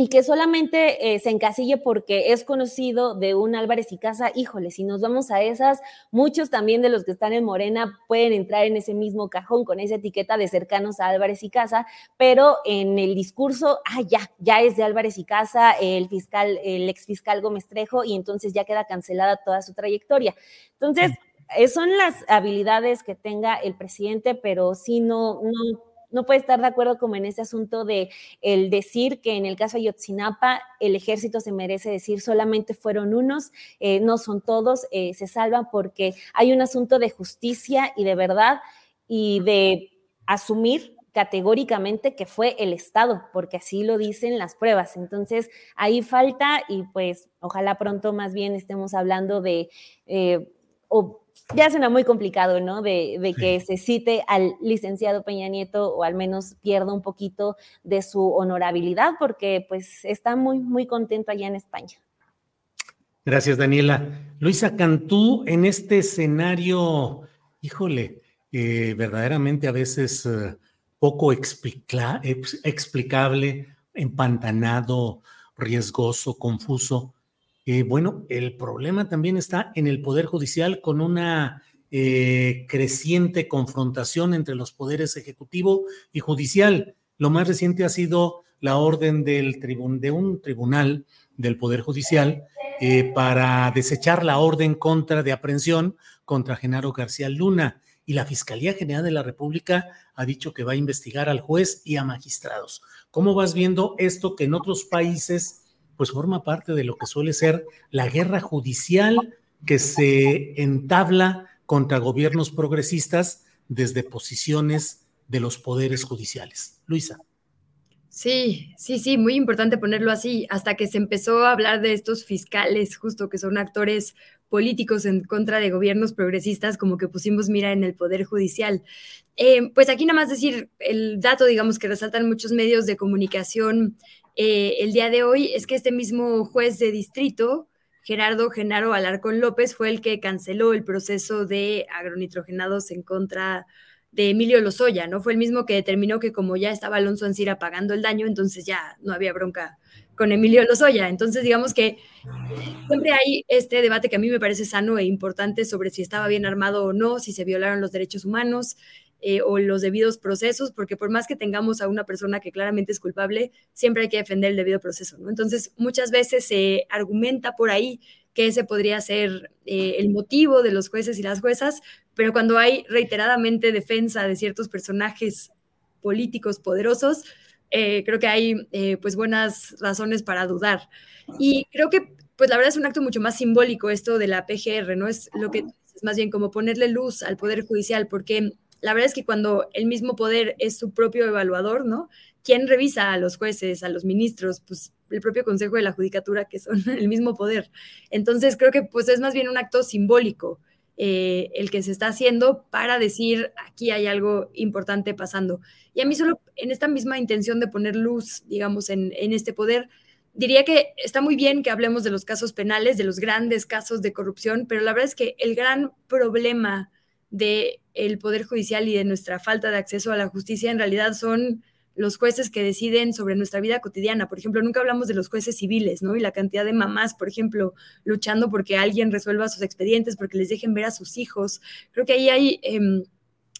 y que solamente eh, se encasille porque es conocido de un Álvarez y Casa, híjole, si nos vamos a esas, muchos también de los que están en Morena pueden entrar en ese mismo cajón con esa etiqueta de cercanos a Álvarez y Casa, pero en el discurso, ah, ya, ya es de Álvarez y Casa, el fiscal, el ex fiscal Gómez Trejo, y entonces ya queda cancelada toda su trayectoria. Entonces, eh, son las habilidades que tenga el presidente, pero sí no, no no puede estar de acuerdo como en ese asunto de el decir que en el caso de Yotzinapa el ejército se merece decir solamente fueron unos, eh, no son todos, eh, se salvan porque hay un asunto de justicia y de verdad y de asumir categóricamente que fue el Estado, porque así lo dicen las pruebas. Entonces, ahí falta y pues ojalá pronto más bien estemos hablando de... Eh, ya suena muy complicado, ¿no? De, que se cite al licenciado Peña Nieto o al menos pierda un poquito de su honorabilidad porque pues está muy, muy contento allá en España. Gracias, Daniela. Luisa Cantú, en este escenario, híjole, eh, verdaderamente a veces eh, poco explicable, empantanado, riesgoso, confuso. Eh, bueno, el problema también está en el Poder Judicial con una eh, creciente confrontación entre los poderes ejecutivo y judicial. Lo más reciente ha sido la orden del de un tribunal del Poder Judicial eh, para desechar la orden contra de aprehensión contra Genaro García Luna. Y la Fiscalía General de la República ha dicho que va a investigar al juez y a magistrados. ¿Cómo vas viendo esto que en otros países pues forma parte de lo que suele ser la guerra judicial que se entabla contra gobiernos progresistas desde posiciones de los poderes judiciales. Luisa. Sí, sí, sí, muy importante ponerlo así, hasta que se empezó a hablar de estos fiscales, justo que son actores políticos en contra de gobiernos progresistas, como que pusimos mira en el Poder Judicial. Eh, pues aquí nada más decir el dato, digamos, que resaltan muchos medios de comunicación eh, el día de hoy es que este mismo juez de distrito, Gerardo Genaro Alarcón López, fue el que canceló el proceso de agronitrogenados en contra de Emilio Lozoya, ¿no? Fue el mismo que determinó que como ya estaba Alonso Ancira pagando el daño, entonces ya no había bronca con Emilio Lozoya. Entonces, digamos que siempre hay este debate que a mí me parece sano e importante sobre si estaba bien armado o no, si se violaron los derechos humanos, eh, o los debidos procesos, porque por más que tengamos a una persona que claramente es culpable, siempre hay que defender el debido proceso. Entonces, muchas veces se argumenta por ahí que ese podría ser eh, el motivo de los jueces y las juezas, pero cuando hay reiteradamente defensa de ciertos personajes políticos poderosos, eh, creo que hay pues buenas razones para dudar. Y creo que pues la verdad es un acto mucho más simbólico esto de la PGR, ¿no? Es lo que es más bien como ponerle luz al Poder Judicial, porque la verdad es que cuando el mismo poder es su propio evaluador, ¿no? ¿Quién revisa a los jueces, a los ministros? Pues el propio Consejo de la Judicatura, que son *laughs* el mismo poder. Entonces creo que pues es más bien un acto simbólico eh, el que se está haciendo para decir aquí hay algo importante pasando. Y a mí solo en esta misma intención de poner luz, digamos, en, en este poder, diría que está muy bien que hablemos de los casos penales, de los grandes casos de corrupción, pero la verdad es que el gran problema del el Poder Judicial y de nuestra falta de acceso a la justicia en realidad son los jueces que deciden sobre nuestra vida cotidiana. Por ejemplo, nunca hablamos de los jueces civiles, ¿no? Y la cantidad de mamás, por ejemplo, luchando porque alguien resuelva sus expedientes, porque les dejen ver a sus hijos. Creo que ahí hay... Em,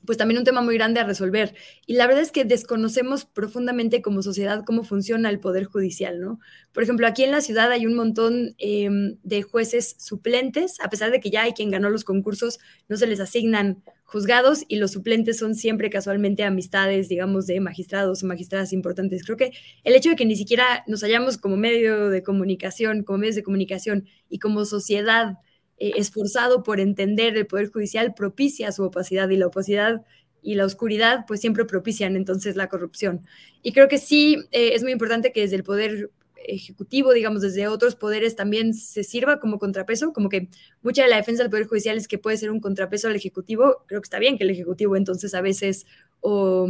pues también un tema muy grande a resolver. Y la verdad es que desconocemos profundamente como sociedad cómo funciona el Poder Judicial, ¿no? Por ejemplo, aquí en la ciudad hay un montón em, de jueces suplentes, a pesar de que ya hay quien ganó los concursos, no se les asignan juzgados y los suplentes son siempre casualmente amistades, digamos, de magistrados o magistradas importantes. Creo que el hecho de que ni siquiera nos hallamos como medio de comunicación, como medios de comunicación y como sociedad, eh, esforzado por entender el Poder Judicial propicia su opacidad y la opacidad y la oscuridad pues siempre propician entonces la corrupción. Y creo que sí eh, es muy importante que desde el Poder Ejecutivo, digamos, desde otros poderes también se sirva como contrapeso, como que mucha de la defensa del Poder Judicial es que puede ser un contrapeso al Ejecutivo. Creo que está bien que el Ejecutivo entonces a veces o,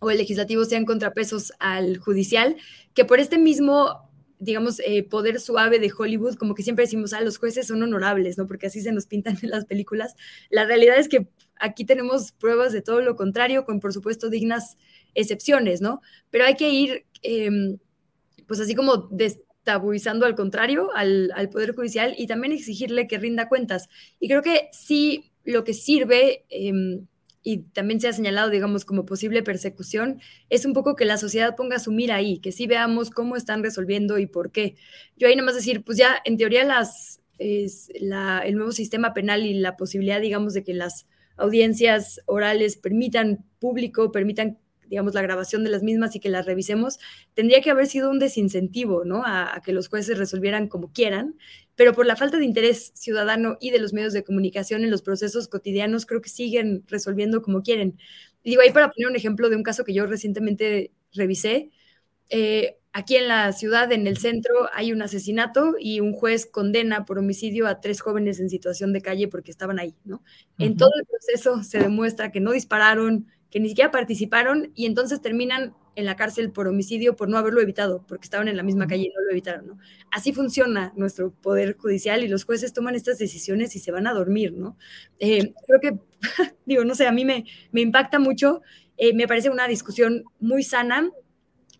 o el Legislativo sean contrapesos al Judicial, que por este mismo digamos, eh, poder suave de Hollywood, como que siempre decimos, ah, los jueces son honorables, ¿no? Porque así se nos pintan en *laughs* las películas. La realidad es que aquí tenemos pruebas de todo lo contrario, con por supuesto dignas excepciones, ¿no? Pero hay que ir, em, pues así como destabuizando al contrario al, al, Poder Judicial y también exigirle que rinda cuentas. Y creo que sí lo que sirve... Eh, y también se ha señalado, digamos, como posible persecución, es un poco que la sociedad ponga su mira ahí, que sí veamos cómo están resolviendo y por qué. Yo ahí nomás decir, pues ya en teoría las, es la, el nuevo sistema penal y la posibilidad, digamos, de que las audiencias orales permitan público, permitan digamos, la grabación de las mismas y que las revisemos, tendría que haber sido un desincentivo, ¿no? A, a, que los jueces resolvieran como quieran, pero por la falta de interés ciudadano y de los medios de comunicación en los procesos cotidianos, creo que siguen resolviendo como quieren. digo, ahí para poner un ejemplo de un caso que yo recientemente revisé, eh, aquí en la ciudad, en el centro, hay un asesinato y un juez condena por homicidio a tres jóvenes en situación de calle porque estaban ahí, ¿no? Uh -huh. En todo el proceso se demuestra que no dispararon, que ni siquiera participaron y entonces terminan en la cárcel por homicidio por no haberlo evitado, porque estaban en la misma calle y no lo evitaron, ¿no? Así funciona nuestro poder judicial y los jueces toman estas decisiones y se van a dormir, ¿no? Eh, creo que, *laughs* digo, no sé, a mí me, me impacta mucho, eh, me parece una discusión muy sana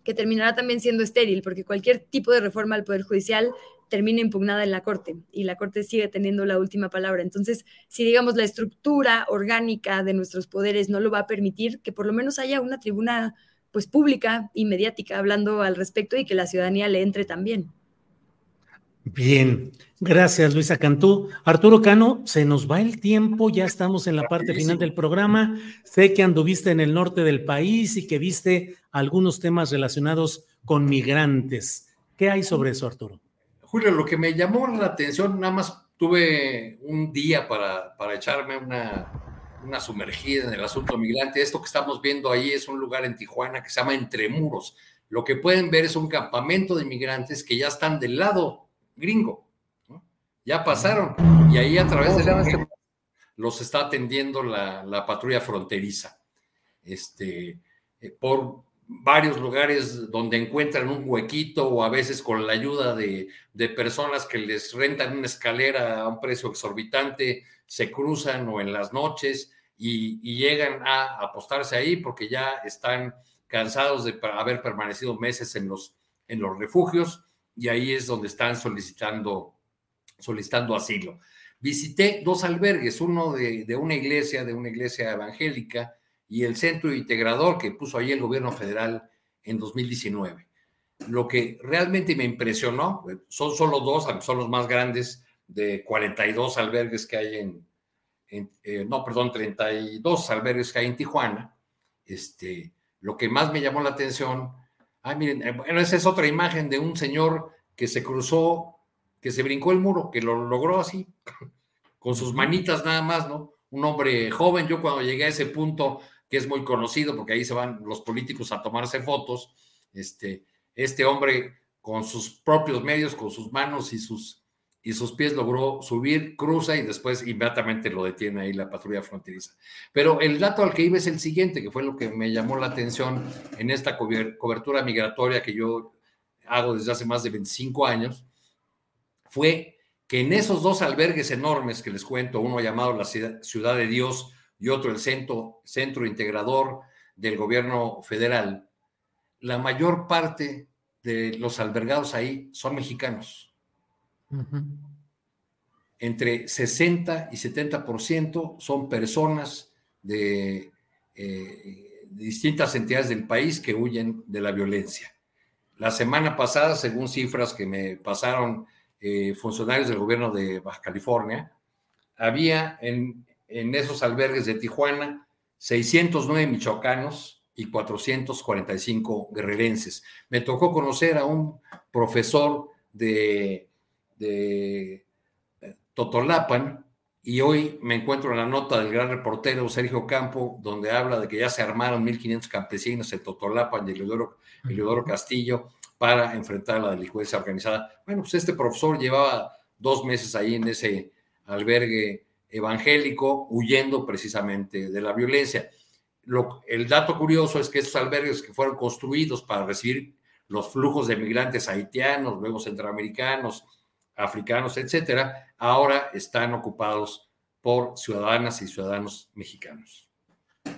que terminará también siendo estéril, porque cualquier tipo de reforma al poder judicial termina impugnada en la Corte y la Corte sigue teniendo la última palabra. Entonces, si digamos la estructura orgánica de nuestros poderes no lo va a permitir, que por lo menos haya una tribuna pues pública y mediática hablando al respecto y que la ciudadanía le entre también. Bien, gracias Luisa Cantú. Arturo Cano, se nos va el tiempo, ya estamos en la parte final del programa. Sé que anduviste en el norte del país y que viste algunos temas relacionados con migrantes. ¿Qué hay sobre eso, Arturo? Julio, lo que me llamó la atención, nada más tuve un día para, para echarme una, una sumergida en el asunto migrante. Esto que estamos viendo ahí es un lugar en Tijuana que se llama Entre Muros. Lo que pueden ver es un campamento de migrantes que ya están del lado gringo. ¿no? Ya pasaron y ahí a través de la los está atendiendo la, la patrulla fronteriza. Este, eh, por varios lugares donde encuentran un huequito o a veces con la ayuda de, de, personas que les rentan una escalera a un precio exorbitante, se cruzan o en las noches y, llegan a apostarse ahí porque ya están cansados de haber permanecido meses en los, en los refugios y ahí es donde están solicitando, solicitando asilo. Visité dos albergues, uno de, de una iglesia, de una iglesia evangélica, y el centro integrador que puso ahí el gobierno federal en 2019. Lo que realmente me impresionó, son solo dos, son los más grandes de 42 albergues que hay en, en eh, no, perdón, 32 albergues que hay en Tijuana. Este, lo que más me llamó la atención, ah, miren, eh, bueno, esa es otra imagen de un señor que se cruzó, que se brincó el muro, que lo logró así, *laughs* con sus manitas nada más, ¿no? Un hombre joven, yo cuando llegué a ese punto que es muy conocido porque ahí se van los políticos a tomarse fotos. Este, este hombre con sus propios medios, con sus manos y sus, y sus pies logró subir, cruza y después inmediatamente lo detiene ahí la patrulla fronteriza. Pero el dato al que iba es el siguiente, que fue lo que me llamó la atención en esta cobertura migratoria que yo hago desde hace más de 25 años, fue que en esos dos albergues enormes que les cuento, uno llamado la Ciudad de Dios, y otro el centro, centro integrador del gobierno federal, la mayor parte de los albergados ahí son mexicanos. Entre 60 y 70% son personas de, eh, de distintas entidades del país que huyen de la violencia. La semana pasada, según cifras que me pasaron eh, funcionarios del gobierno de Baja California, había en, en esos albergues de Tijuana 609 michoacanos y 445 guerrerenses. Me tocó conocer a un profesor de, de eh, Totolapan y hoy me encuentro en la nota del gran reportero Sergio Campo, donde habla de que ya se armaron 1.500 campesinos en Totolapan y Eleodoro, Castillo para enfrentar la delincuencia organizada. Bueno, pues este profesor llevaba dos meses ahí en ese albergue evangélico, huyendo precisamente de la violencia. Lo, el dato curioso es que estos albergues que fueron construidos para recibir los flujos de migrantes haitianos, luego centroamericanos, africanos, etcétera, ahora están ocupados por ciudadanas y ciudadanos mexicanos.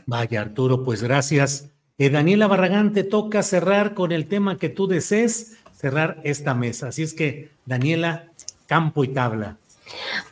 Vaya, Arturo, pues gracias. Eh, Daniela Barragán, te toca cerrar con el tema que tú desees, cerrar esta mesa. Así es que, Daniela, campo y tabla.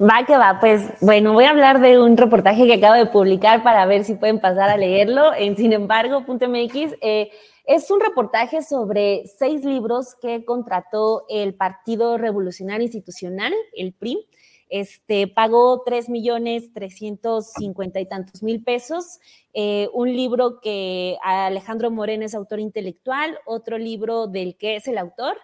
Va que va, pues bueno, voy a hablar de un reportaje que acabo de publicar para ver si pueden pasar a leerlo en sin embargo.mx. Eh, es un reportaje sobre seis libros que contrató el Partido Revolucionario Institucional, el PRI. Este, pagó tres millones trescientos cincuenta y tantos mil pesos. Eh, un libro que Alejandro Moreno es autor intelectual, otro libro del que es el autor,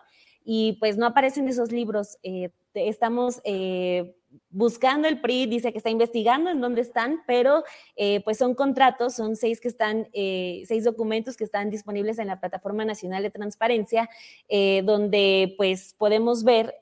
y pues no aparecen esos libros. Eh, estamos eh, buscando el PRI, dice que está investigando en dónde están, pero eh, pues son contratos, son seis que están, eh, seis documentos que están disponibles en la Plataforma Nacional de Transparencia, donde pues podemos ver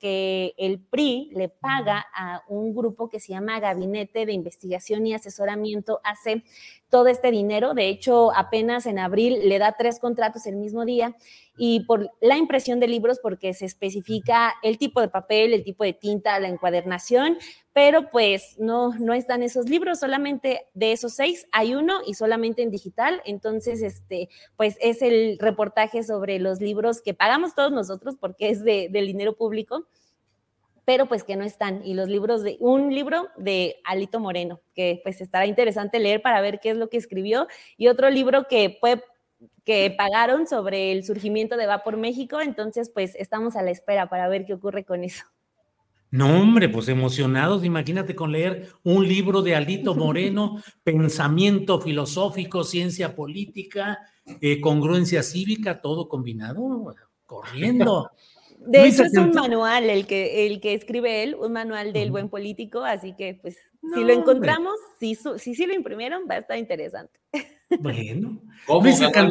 que el PRI le paga a un grupo que se llama Gabinete de Investigación y Asesoramiento, hace todo este dinero. De hecho, apenas en abril le da tres contratos el mismo día y por la impresión de libros porque se especifica el tipo de papel, el tipo de tinta, la encuadernación, pero pues no, no están esos libros, solamente de esos seis hay uno y solamente en digital, entonces este, pues es el reportaje sobre los libros que pagamos todos nosotros porque es de, del dinero público pero pues que no están. Y los libros de, un libro de Alito Moreno, que pues estará interesante leer para ver qué es lo que escribió, y otro libro que fue que pagaron sobre el surgimiento de Va por México, entonces pues estamos a la espera para ver qué ocurre con eso. No, hombre, pues emocionados, imagínate con leer un libro de Alito *laughs* Moreno, pensamiento filosófico, ciencia política, eh, congruencia cívica, todo combinado, corriendo. *laughs* De hecho, es un manual el que, el que escribe él, un manual del buen político, así que pues si lo encontramos, si, si, si lo imprimieron, va a estar interesante. *laughs* Bueno. ¿Cómo ganar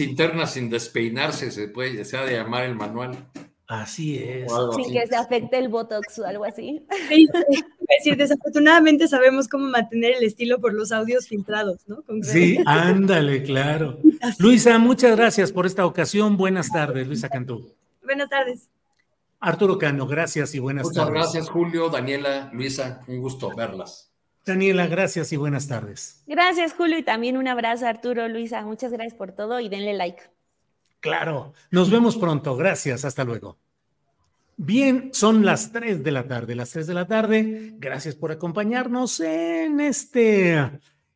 internas sin despeinarse? Se puede, se ha de llamar el manual. Así es. Sin que se afecte el botox o algo así. Sí, es decir, desafortunadamente sabemos cómo mantener el estilo por los audios filtrados, ¿no? sí, ándale, claro. Luisa, muchas gracias por esta ocasión. Buenas tardes, Luisa Cantú. Buenas tardes. Arturo Cano, gracias y buenas tardes. Muchas gracias, Julio, Daniela, Luisa, un gusto verlas. Daniela, gracias y buenas tardes. Gracias, Julio, y también un abrazo, Arturo, Luisa. Muchas gracias por todo y denle like. Claro, nos vemos pronto. Gracias, hasta luego. Bien, son las 3 de la tarde, las 3 de la tarde. Gracias por acompañarnos en este,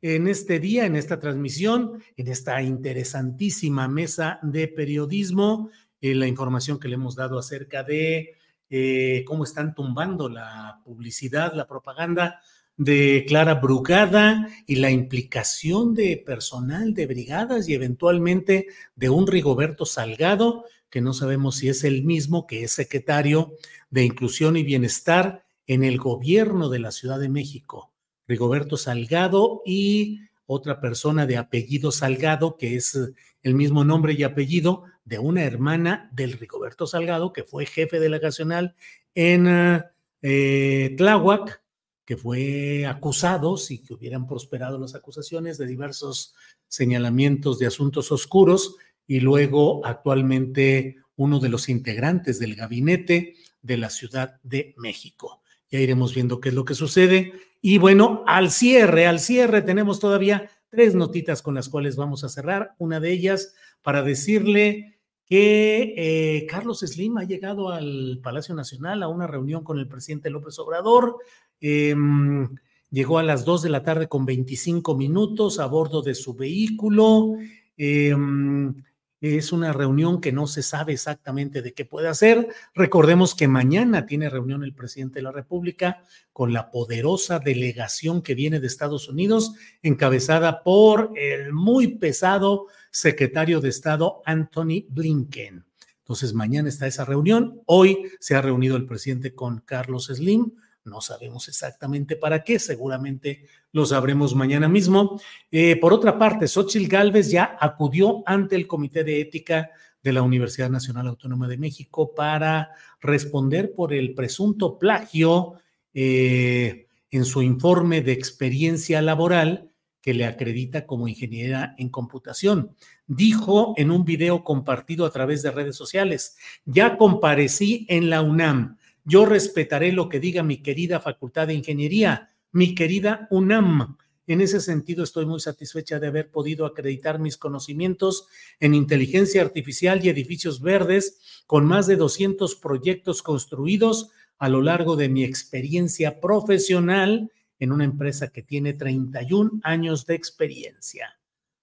en este día, en esta transmisión, en esta interesantísima mesa de periodismo eh, la información que le hemos dado acerca de eh, cómo están tumbando la publicidad, la propaganda de Clara Brugada y la implicación de personal de brigadas y eventualmente de un Rigoberto Salgado, que no sabemos si es el mismo que es secretario de Inclusión y Bienestar en el gobierno de la Ciudad de México. Rigoberto Salgado y otra persona de apellido Salgado, que es el mismo nombre y apellido de una hermana del Rigoberto Salgado, que fue jefe delegacional en eh, Tláhuac, que fue acusados y que hubieran prosperado las acusaciones de diversos señalamientos de asuntos oscuros y luego actualmente uno de los integrantes del gabinete de la Ciudad de México. Ya iremos viendo qué es lo que sucede. Y bueno, al cierre, al cierre tenemos todavía tres notitas con las cuales vamos a cerrar. Una de ellas para decirle que eh, Carlos Slim ha llegado al Palacio Nacional a una reunión con el presidente López Obrador. Em, llegó a las 2 de la tarde con 25 minutos a bordo de su vehículo. Em, es una reunión que no se sabe exactamente de qué puede hacer. Recordemos que mañana tiene reunión el presidente de la República con la poderosa delegación que viene de Estados Unidos, encabezada por el muy pesado secretario de Estado Anthony Blinken. Entonces, mañana está esa reunión. Hoy se ha reunido el presidente con Carlos Slim no sabemos exactamente para qué, seguramente lo sabremos mañana mismo. Eh, por otra parte, Xochitl Gálvez ya acudió ante el Comité de Ética de la Universidad Nacional Autónoma de México para responder por el presunto plagio eh, en su informe de experiencia laboral que le acredita como ingeniera en computación. Dijo en un video compartido a través de redes sociales, ya comparecí en la UNAM yo respetaré lo que diga mi querida Facultad de Ingeniería, mi querida UNAM. En ese sentido, estoy muy satisfecha de haber podido acreditar mis conocimientos en inteligencia artificial y edificios verdes con más de 200 proyectos construidos a lo largo de mi experiencia profesional en una empresa que tiene 31 años de experiencia.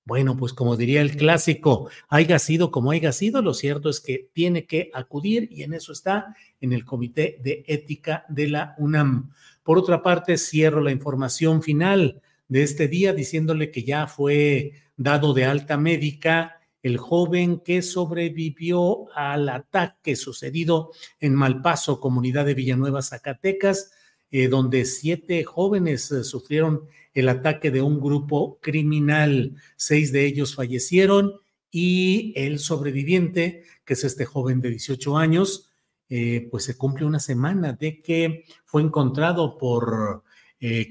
Bueno, pues como diría el clásico, haya sido como haya sido, lo cierto es que tiene que acudir y en eso está en el Comité de Ética de la UNAM. Por otra parte, cierro la información final de este día diciéndole que ya fue dado de alta médica el joven que sobrevivió al ataque sucedido en Malpaso, comunidad de Villanueva, Zacatecas, eh, donde siete jóvenes eh, sufrieron el ataque de un grupo criminal. Seis de ellos fallecieron y el sobreviviente, que es este joven de 18 años, eh, pues se cumple una semana de que fue encontrado por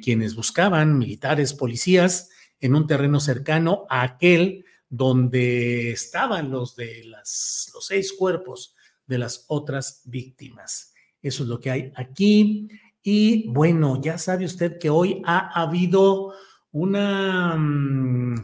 quienes buscaban, militares, policías, en un terreno cercano a aquel donde estaban los de los seis cuerpos de las otras víctimas. Eso es lo que hay aquí. Y bueno, ya sabe usted que hoy ha habido una mm,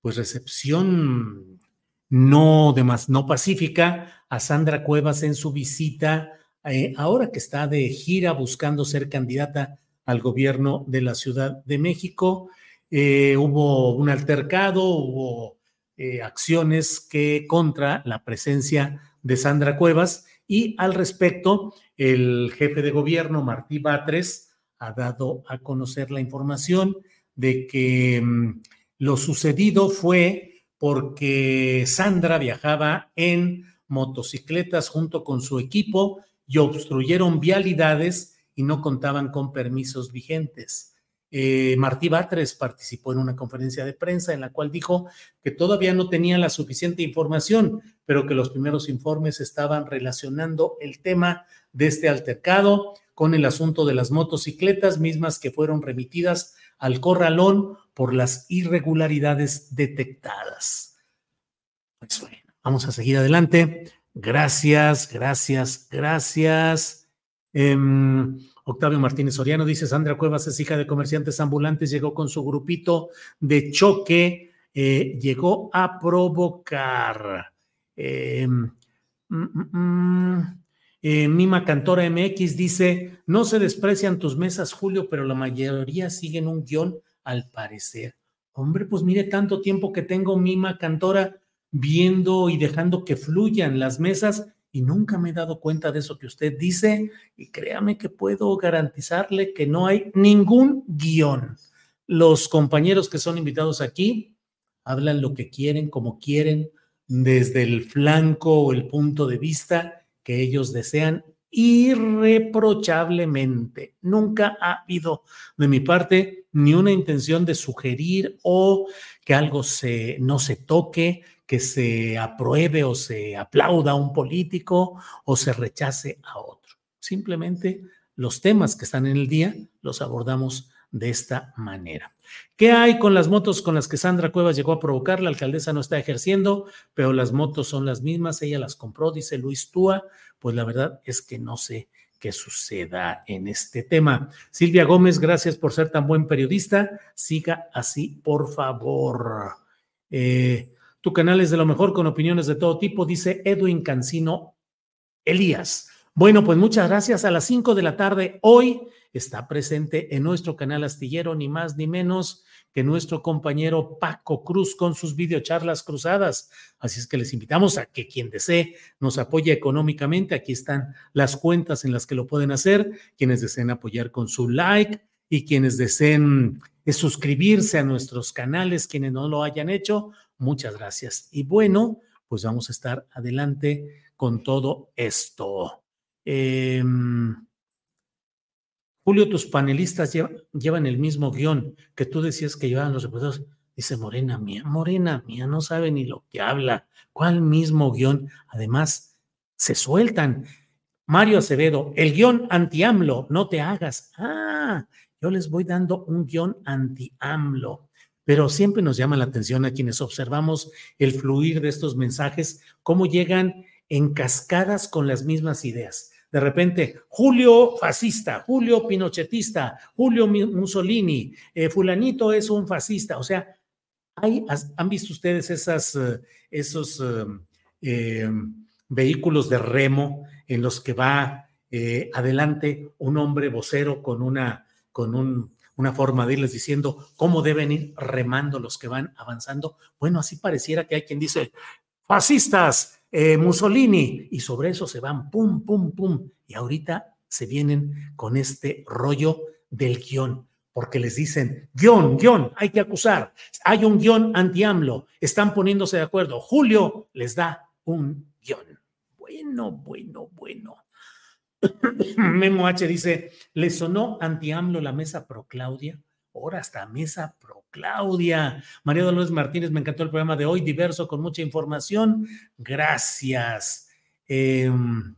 pues recepción no, más, no pacífica a Sandra Cuevas en su visita, eh, ahora que está de gira buscando ser candidata al gobierno de la Ciudad de México. Eh, hubo un altercado, hubo eh, acciones que contra la presencia de Sandra Cuevas y al respecto, el jefe de gobierno, Martí Batres, ha dado a conocer la información de que mm, lo sucedido fue porque Sandra viajaba en motocicletas junto con su equipo y obstruyeron vialidades y no contaban con permisos vigentes. Eh, Martí Batres participó en una conferencia de prensa en la cual dijo que todavía no tenía la suficiente información, pero que los primeros informes estaban relacionando el tema de este altercado con el asunto de las motocicletas mismas que fueron remitidas al corralón por las irregularidades detectadas. Pues vamos a seguir adelante. Gracias, gracias, gracias. Em, Octavio Martínez Soriano dice, Sandra Cuevas es hija de comerciantes ambulantes, llegó con su grupito de choque, eh, llegó a provocar. Em, mm, mm, mm, eh, Mima Cantora MX dice, no se desprecian tus mesas, Julio, pero la mayoría siguen un guion al parecer. Hombre, pues mire tanto tiempo que tengo Mima Cantora viendo y dejando que fluyan las mesas y nunca me he dado cuenta de eso que usted dice y créame que puedo garantizarle que no hay ningún guion. Los compañeros que son invitados aquí hablan lo que quieren, como quieren, desde el flanco o el punto de vista que ellos desean irreprochablemente. Nunca ha habido de mi parte ni una intención de sugerir o que algo se, no se toque, que se apruebe o se aplauda a un político o se rechace a otro. Simplemente los temas que están en el día los abordamos de esta manera. ¿Qué hay con las motos con las que Sandra Cuevas llegó a provocar? La alcaldesa no está ejerciendo, pero las motos son las mismas, ella las compró, dice Luis Túa. Pues la verdad es que no sé qué suceda en este tema. Silvia Gómez, gracias por ser tan buen periodista. Siga así, por favor. Eh, Tu canal es de lo mejor con opiniones de todo tipo, dice Edwin Cancino Elías. Bueno, pues muchas gracias. A las 5 de la tarde hoy está presente en nuestro canal astillero, ni más ni menos que nuestro compañero Paco Cruz con sus videocharlas cruzadas. Así es que les invitamos a que quien desee nos apoye económicamente. Aquí están las cuentas en las que lo pueden hacer. Quienes deseen apoyar con su like y quienes deseen eh, suscribirse a nuestros canales, quienes no lo hayan hecho, muchas gracias. Y bueno, pues vamos a estar adelante con todo esto. Eh, Julio, tus panelistas llevan, el mismo guion que tú decías que llevaban los reporteros. Dice Morena mía, Morena mía, no sabe ni lo que habla. ¿Cuál mismo guion? Además, se sueltan. Mario Acevedo, el guion anti-AMLO, no te hagas. Ah, yo les voy dando un guion anti-AMLO. Pero siempre nos llama la atención a quienes observamos el fluir de estos mensajes, cómo llegan en cascadas con las mismas ideas de repente, Julio fascista, Julio pinochetista, Julio Mussolini, eh, fulanito es un fascista. O sea, hay, ¿han visto ustedes eh, esos eh, vehículos de remo en los que va adelante un hombre vocero con una, con un, una forma de irles diciendo cómo deben ir remando los que van avanzando? Bueno, así pareciera que hay quien dice, fascistas, eh, Mussolini, y sobre eso se van, pum, pum, pum, y ahorita se vienen con este rollo del guion, porque les dicen, guion, guion, hay que acusar, hay un guion anti-AMLO, están poniéndose de acuerdo, Julio les da un guion. Bueno, bueno, bueno. Memo H dice, ¿le sonó anti-AMLO la mesa pro Claudia? Ahora hasta mesa pro Claudia. María Dolores Martínez, me encantó el programa de hoy, diverso, con mucha información. Gracias. Em,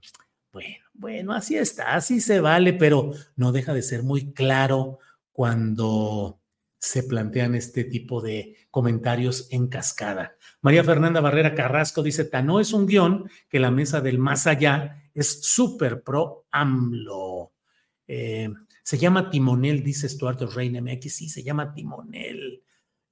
bueno, bueno, así está, así se vale, pero no deja de ser muy claro cuando se plantean este tipo de comentarios en cascada. María Fernanda Barrera Carrasco dice, Tano es un guion que la mesa del más allá es súper pro AMLO. Eh, se llama timonel, dice Stuart Reina MX. Sí, se llama timonel.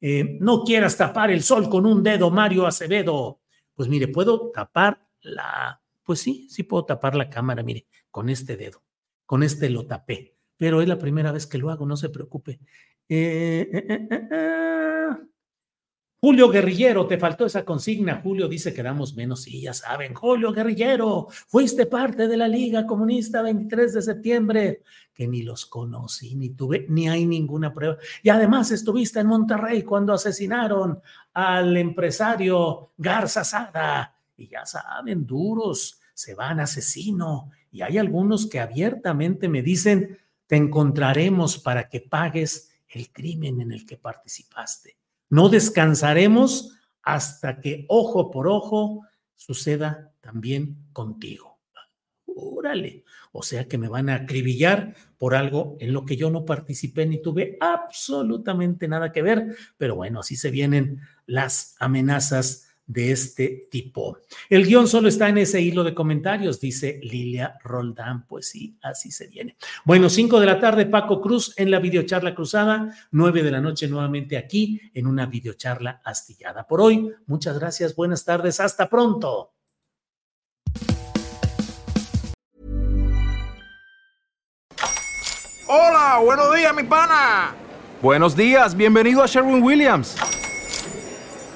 Eh, no quieras tapar el sol con un dedo, Mario Acevedo. Pues mire, puedo tapar la. Pues sí, sí puedo tapar la cámara, mire, con este dedo. Con este lo tapé. Pero es la primera vez que lo hago, no se preocupe. Eh, eh, Julio Guerrillero, te faltó esa consigna. Julio dice que damos menos y ya saben. Julio Guerrillero, fuiste parte de la Liga Comunista 23 de septiembre, que ni los conocí, ni tuve, ni hay ninguna prueba. Y además estuviste en Monterrey cuando asesinaron al empresario Garza Sada. Y ya saben, duros, se van asesino. Y hay algunos que abiertamente me dicen, te encontraremos para que pagues el crimen en el que participaste. No descansaremos hasta que ojo por ojo suceda también contigo. Órale, o sea que me van a acribillar por algo en lo que yo no participé ni tuve absolutamente nada que ver, pero bueno, así se vienen las amenazas de este tipo. El guion solo está en ese hilo de comentarios, dice Lilia Roldán. Pues sí, así se viene. Bueno, 5 de la tarde, Paco Cruz en la videocharla cruzada, 9 de la noche nuevamente aquí en una videocharla astillada. Por hoy, muchas gracias, buenas tardes, hasta pronto. Hola, buenos días, mi pana. Buenos días, bienvenido a Sherwin Williams.